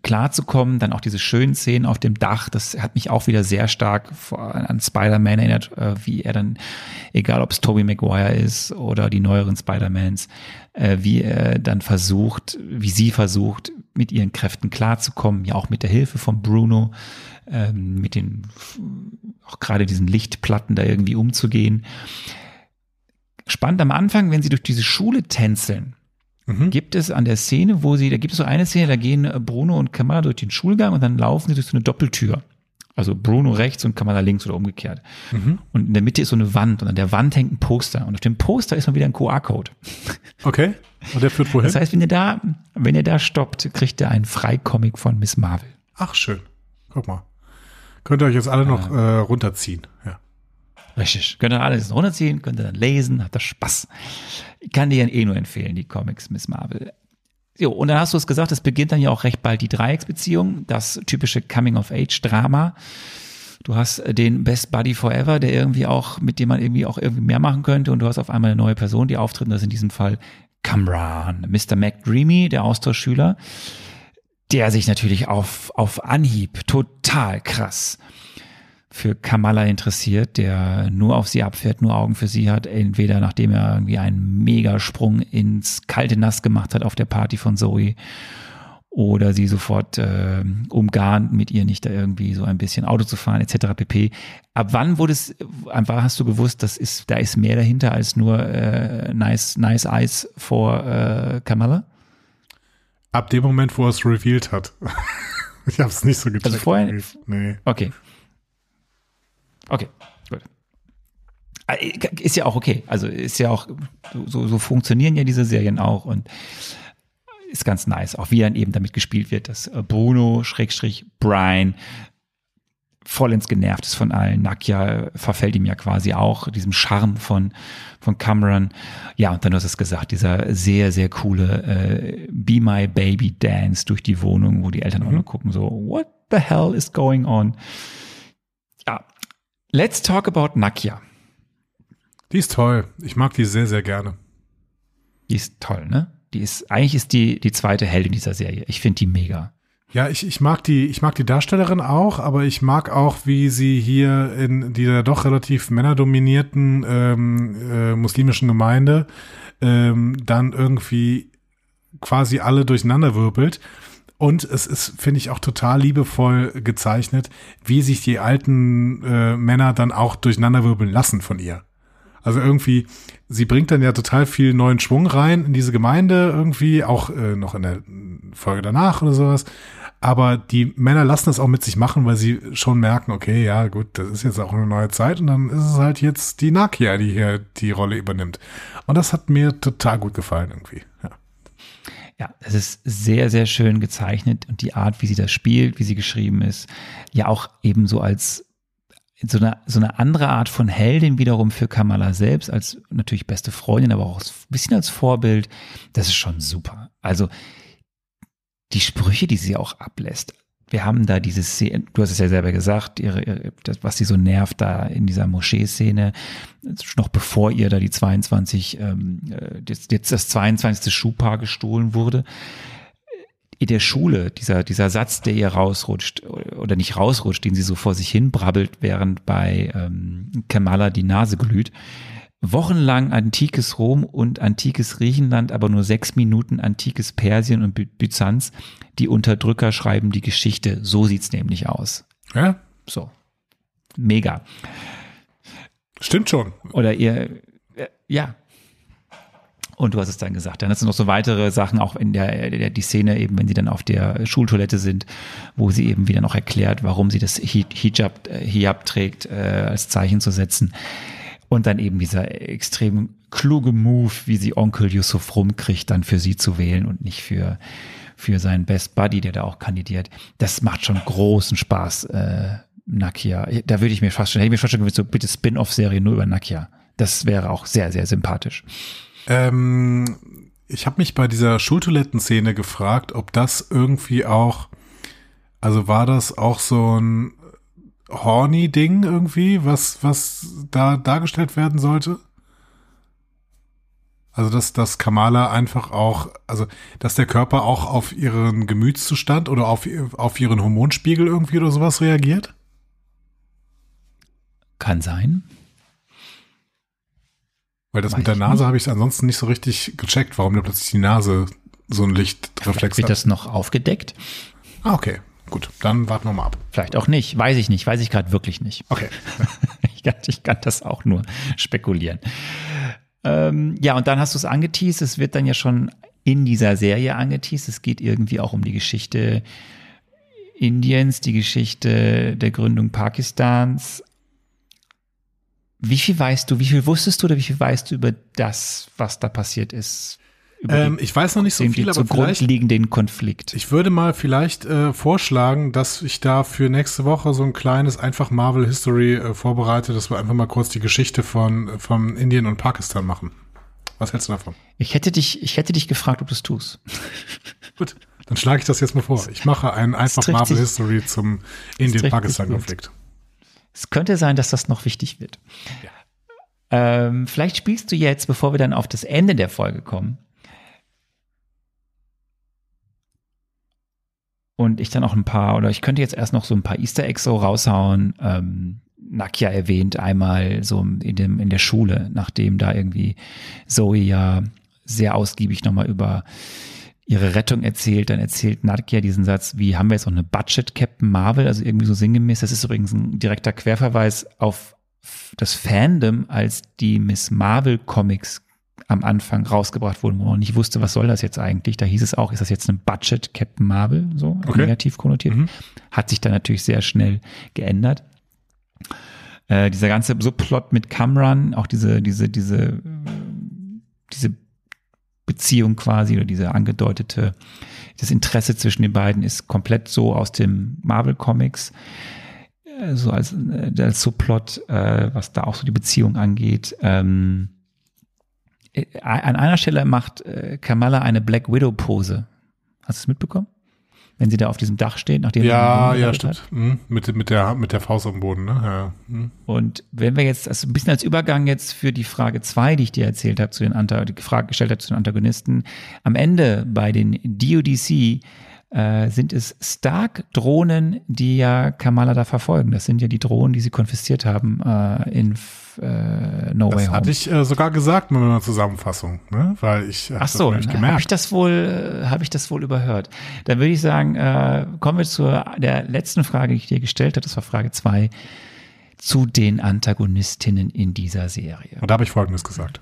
klarzukommen. Dann auch diese schönen Szenen auf dem Dach, das hat mich auch wieder sehr stark an Spider-Man erinnert, äh, wie er dann, egal ob es Tobey Maguire ist oder die neueren Spider-Mans, äh, wie er dann versucht, wie sie versucht, mit ihren Kräften klarzukommen, ja auch mit der Hilfe von Bruno, ähm, mit den, auch gerade diesen Lichtplatten da irgendwie umzugehen. Spannend am Anfang, wenn sie durch diese Schule tänzeln, Mhm. Gibt es an der Szene, wo sie, da gibt es so eine Szene, da gehen äh, Bruno und Kamala durch den Schulgang und dann laufen sie durch so eine Doppeltür. Also Bruno rechts und Kamala links oder umgekehrt. Mhm. Und in der Mitte ist so eine Wand und an der Wand hängt ein Poster. Und auf dem Poster ist mal wieder ein QR-Code. Okay. Und der führt wohin? Das heißt, wenn ihr da, wenn ihr da stoppt, kriegt ihr einen Freicomic von Miss Marvel. Ach, schön. Guck mal. Könnt ihr euch jetzt alle noch äh, runterziehen, ja. Richtig. Könnt ihr alles runterziehen, könnt ihr dann lesen, habt ihr Spaß. Ich kann dir eh nur empfehlen, die Comics Miss Marvel. Jo, und dann hast du es gesagt, es beginnt dann ja auch recht bald die Dreiecksbeziehung, das typische Coming-of-Age-Drama. Du hast den Best Buddy Forever, der irgendwie auch, mit dem man irgendwie auch irgendwie mehr machen könnte, und du hast auf einmal eine neue Person, die auftritt, und das ist in diesem Fall Kamran, Mr. McDreamy, der Austauschschüler, der sich natürlich auf, auf Anhieb total krass für Kamala interessiert, der nur auf sie abfährt, nur Augen für sie hat, entweder nachdem er irgendwie einen Megasprung ins kalte Nass gemacht hat auf der Party von Zoe oder sie sofort äh, umgarnt, mit ihr nicht da irgendwie so ein bisschen Auto zu fahren etc. pp. Ab wann wurde es, ab wann hast du gewusst, das ist, da ist mehr dahinter als nur äh, nice, nice Eyes vor äh, Kamala? Ab dem Moment, wo er es revealed hat. ich habe es nicht so gecheckt. Also vorher? Nee. Okay. Okay, gut. Äh, ist ja auch okay. Also ist ja auch, so, so funktionieren ja diese Serien auch und ist ganz nice. Auch wie dann eben damit gespielt wird, dass äh, Bruno, Schrägstrich, Brian vollends genervt ist von allen. Nakia verfällt ihm ja quasi auch, diesem Charme von, von Cameron. Ja, und dann hast du es gesagt, dieser sehr, sehr coole äh, Be My Baby Dance durch die Wohnung, wo die Eltern mhm. auch nur gucken, so, what the hell is going on? Let's talk about Nakia. Die ist toll. Ich mag die sehr, sehr gerne. Die ist toll, ne? Die ist, eigentlich ist die, die zweite Heldin dieser Serie. Ich finde die mega. Ja, ich, ich mag die, ich mag die Darstellerin auch, aber ich mag auch, wie sie hier in dieser doch relativ männerdominierten ähm, äh, muslimischen Gemeinde ähm, dann irgendwie quasi alle durcheinander wirbelt und es ist, finde ich, auch total liebevoll gezeichnet, wie sich die alten äh, Männer dann auch durcheinanderwirbeln lassen von ihr. Also irgendwie, sie bringt dann ja total viel neuen Schwung rein in diese Gemeinde irgendwie, auch äh, noch in der Folge danach oder sowas. Aber die Männer lassen das auch mit sich machen, weil sie schon merken, okay, ja, gut, das ist jetzt auch eine neue Zeit und dann ist es halt jetzt die Nakia, die hier die Rolle übernimmt. Und das hat mir total gut gefallen irgendwie. Ja. Ja, es ist sehr, sehr schön gezeichnet und die Art, wie sie das spielt, wie sie geschrieben ist, ja auch eben so als so eine, so eine andere Art von Heldin wiederum für Kamala selbst, als natürlich beste Freundin, aber auch ein bisschen als Vorbild. Das ist schon super. Also die Sprüche, die sie auch ablässt wir haben da diese Szene, du hast es ja selber gesagt, ihre, das, was sie so nervt da in dieser Moschee-Szene, noch bevor ihr da die 22, ähm, äh, jetzt, jetzt das 22. Schuhpaar gestohlen wurde. In der Schule, dieser, dieser Satz, der ihr rausrutscht, oder nicht rausrutscht, den sie so vor sich hin brabbelt, während bei ähm, Kamala die Nase glüht, wochenlang antikes Rom und antikes Griechenland, aber nur sechs Minuten antikes Persien und Byzanz. Die Unterdrücker schreiben die Geschichte. So sieht's nämlich aus. Ja? So. Mega. Stimmt schon. Oder ihr, äh, ja. Und du hast es dann gesagt. Dann sind noch so weitere Sachen, auch in der, der, die Szene eben, wenn sie dann auf der Schultoilette sind, wo sie eben wieder noch erklärt, warum sie das Hijab, äh, Hijab trägt, äh, als Zeichen zu setzen. Und dann eben dieser extrem kluge Move, wie sie Onkel Yusuf rumkriegt, dann für sie zu wählen und nicht für, für seinen Best Buddy, der da auch kandidiert. Das macht schon großen Spaß, äh, Nakia. Da würde ich mir fast schon, hätte ich mir fast schon gewünscht, so bitte Spin-off-Serie nur über Nakia. Das wäre auch sehr, sehr sympathisch. Ähm, ich habe mich bei dieser Schultoilettenszene gefragt, ob das irgendwie auch, also war das auch so ein horny Ding irgendwie, was, was da dargestellt werden sollte? Also, dass, dass Kamala einfach auch, also, dass der Körper auch auf ihren Gemütszustand oder auf, auf ihren Hormonspiegel irgendwie oder sowas reagiert? Kann sein. Weil das Weiß mit der Nase habe ich ansonsten nicht so richtig gecheckt, warum da plötzlich die Nase so ein Lichtreflex hat. Wird das noch aufgedeckt? Ah, okay. Gut, dann warten wir mal ab. Vielleicht auch nicht, weiß ich nicht, weiß ich gerade wirklich nicht. Okay. ich, kann, ich, kann, das auch nur spekulieren. Ähm, ja, und dann hast du es angeteased, es wird dann ja schon in dieser Serie angeteased, es geht irgendwie auch um die Geschichte Indiens, die Geschichte der Gründung Pakistans. Wie viel weißt du, wie viel wusstest du oder wie viel weißt du über das, was da passiert ist? Ähm, ich weiß noch nicht so viel, aber vielleicht liegenden Konflikt. Ich würde mal vielleicht äh, vorschlagen, dass ich da für nächste Woche so ein kleines einfach Marvel History äh, vorbereite, dass wir einfach mal kurz die Geschichte von von Indien und Pakistan machen. Was hältst du davon? Ich hätte dich, ich hätte dich gefragt, ob du es tust. Gut, dann schlage ich das jetzt mal vor. Ich mache ein einfach Marvel sich, History zum Indien-Pakistan-Konflikt. Es könnte sein, dass das noch wichtig wird. Ja. Ähm, vielleicht spielst du jetzt, bevor wir dann auf das Ende der Folge kommen, und ich dann auch ein paar, oder ich könnte jetzt erst noch so ein paar Easter Eggs so raushauen. Ähm, Nakia erwähnt einmal so in, dem, in der Schule, nachdem da irgendwie Zoe ja sehr ausgiebig nochmal über ihre Rettung erzählt, dann erzählt Nakia diesen Satz, wie haben wir jetzt auch eine Budget Captain Marvel, also irgendwie so sinngemäß. Das ist übrigens ein direkter Querverweis auf das Fandom, als die Miss Marvel Comics am Anfang rausgebracht wurden, wo man nicht wusste, was soll das jetzt eigentlich. Da hieß es auch, ist das jetzt ein Budget Captain Marvel, so okay. negativ konnotiert. Mhm. Hat sich dann natürlich sehr schnell geändert. Äh, dieser ganze Subplot mit Cameron, auch diese, diese, diese, diese Beziehung quasi oder diese angedeutete, das Interesse zwischen den beiden ist komplett so aus dem Marvel Comics äh, so als, äh, als Subplot, äh, was da auch so die Beziehung angeht. Ähm, äh, an einer Stelle macht äh, Kamala eine Black Widow Pose. Hast du es mitbekommen? Wenn sie da auf diesem Dach steht, nachdem ja, ja, stimmt. Mhm. Mit, mit, der, mit der Faust am Boden, ne? Ja. Mhm. Und wenn wir jetzt, also ein bisschen als Übergang jetzt für die Frage zwei, die ich dir erzählt habe, zu den Anta die Frage gestellt habe zu den Antagonisten, am Ende bei den DODC äh, sind es Stark-Drohnen, die ja Kamala da verfolgen. Das sind ja die Drohnen, die sie konfisziert haben äh, in äh, No das Way Home. Das hatte ich äh, sogar gesagt in einer Zusammenfassung, ne? weil ich Ach so, habe ich das wohl, habe ich das wohl überhört. Dann würde ich sagen, äh, kommen wir zu der letzten Frage, die ich dir gestellt habe. Das war Frage zwei zu den Antagonistinnen in dieser Serie. Und da habe ich Folgendes gesagt.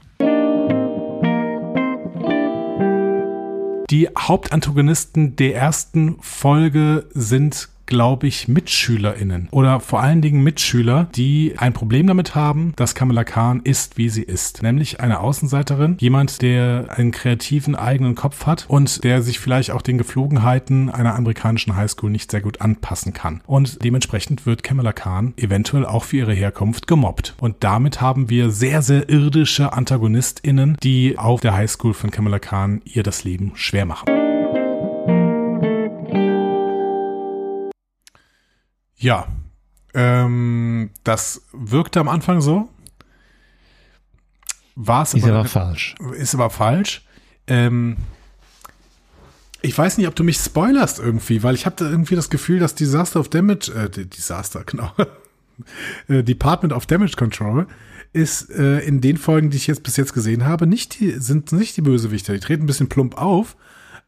Die Hauptantagonisten der ersten Folge sind glaube ich, MitschülerInnen oder vor allen Dingen Mitschüler, die ein Problem damit haben, dass Kamala Khan ist, wie sie ist. Nämlich eine Außenseiterin, jemand, der einen kreativen eigenen Kopf hat und der sich vielleicht auch den Geflogenheiten einer amerikanischen Highschool nicht sehr gut anpassen kann. Und dementsprechend wird Kamala Khan eventuell auch für ihre Herkunft gemobbt. Und damit haben wir sehr, sehr irdische AntagonistInnen, die auf der Highschool von Kamala Khan ihr das Leben schwer machen. Ja, ähm, das wirkte am Anfang so. War es ist aber, aber falsch. Ist aber falsch. Ähm, ich weiß nicht, ob du mich spoilerst irgendwie, weil ich habe irgendwie das Gefühl, dass Disaster of Damage, äh, Disaster, genau, äh, Department of Damage Control ist äh, in den Folgen, die ich jetzt bis jetzt gesehen habe, nicht die, sind nicht die Bösewichter. Die treten ein bisschen plump auf,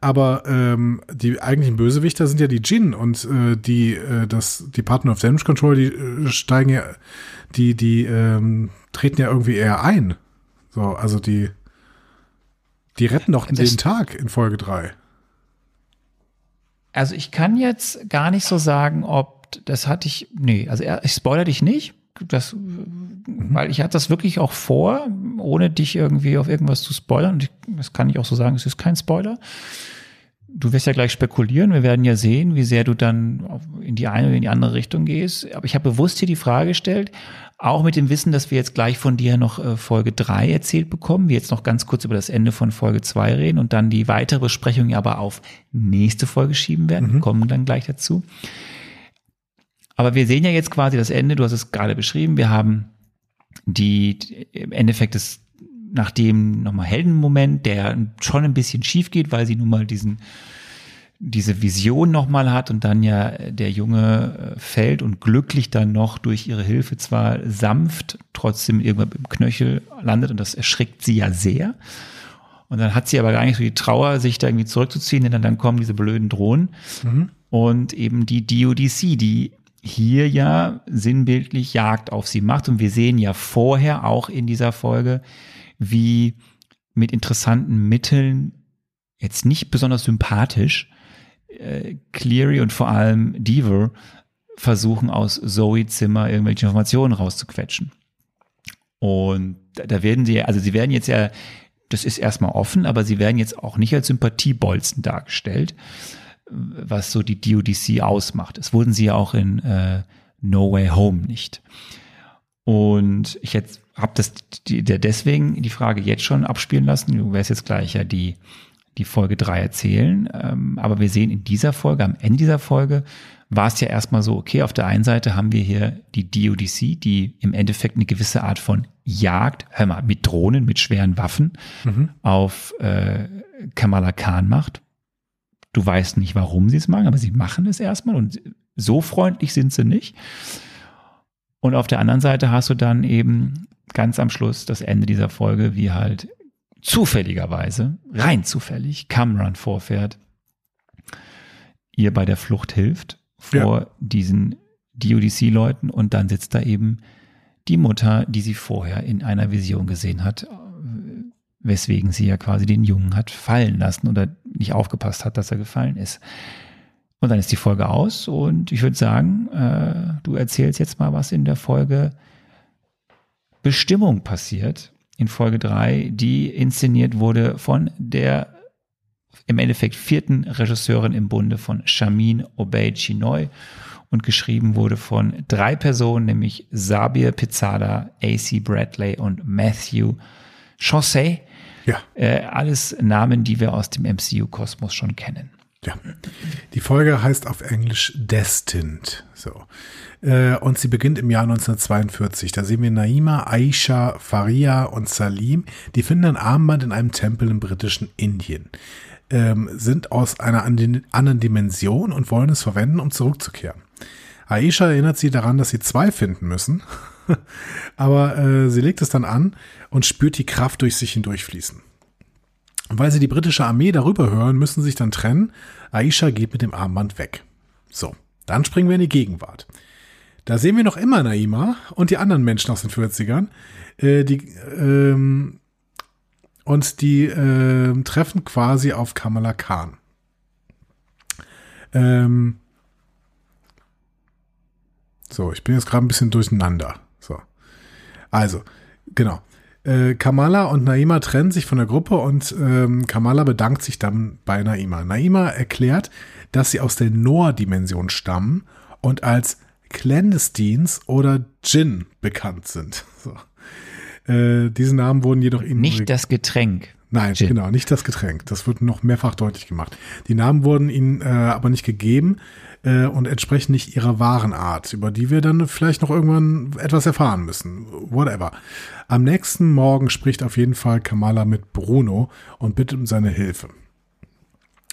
aber ähm, die eigentlichen Bösewichter sind ja die Jin und äh, die äh, das Department of Damage Control, die äh, steigen ja, die die ähm, treten ja irgendwie eher ein. So, also die die retten doch das, den Tag in Folge 3. Also ich kann jetzt gar nicht so sagen, ob das hatte ich nee, also ich spoiler dich nicht das, mhm. weil ich hatte das wirklich auch vor, ohne dich irgendwie auf irgendwas zu spoilern. Und das kann ich auch so sagen, es ist kein Spoiler. Du wirst ja gleich spekulieren. Wir werden ja sehen, wie sehr du dann in die eine oder in die andere Richtung gehst. Aber ich habe bewusst hier die Frage gestellt, auch mit dem Wissen, dass wir jetzt gleich von dir noch äh, Folge drei erzählt bekommen, wir jetzt noch ganz kurz über das Ende von Folge zwei reden und dann die weitere Besprechung aber auf nächste Folge schieben werden, mhm. kommen dann gleich dazu. Aber wir sehen ja jetzt quasi das Ende, du hast es gerade beschrieben, wir haben die, im Endeffekt das, nach dem nochmal Heldenmoment, der schon ein bisschen schief geht, weil sie nun mal diesen, diese Vision nochmal hat und dann ja der Junge äh, fällt und glücklich dann noch durch ihre Hilfe zwar sanft, trotzdem irgendwann im Knöchel landet und das erschrickt sie ja sehr. Und dann hat sie aber gar nicht so die Trauer, sich da irgendwie zurückzuziehen, denn dann kommen diese blöden Drohnen mhm. und eben die DODC, die hier ja sinnbildlich Jagd auf sie macht. Und wir sehen ja vorher auch in dieser Folge, wie mit interessanten Mitteln, jetzt nicht besonders sympathisch, äh, Cleary und vor allem Deaver versuchen aus Zoe Zimmer irgendwelche Informationen rauszuquetschen. Und da werden sie, also sie werden jetzt ja das ist erstmal offen, aber sie werden jetzt auch nicht als Sympathiebolzen dargestellt, was so die DODC ausmacht. Das wurden sie ja auch in äh, No Way Home nicht. Und ich jetzt habe das die, der deswegen die Frage jetzt schon abspielen lassen. Du wirst jetzt gleich ja die die Folge drei erzählen. Ähm, aber wir sehen in dieser Folge, am Ende dieser Folge, war es ja erstmal so, okay, auf der einen Seite haben wir hier die DODC, die im Endeffekt eine gewisse Art von Jagd, hör mal, mit Drohnen, mit schweren Waffen mhm. auf äh, Kamala Khan macht. Du weißt nicht, warum sie es machen, aber sie machen es erstmal und so freundlich sind sie nicht. Und auf der anderen Seite hast du dann eben ganz am Schluss das Ende dieser Folge, wie halt zufälligerweise, rein zufällig, Cameron vorfährt, ihr bei der Flucht hilft vor ja. diesen DODC-Leuten und dann sitzt da eben die Mutter, die sie vorher in einer Vision gesehen hat, weswegen sie ja quasi den Jungen hat fallen lassen oder nicht aufgepasst hat, dass er gefallen ist. Und dann ist die Folge aus und ich würde sagen, äh, du erzählst jetzt mal, was in der Folge Bestimmung passiert, in Folge 3, die inszeniert wurde von der im Endeffekt vierten Regisseurin im Bunde von Shamin Obey Chinoy und geschrieben wurde von drei Personen, nämlich Sabir Pizzada, AC Bradley und Matthew Chaussee. Ja. Äh, alles Namen, die wir aus dem MCU-Kosmos schon kennen. Ja. Die Folge heißt auf Englisch Destined. So. Äh, und sie beginnt im Jahr 1942. Da sehen wir Naima, Aisha, Faria und Salim. Die finden ein Armband in einem Tempel im britischen Indien. Ähm, sind aus einer anderen Dimension und wollen es verwenden, um zurückzukehren. Aisha erinnert sie daran, dass sie zwei finden müssen. Aber äh, sie legt es dann an und spürt die Kraft durch sich hindurchfließen. Und weil sie die britische Armee darüber hören, müssen sich dann trennen. Aisha geht mit dem Armband weg. So, dann springen wir in die Gegenwart. Da sehen wir noch immer Naima und die anderen Menschen aus den 40ern, äh, die, ähm, und die äh, treffen quasi auf Kamala Khan. Ähm, so, ich bin jetzt gerade ein bisschen durcheinander. So. Also, genau. Äh, Kamala und Naima trennen sich von der Gruppe und ähm, Kamala bedankt sich dann bei Naima. Naima erklärt, dass sie aus der Noah-Dimension stammen und als Clandestines oder Gin bekannt sind. So. Äh, diese Namen wurden jedoch ihnen. Nicht das Getränk. Nein, Gin. genau, nicht das Getränk. Das wird noch mehrfach deutlich gemacht. Die Namen wurden ihnen äh, aber nicht gegeben äh, und entsprechen nicht ihrer wahren Art, über die wir dann vielleicht noch irgendwann etwas erfahren müssen. Whatever. Am nächsten Morgen spricht auf jeden Fall Kamala mit Bruno und bittet um seine Hilfe.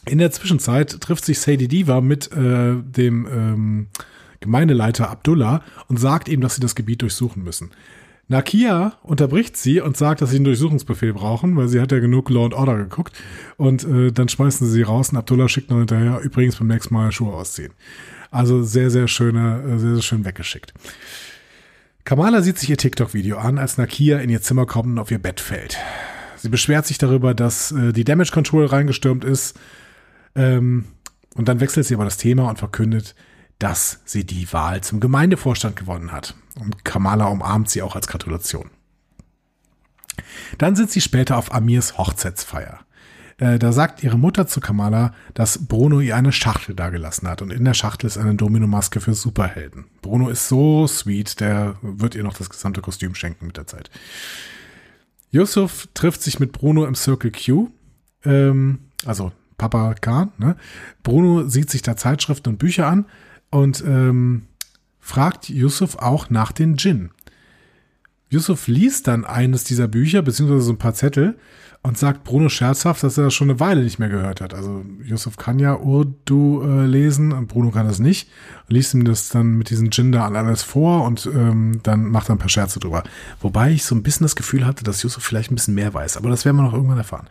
In der Zwischenzeit trifft sich Sadie Diva mit äh, dem ähm, Gemeindeleiter Abdullah und sagt ihm, dass sie das Gebiet durchsuchen müssen. Nakia unterbricht sie und sagt, dass sie einen Durchsuchungsbefehl brauchen, weil sie hat ja genug Law and Order geguckt. Und äh, dann schmeißen sie sie raus und Abdullah schickt noch hinterher, übrigens beim nächsten Mal Schuhe ausziehen. Also sehr, sehr schöne, äh, sehr, sehr schön weggeschickt. Kamala sieht sich ihr TikTok-Video an, als Nakia in ihr Zimmer kommt und auf ihr Bett fällt. Sie beschwert sich darüber, dass äh, die Damage Control reingestürmt ist. Ähm, und dann wechselt sie aber das Thema und verkündet, dass sie die Wahl zum Gemeindevorstand gewonnen hat. Und Kamala umarmt sie auch als Gratulation. Dann sind sie später auf Amirs Hochzeitsfeier. Äh, da sagt ihre Mutter zu Kamala, dass Bruno ihr eine Schachtel dagelassen hat und in der Schachtel ist eine Domino-Maske für Superhelden. Bruno ist so sweet, der wird ihr noch das gesamte Kostüm schenken mit der Zeit. Yusuf trifft sich mit Bruno im Circle Q, ähm, also Papa Khan. Ne? Bruno sieht sich da Zeitschriften und Bücher an und ähm, fragt Yusuf auch nach den Djinn. Yusuf liest dann eines dieser Bücher, beziehungsweise so ein paar Zettel, und sagt Bruno scherzhaft, dass er das schon eine Weile nicht mehr gehört hat. Also Yusuf kann ja Urdu äh, lesen und Bruno kann das nicht. Liest ihm das dann mit diesen Djinn da alles vor und ähm, dann macht er ein paar Scherze drüber. Wobei ich so ein bisschen das Gefühl hatte, dass Yusuf vielleicht ein bisschen mehr weiß, aber das werden wir noch irgendwann erfahren.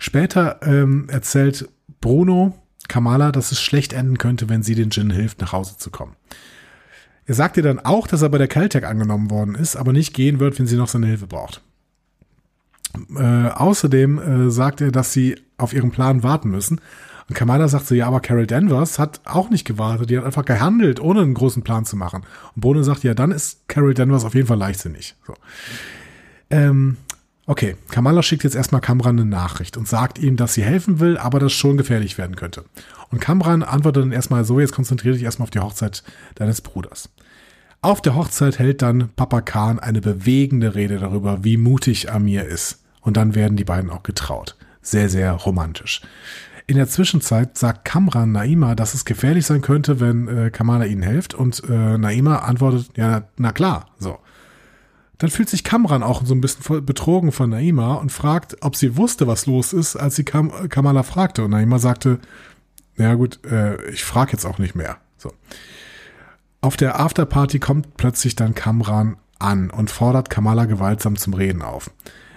Später ähm, erzählt Bruno Kamala, dass es schlecht enden könnte, wenn sie den Jin hilft, nach Hause zu kommen. Er sagt ihr dann auch, dass er bei der Caltech angenommen worden ist, aber nicht gehen wird, wenn sie noch seine Hilfe braucht. Äh, außerdem äh, sagt er, dass sie auf ihren Plan warten müssen. Und Kamala sagt so, ja, aber Carol Danvers hat auch nicht gewartet, die hat einfach gehandelt, ohne einen großen Plan zu machen. Und Bruno sagt, ja, dann ist Carol Danvers auf jeden Fall leichtsinnig. So. Ähm, Okay, Kamala schickt jetzt erstmal Kamran eine Nachricht und sagt ihm, dass sie helfen will, aber das schon gefährlich werden könnte. Und Kamran antwortet dann erstmal so, jetzt konzentriere dich erstmal auf die Hochzeit deines Bruders. Auf der Hochzeit hält dann Papa Khan eine bewegende Rede darüber, wie mutig Amir ist. Und dann werden die beiden auch getraut. Sehr, sehr romantisch. In der Zwischenzeit sagt Kamran Naima, dass es gefährlich sein könnte, wenn äh, Kamala ihnen hilft. Und äh, Naima antwortet, ja, na, na klar, so. Dann fühlt sich Kamran auch so ein bisschen betrogen von Naima und fragt, ob sie wusste, was los ist, als sie Kam Kamala fragte. Und Naima sagte, ja gut, äh, ich frage jetzt auch nicht mehr. So. Auf der Afterparty kommt plötzlich dann Kamran an und fordert Kamala gewaltsam zum Reden auf.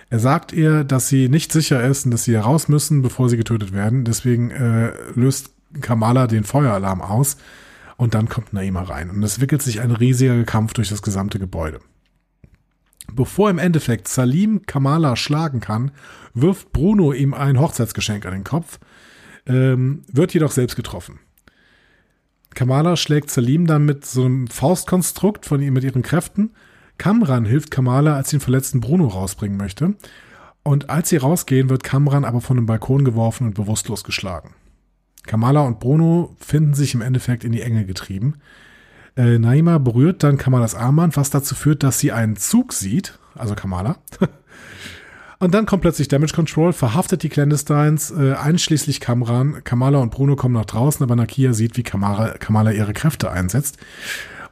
Er sagt ihr, dass sie nicht sicher ist und dass sie raus müssen, bevor sie getötet werden. Deswegen äh, löst Kamala den Feueralarm aus und dann kommt Naima rein. Und es wickelt sich ein riesiger Kampf durch das gesamte Gebäude. Bevor im Endeffekt Salim Kamala schlagen kann, wirft Bruno ihm ein Hochzeitsgeschenk an den Kopf, ähm, wird jedoch selbst getroffen. Kamala schlägt Salim dann mit so einem Faustkonstrukt von ihm mit ihren Kräften. Kamran hilft Kamala, als sie den verletzten Bruno rausbringen möchte. Und als sie rausgehen, wird Kamran aber von dem Balkon geworfen und bewusstlos geschlagen. Kamala und Bruno finden sich im Endeffekt in die Enge getrieben. Äh, Naima berührt dann Kamalas Armband, was dazu führt, dass sie einen Zug sieht, also Kamala. und dann kommt plötzlich Damage Control, verhaftet die Clandestines, äh, einschließlich Kamran. Kamala und Bruno kommen nach draußen, aber Nakia sieht, wie Kamala, Kamala ihre Kräfte einsetzt.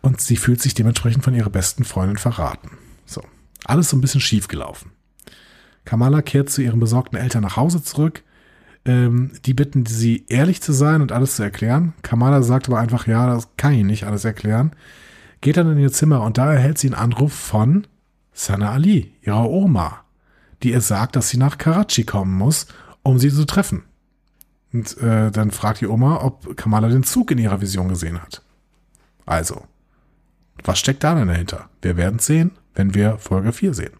Und sie fühlt sich dementsprechend von ihrer besten Freundin verraten. So. Alles so ein bisschen schief gelaufen. Kamala kehrt zu ihren besorgten Eltern nach Hause zurück. Ähm, die bitten sie, ehrlich zu sein und alles zu erklären. Kamala sagt aber einfach, ja, das kann ich nicht alles erklären. Geht dann in ihr Zimmer und da erhält sie einen Anruf von Sana Ali, ihrer Oma, die ihr sagt, dass sie nach Karachi kommen muss, um sie zu treffen. Und äh, dann fragt die Oma, ob Kamala den Zug in ihrer Vision gesehen hat. Also, was steckt da denn dahinter? Wir werden es sehen, wenn wir Folge 4 sehen.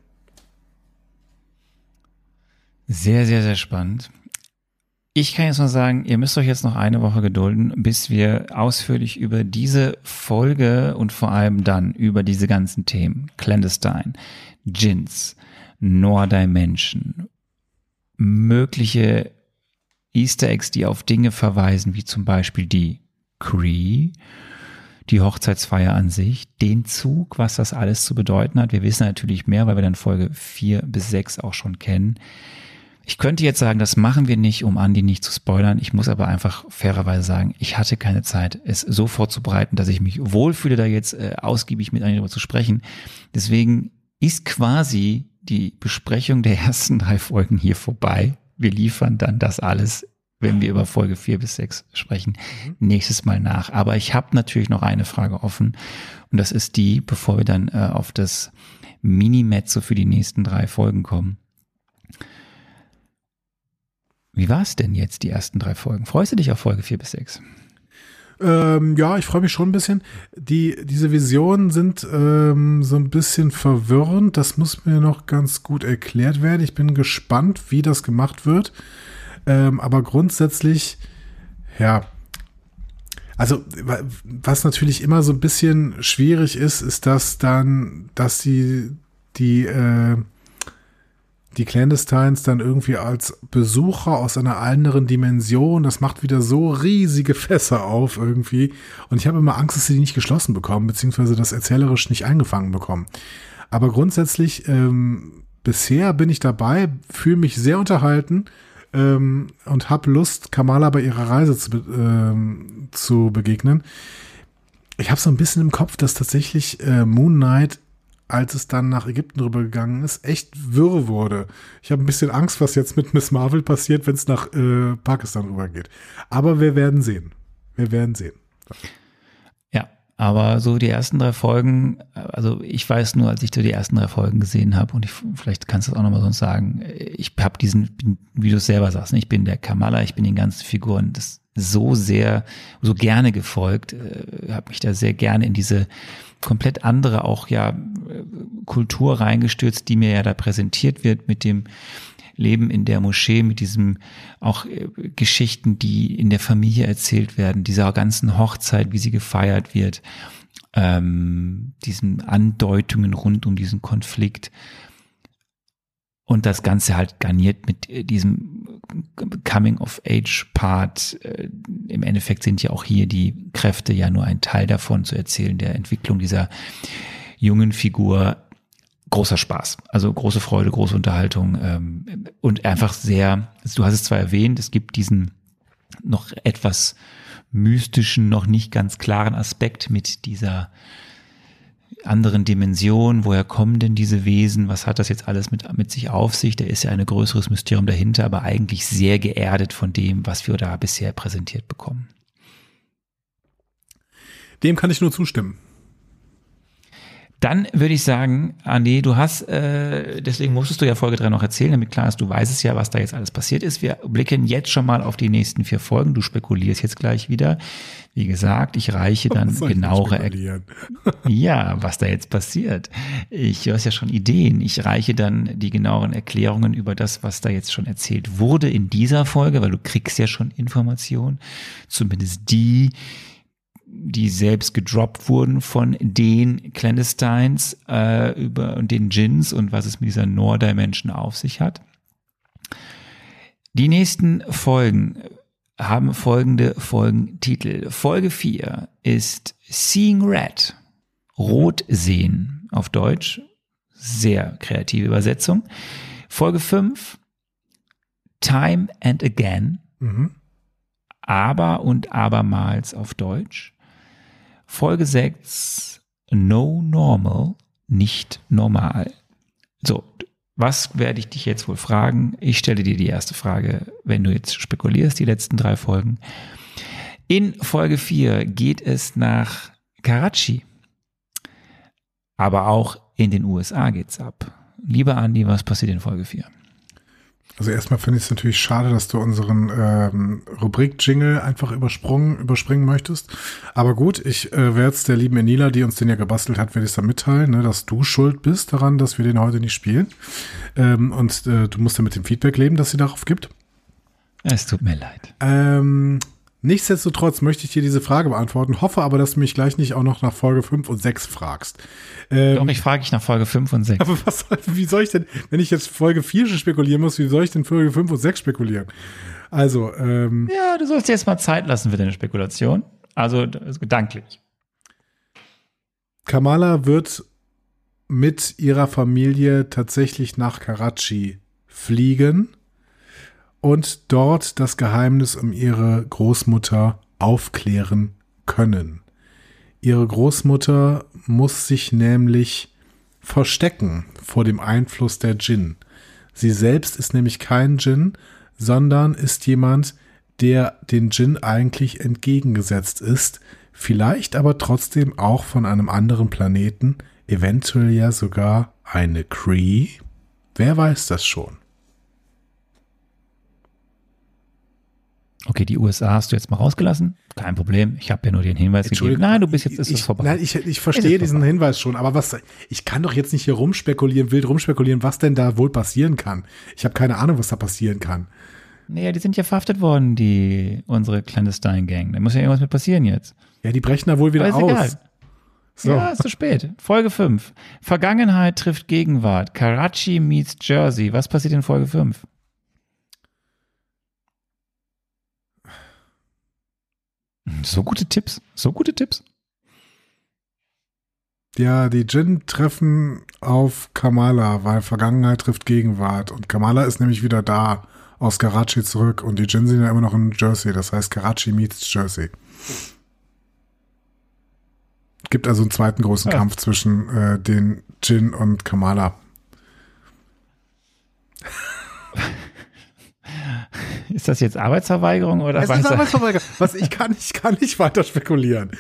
Sehr, sehr, sehr spannend. Ich kann jetzt nur sagen, ihr müsst euch jetzt noch eine Woche gedulden, bis wir ausführlich über diese Folge und vor allem dann über diese ganzen Themen, Clandestine, Jins, Noah Dimension, mögliche Easter Eggs, die auf Dinge verweisen, wie zum Beispiel die Cree, die Hochzeitsfeier an sich, den Zug, was das alles zu bedeuten hat. Wir wissen natürlich mehr, weil wir dann Folge vier bis sechs auch schon kennen. Ich könnte jetzt sagen, das machen wir nicht, um Andi nicht zu spoilern. Ich muss aber einfach fairerweise sagen, ich hatte keine Zeit, es so vorzubereiten, dass ich mich wohlfühle, da jetzt äh, ausgiebig mit Andi darüber zu sprechen. Deswegen ist quasi die Besprechung der ersten drei Folgen hier vorbei. Wir liefern dann das alles, wenn wir über Folge vier bis sechs sprechen, mhm. nächstes Mal nach. Aber ich habe natürlich noch eine Frage offen und das ist die, bevor wir dann äh, auf das Mini-Mezzo für die nächsten drei Folgen kommen. Wie war es denn jetzt, die ersten drei Folgen? Freust du dich auf Folge 4 bis 6? Ähm, ja, ich freue mich schon ein bisschen. Die, diese Visionen sind ähm, so ein bisschen verwirrend. Das muss mir noch ganz gut erklärt werden. Ich bin gespannt, wie das gemacht wird. Ähm, aber grundsätzlich, ja. Also, was natürlich immer so ein bisschen schwierig ist, ist, dass dann, dass die, die, äh, die Clandestines dann irgendwie als Besucher aus einer anderen Dimension. Das macht wieder so riesige Fässer auf irgendwie. Und ich habe immer Angst, dass sie die nicht geschlossen bekommen, beziehungsweise das erzählerisch nicht eingefangen bekommen. Aber grundsätzlich, ähm, bisher bin ich dabei, fühle mich sehr unterhalten ähm, und habe Lust, Kamala bei ihrer Reise zu, ähm, zu begegnen. Ich habe so ein bisschen im Kopf, dass tatsächlich äh, Moon Knight als es dann nach Ägypten rübergegangen ist, echt wirr wurde. Ich habe ein bisschen Angst, was jetzt mit Miss Marvel passiert, wenn es nach äh, Pakistan rübergeht. Aber wir werden sehen. Wir werden sehen. Ja, aber so die ersten drei Folgen, also ich weiß nur, als ich die ersten drei Folgen gesehen habe, und ich, vielleicht kannst du es auch nochmal sonst sagen, ich habe diesen, wie du es selber sagst, ne, ich bin der Kamala, ich bin den ganzen Figuren das so sehr, so gerne gefolgt, äh, habe mich da sehr gerne in diese komplett andere auch ja Kultur reingestürzt, die mir ja da präsentiert wird mit dem Leben in der Moschee, mit diesem auch äh, Geschichten, die in der Familie erzählt werden, dieser ganzen Hochzeit, wie sie gefeiert wird, ähm, diesen Andeutungen rund um diesen Konflikt. und das Ganze halt garniert mit äh, diesem Coming-of-Age-Part. Äh, Im Endeffekt sind ja auch hier die Kräfte ja nur ein Teil davon zu erzählen, der Entwicklung dieser jungen Figur. Großer Spaß, also große Freude, große Unterhaltung ähm, und einfach sehr, du hast es zwar erwähnt, es gibt diesen noch etwas mystischen, noch nicht ganz klaren Aspekt mit dieser anderen Dimension, woher kommen denn diese Wesen, was hat das jetzt alles mit, mit sich auf sich, da ist ja ein größeres Mysterium dahinter, aber eigentlich sehr geerdet von dem, was wir da bisher präsentiert bekommen. Dem kann ich nur zustimmen. Dann würde ich sagen, Andi, du hast, äh, deswegen musstest du ja Folge 3 noch erzählen, damit klar ist, du weißt es ja, was da jetzt alles passiert ist. Wir blicken jetzt schon mal auf die nächsten vier Folgen. Du spekulierst jetzt gleich wieder. Wie gesagt, ich reiche dann genauere Ja, was da jetzt passiert. Ich hast ja schon Ideen. Ich reiche dann die genaueren Erklärungen über das, was da jetzt schon erzählt wurde in dieser Folge, weil du kriegst ja schon Informationen, zumindest die, die selbst gedroppt wurden von den Clandestines äh, über den Djinns und was es mit dieser Nor-Dimension auf sich hat. Die nächsten Folgen haben folgende Folgentitel. Folge 4 ist Seeing Red, Rot sehen auf Deutsch, sehr kreative Übersetzung. Folge 5 Time and Again, mhm. aber und abermals auf Deutsch. Folge 6, No Normal, nicht normal. So, was werde ich dich jetzt wohl fragen? Ich stelle dir die erste Frage, wenn du jetzt spekulierst, die letzten drei Folgen. In Folge 4 geht es nach Karachi. Aber auch in den USA geht's ab. Lieber Andi, was passiert in Folge 4? Also erstmal finde ich es natürlich schade, dass du unseren ähm, Rubrik-Jingle einfach übersprungen, überspringen möchtest. Aber gut, ich äh, werde es der lieben Enila, die uns den ja gebastelt hat, werde ich dann mitteilen, ne, dass du schuld bist daran, dass wir den heute nicht spielen. Ähm, und äh, du musst ja mit dem Feedback leben, das sie darauf gibt. Es tut mir leid. Ähm, Nichtsdestotrotz möchte ich dir diese Frage beantworten, hoffe aber, dass du mich gleich nicht auch noch nach Folge 5 und 6 fragst. Ähm, Doch, ich frage dich nach Folge 5 und 6. Aber was, wie soll ich denn, wenn ich jetzt Folge 4 spekulieren muss, wie soll ich denn Folge 5 und 6 spekulieren? Also, ähm, Ja, du sollst dir jetzt mal Zeit lassen für deine Spekulation. Also, also gedanklich. Kamala wird mit ihrer Familie tatsächlich nach Karachi fliegen und dort das Geheimnis um ihre Großmutter aufklären können. Ihre Großmutter muss sich nämlich verstecken vor dem Einfluss der Djinn. Sie selbst ist nämlich kein Djinn, sondern ist jemand, der den Djinn eigentlich entgegengesetzt ist, vielleicht aber trotzdem auch von einem anderen Planeten, eventuell ja sogar eine Cree. Wer weiß das schon? Okay, die USA hast du jetzt mal rausgelassen. Kein Problem. Ich habe ja nur den Hinweis gegeben. Nein, du bist jetzt ist ich, vorbei. Nein, ich, ich verstehe diesen vorbei. Hinweis schon, aber was ich kann doch jetzt nicht hier rumspekulieren, wild rumspekulieren, was denn da wohl passieren kann. Ich habe keine Ahnung, was da passieren kann. Naja, die sind ja verhaftet worden, die unsere Clandestine Gang. Da muss ja irgendwas mit passieren jetzt. Ja, die brechen da wohl wieder aber ist aus. Egal. So. Ja, ist zu spät. Folge 5. Vergangenheit trifft Gegenwart. Karachi meets Jersey. Was passiert in Folge 5? So gute Tipps, so gute Tipps. Ja, die Jin treffen auf Kamala, weil Vergangenheit trifft Gegenwart. Und Kamala ist nämlich wieder da aus Karachi zurück und die Jin sind ja immer noch in Jersey. Das heißt, Karachi meets Jersey. Gibt also einen zweiten großen ja. Kampf zwischen äh, den Jin und Kamala. Ist das jetzt Arbeitsverweigerung oder es ist Arbeitsverweigerung. Was ich kann, ich kann nicht weiter spekulieren.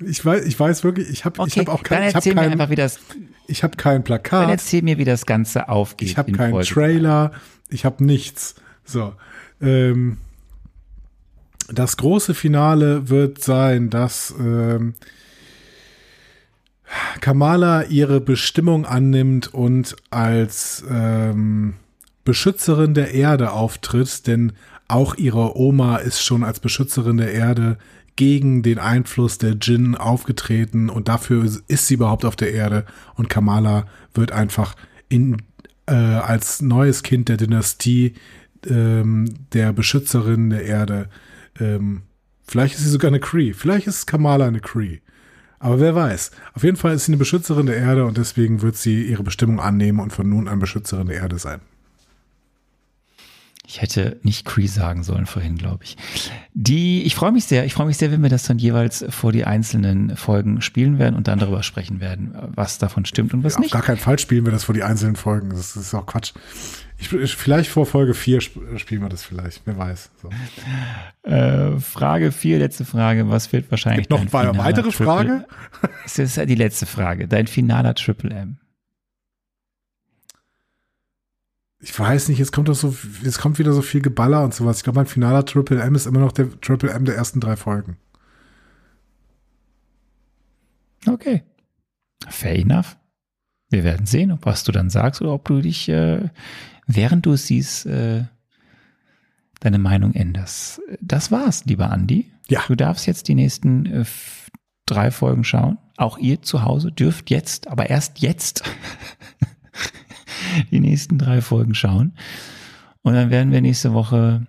Ich weiß, ich weiß wirklich, ich habe, okay, ich habe auch kein, ich habe kein, einfach, wie das, ich habe kein Plakat. Dann erzähl mir, wie das Ganze aufgeht. Ich habe keinen. Trailer. Ich habe nichts. So, ähm, das große Finale wird sein, dass ähm, Kamala ihre Bestimmung annimmt und als ähm, Beschützerin der Erde auftritt, denn auch ihre Oma ist schon als Beschützerin der Erde gegen den Einfluss der Djinn aufgetreten und dafür ist sie überhaupt auf der Erde und Kamala wird einfach in äh, als neues Kind der Dynastie ähm, der Beschützerin der Erde. Ähm, vielleicht ist sie sogar eine Cree. Vielleicht ist Kamala eine Cree. Aber wer weiß. Auf jeden Fall ist sie eine Beschützerin der Erde und deswegen wird sie ihre Bestimmung annehmen und von nun an Beschützerin der Erde sein. Ich hätte nicht Cree sagen sollen vorhin, glaube ich. Die, ich freue mich sehr, ich freue mich sehr, wenn wir das dann jeweils vor die einzelnen Folgen spielen werden und dann darüber sprechen werden, was davon stimmt und was ja, nicht. Auf gar keinen Fall spielen wir das vor die einzelnen Folgen. Das, ist auch Quatsch. Ich, vielleicht vor Folge 4 spielen wir das vielleicht, wer weiß. So. Äh, Frage 4, letzte Frage. Was wird wahrscheinlich. Gibt noch eine weitere Triple, Frage? Das ist ja die letzte Frage. Dein finaler Triple M. Ich weiß nicht, jetzt kommt doch so, jetzt kommt wieder so viel Geballer und sowas. Ich glaube, mein finaler Triple M ist immer noch der Triple M der ersten drei Folgen. Okay. Fair enough. Wir werden sehen, ob was du dann sagst oder ob du dich äh, während du es siehst, äh, deine Meinung änderst. Das war's, lieber Andi. Ja. Du darfst jetzt die nächsten äh, drei Folgen schauen. Auch ihr zu Hause dürft jetzt, aber erst jetzt die nächsten drei Folgen schauen. Und dann werden wir nächste Woche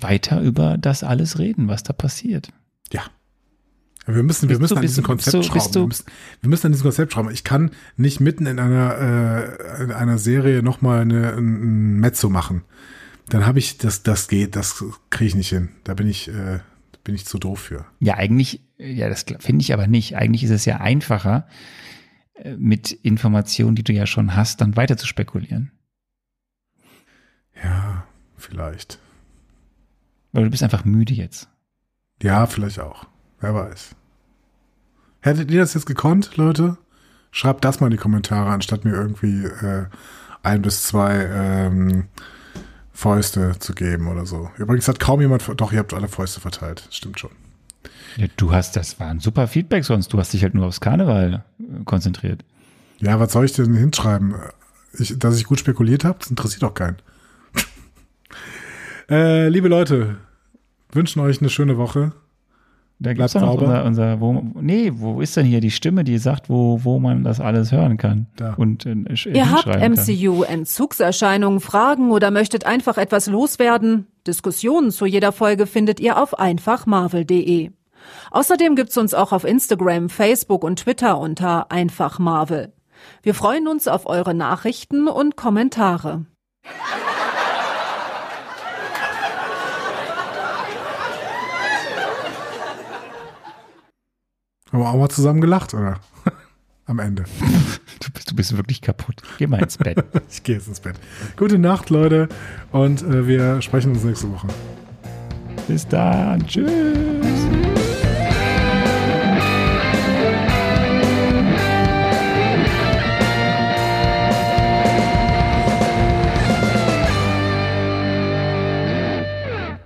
weiter über das alles reden, was da passiert. Ja. Wir müssen, wir müssen du, an diesem Konzept du, schrauben. Wir müssen, wir müssen, an diesem Konzept schrauben. Ich kann nicht mitten in einer, äh, in einer Serie nochmal eine, ein Mezzo machen. Dann habe ich, das, das geht, das kriege ich nicht hin. Da bin ich, äh, bin ich zu doof für. Ja, eigentlich, ja, das finde ich aber nicht. Eigentlich ist es ja einfacher, mit Informationen, die du ja schon hast, dann weiter zu spekulieren. Ja, vielleicht. Weil du bist einfach müde jetzt. Ja, vielleicht auch. Wer weiß. Hättet ihr das jetzt gekonnt, Leute? Schreibt das mal in die Kommentare, anstatt mir irgendwie äh, ein bis zwei ähm, Fäuste zu geben oder so. Übrigens hat kaum jemand, doch, ihr habt alle Fäuste verteilt. Stimmt schon. Ja, du hast, das war ein super Feedback sonst. Du hast dich halt nur aufs Karneval äh, konzentriert. Ja, was soll ich denn hinschreiben? Ich, dass ich gut spekuliert habe, das interessiert doch keinen. äh, liebe Leute, wünschen euch eine schöne Woche. Da gibt es noch unser, unser wo, nee, wo ist denn hier die Stimme, die sagt, wo, wo man das alles hören kann? Da. Und äh, Ihr habt MCU-Entzugserscheinungen, Fragen oder möchtet einfach etwas loswerden? Diskussionen zu jeder Folge findet ihr auf einfachmarvel.de. Außerdem gibt's uns auch auf Instagram, Facebook und Twitter unter einfachmarvel. Wir freuen uns auf eure Nachrichten und Kommentare. Haben wir auch mal zusammen gelacht, oder? Am Ende. Du bist, du bist wirklich kaputt. Geh mal ins Bett. ich gehe jetzt ins Bett. Gute Nacht, Leute. Und äh, wir sprechen uns nächste Woche. Bis dann. Tschüss.